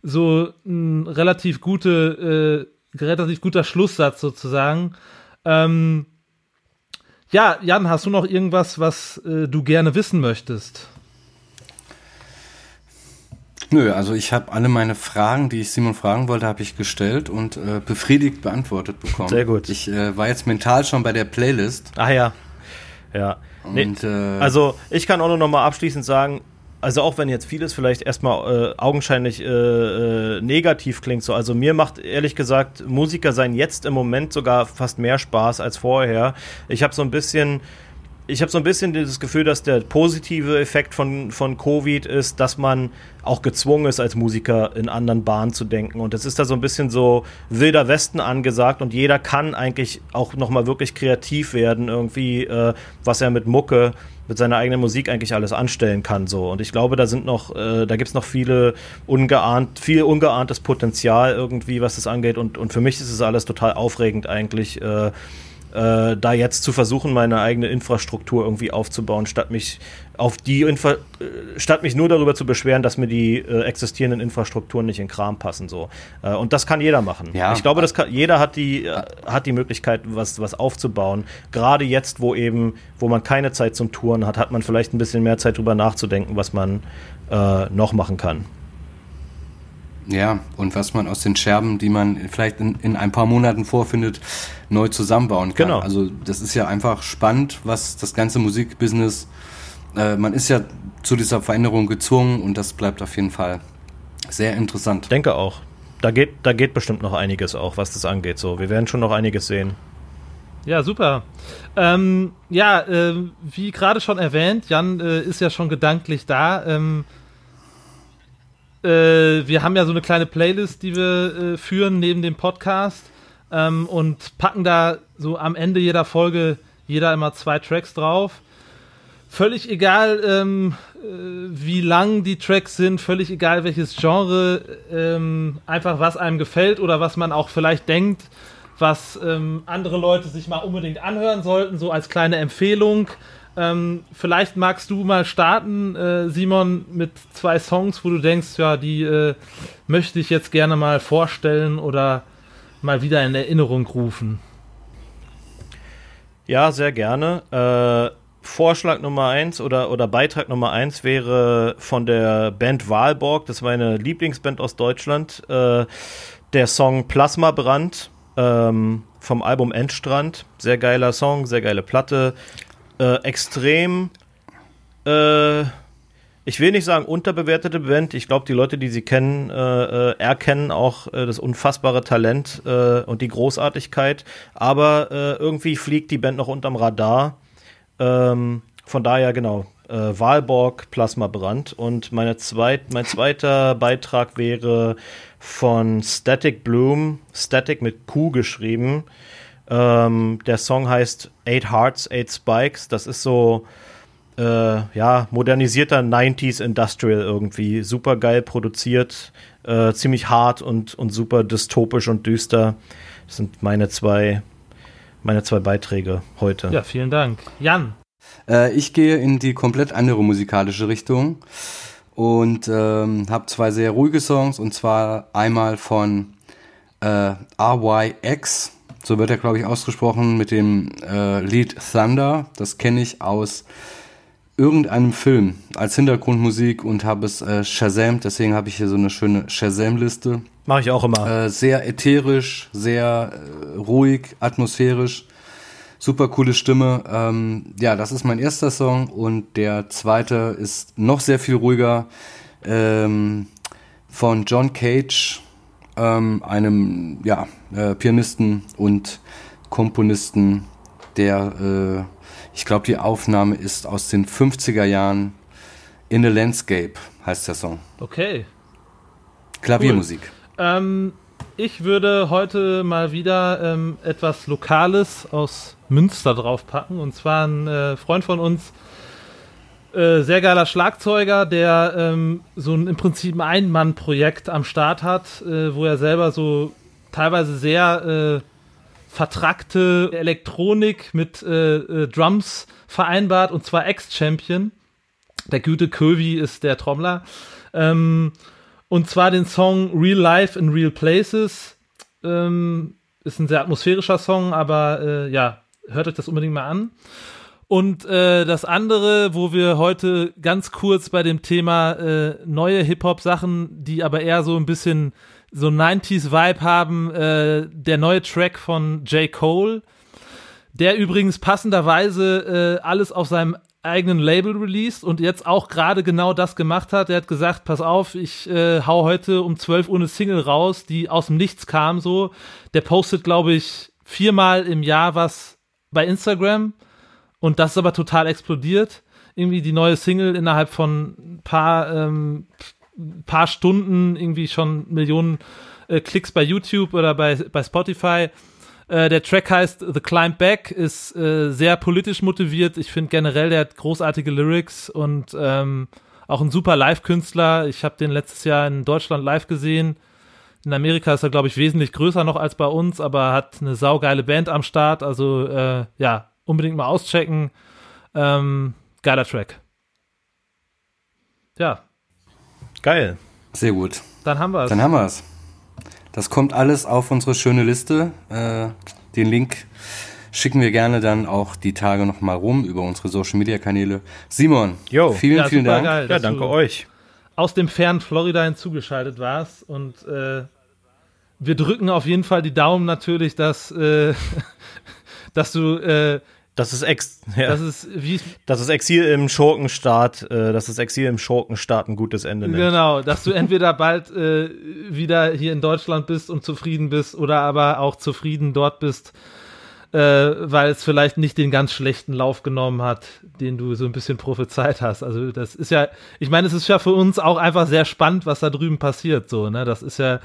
so ein relativ gute, äh, relativ guter Schlusssatz sozusagen. Ähm, ja, Jan, hast du noch irgendwas, was äh, du gerne wissen möchtest? Nö, also ich habe alle meine Fragen, die ich Simon fragen wollte, habe ich gestellt und äh, befriedigt beantwortet bekommen. Sehr gut. Ich äh, war jetzt mental schon bei der Playlist. Ah ja, ja. Und, Nee, äh, also ich kann auch nur noch mal abschließend sagen, also auch wenn jetzt vieles vielleicht erstmal äh, augenscheinlich äh, äh, negativ klingt, so also mir macht ehrlich gesagt Musiker sein jetzt im Moment sogar fast mehr Spaß als vorher. Ich habe so ein bisschen ich habe so ein bisschen das Gefühl, dass der positive Effekt von, von Covid ist, dass man auch gezwungen ist, als Musiker in anderen Bahnen zu denken. Und es ist da so ein bisschen so wilder Westen angesagt und jeder kann eigentlich auch nochmal wirklich kreativ werden, irgendwie, äh, was er mit Mucke, mit seiner eigenen Musik eigentlich alles anstellen kann. So. Und ich glaube, da sind noch, äh, da gibt's noch viele ungeahnt, viel ungeahntes Potenzial irgendwie, was das angeht. Und, und für mich ist es alles total aufregend eigentlich. Äh, äh, da jetzt zu versuchen, meine eigene Infrastruktur irgendwie aufzubauen, statt mich auf die Infra äh, statt mich nur darüber zu beschweren, dass mir die äh, existierenden Infrastrukturen nicht in Kram passen. So. Äh, und das kann jeder machen. Ja. Ich glaube, das kann, jeder hat die, äh, hat die Möglichkeit, was, was aufzubauen. Gerade jetzt, wo eben, wo man keine Zeit zum Touren hat, hat man vielleicht ein bisschen mehr Zeit drüber nachzudenken, was man äh, noch machen kann. Ja, und was man aus den Scherben, die man vielleicht in, in ein paar Monaten vorfindet, neu zusammenbauen kann. Genau. Also das ist ja einfach spannend, was das ganze Musikbusiness, äh, man ist ja zu dieser Veränderung gezwungen und das bleibt auf jeden Fall sehr interessant. Denke auch. Da geht, da geht bestimmt noch einiges auch, was das angeht. So, wir werden schon noch einiges sehen. Ja, super. Ähm, ja, äh, wie gerade schon erwähnt, Jan äh, ist ja schon gedanklich da. Ähm, äh, wir haben ja so eine kleine Playlist, die wir äh, führen neben dem Podcast ähm, und packen da so am Ende jeder Folge jeder immer zwei Tracks drauf. Völlig egal, ähm, äh, wie lang die Tracks sind, völlig egal welches Genre, ähm, einfach was einem gefällt oder was man auch vielleicht denkt, was ähm, andere Leute sich mal unbedingt anhören sollten, so als kleine Empfehlung. Ähm, vielleicht magst du mal starten, äh, Simon, mit zwei Songs, wo du denkst, ja, die äh, möchte ich jetzt gerne mal vorstellen oder mal wieder in Erinnerung rufen. Ja, sehr gerne. Äh, Vorschlag Nummer eins oder, oder Beitrag Nummer eins wäre von der Band Wahlborg, das ist meine Lieblingsband aus Deutschland, äh, der Song Plasma Brand ähm, vom Album Endstrand. Sehr geiler Song, sehr geile Platte. Äh, extrem, äh, ich will nicht sagen unterbewertete Band. Ich glaube, die Leute, die sie kennen, äh, äh, erkennen auch äh, das unfassbare Talent äh, und die Großartigkeit. Aber irgendwie fliegt die Band noch unterm Radar. Ähm, von daher, genau, äh, Wahlborg, Plasma Brand. Und meine zweit, mein zweiter Beitrag wäre von Static Bloom, Static mit Q geschrieben. Ähm, der Song heißt Eight Hearts, Eight Spikes. Das ist so, äh, ja, modernisierter 90s Industrial irgendwie. Super geil produziert, äh, ziemlich hart und, und super dystopisch und düster. Das sind meine zwei, meine zwei Beiträge heute. Ja, vielen Dank. Jan. Äh, ich gehe in die komplett andere musikalische Richtung und ähm, habe zwei sehr ruhige Songs und zwar einmal von äh, RYX, so wird er glaube ich ausgesprochen, mit dem äh, Lied Thunder. Das kenne ich aus irgendeinem Film als Hintergrundmusik und habe es äh, shazamt. Deswegen habe ich hier so eine schöne Shazam-Liste. Mache ich auch immer. Äh, sehr ätherisch, sehr äh, ruhig, atmosphärisch. Super coole Stimme. Ähm, ja, das ist mein erster Song und der zweite ist noch sehr viel ruhiger. Ähm, von John Cage, ähm, einem ja, äh, Pianisten und Komponisten, der, äh, ich glaube, die Aufnahme ist aus den 50er Jahren. In the Landscape heißt der Song. Okay. Klaviermusik. Cool. Ähm, ich würde heute mal wieder ähm, etwas Lokales aus Münster draufpacken. Und zwar ein äh, Freund von uns, äh, sehr geiler Schlagzeuger, der ähm, so ein im Prinzip ein Ein-Mann-Projekt am Start hat, äh, wo er selber so teilweise sehr äh, vertrackte Elektronik mit äh, äh, Drums vereinbart und zwar Ex-Champion. Der gute Kövi ist der Trommler. Ähm, und zwar den Song Real Life in Real Places. Ähm, ist ein sehr atmosphärischer Song, aber ja, hört euch das unbedingt mal an. Und äh, das andere, wo wir heute ganz kurz bei dem Thema äh, neue Hip-Hop-Sachen, die aber eher so ein bisschen so 90s-Vibe haben, äh, der neue Track von J. Cole, der übrigens passenderweise äh, alles auf seinem eigenen Label released und jetzt auch gerade genau das gemacht hat. Er hat gesagt, pass auf, ich äh, hau heute um 12 Uhr eine Single raus, die aus dem Nichts kam so. Der postet, glaube ich, viermal im Jahr was bei Instagram und das ist aber total explodiert. Irgendwie die neue Single innerhalb von ein paar ähm, paar Stunden irgendwie schon Millionen äh, Klicks bei YouTube oder bei, bei Spotify. Äh, der Track heißt The Climb Back, ist äh, sehr politisch motiviert. Ich finde generell, der hat großartige Lyrics und ähm, auch ein super Live-Künstler. Ich habe den letztes Jahr in Deutschland live gesehen. In Amerika ist er, glaube ich, wesentlich größer noch als bei uns, aber hat eine saugeile Band am Start. Also äh, ja, unbedingt mal auschecken. Ähm, geiler Track. Ja, Geil. Sehr gut. Dann haben wir es. Dann haben wir es. Das kommt alles auf unsere schöne Liste. Äh, den Link schicken wir gerne dann auch die Tage nochmal rum über unsere Social Media Kanäle. Simon, Yo. vielen, ja, vielen Dank. Geil, ja, danke euch. Aus dem fernen Florida hinzugeschaltet warst und äh, wir drücken auf jeden Fall die Daumen natürlich, dass, äh, dass du äh, das ist Ex ja. das ist wie das ist Exil im Schurkenstaat, äh, das ist Exil im Schurkenstaat ein gutes Ende nimmt. Genau, dass du entweder bald äh, wieder hier in Deutschland bist und zufrieden bist oder aber auch zufrieden dort bist, äh, weil es vielleicht nicht den ganz schlechten Lauf genommen hat, den du so ein bisschen prophezeit hast. Also das ist ja, ich meine, es ist ja für uns auch einfach sehr spannend, was da drüben passiert, so, ne? Das ist ja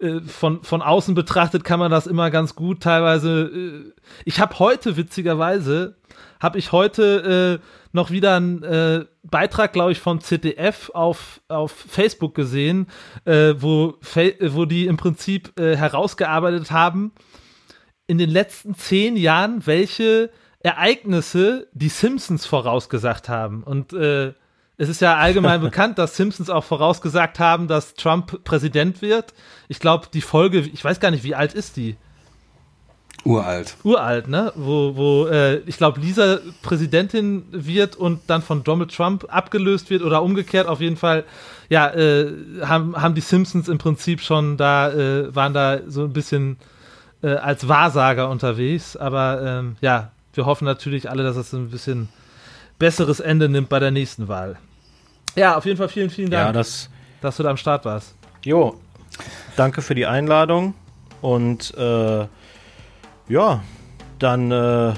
äh, von, von außen betrachtet kann man das immer ganz gut teilweise. Äh, ich habe heute, witzigerweise, habe ich heute äh, noch wieder einen äh, Beitrag, glaube ich, vom ZDF auf, auf Facebook gesehen, äh, wo, wo die im Prinzip herausgearbeitet haben, in den letzten zehn Jahren, welche Ereignisse die Simpsons vorausgesagt haben. Und äh, es ist ja allgemein bekannt, dass Simpsons auch vorausgesagt haben, dass Trump Präsident wird. Ich glaube, die Folge, ich weiß gar nicht, wie alt ist die? Uralt. Uralt, ne? Wo, wo äh, ich glaube, Lisa Präsidentin wird und dann von Donald Trump abgelöst wird oder umgekehrt. Auf jeden Fall, ja, äh, haben, haben die Simpsons im Prinzip schon da, äh, waren da so ein bisschen äh, als Wahrsager unterwegs. Aber ähm, ja, wir hoffen natürlich alle, dass es ein bisschen besseres Ende nimmt bei der nächsten Wahl. Ja, auf jeden Fall vielen, vielen Dank, ja, das, dass du da am Start warst. Jo, danke für die Einladung und äh, ja, dann äh,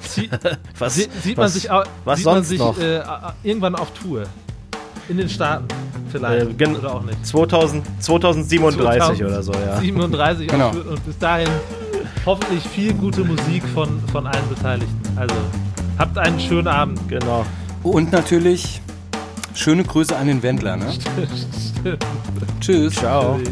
Sie, was, sieht was, man sich, was sieht sonst man sich noch? Äh, irgendwann auf Tour. In den Staaten vielleicht. Äh, oder auch nicht. 2000, 2037 2000, oder so, ja. 37 genau. und bis dahin hoffentlich viel gute Musik von, von allen Beteiligten. Also habt einen schönen Abend. Genau. Und natürlich schöne Grüße an den Wendler. Ne? Tschüss. Ciao.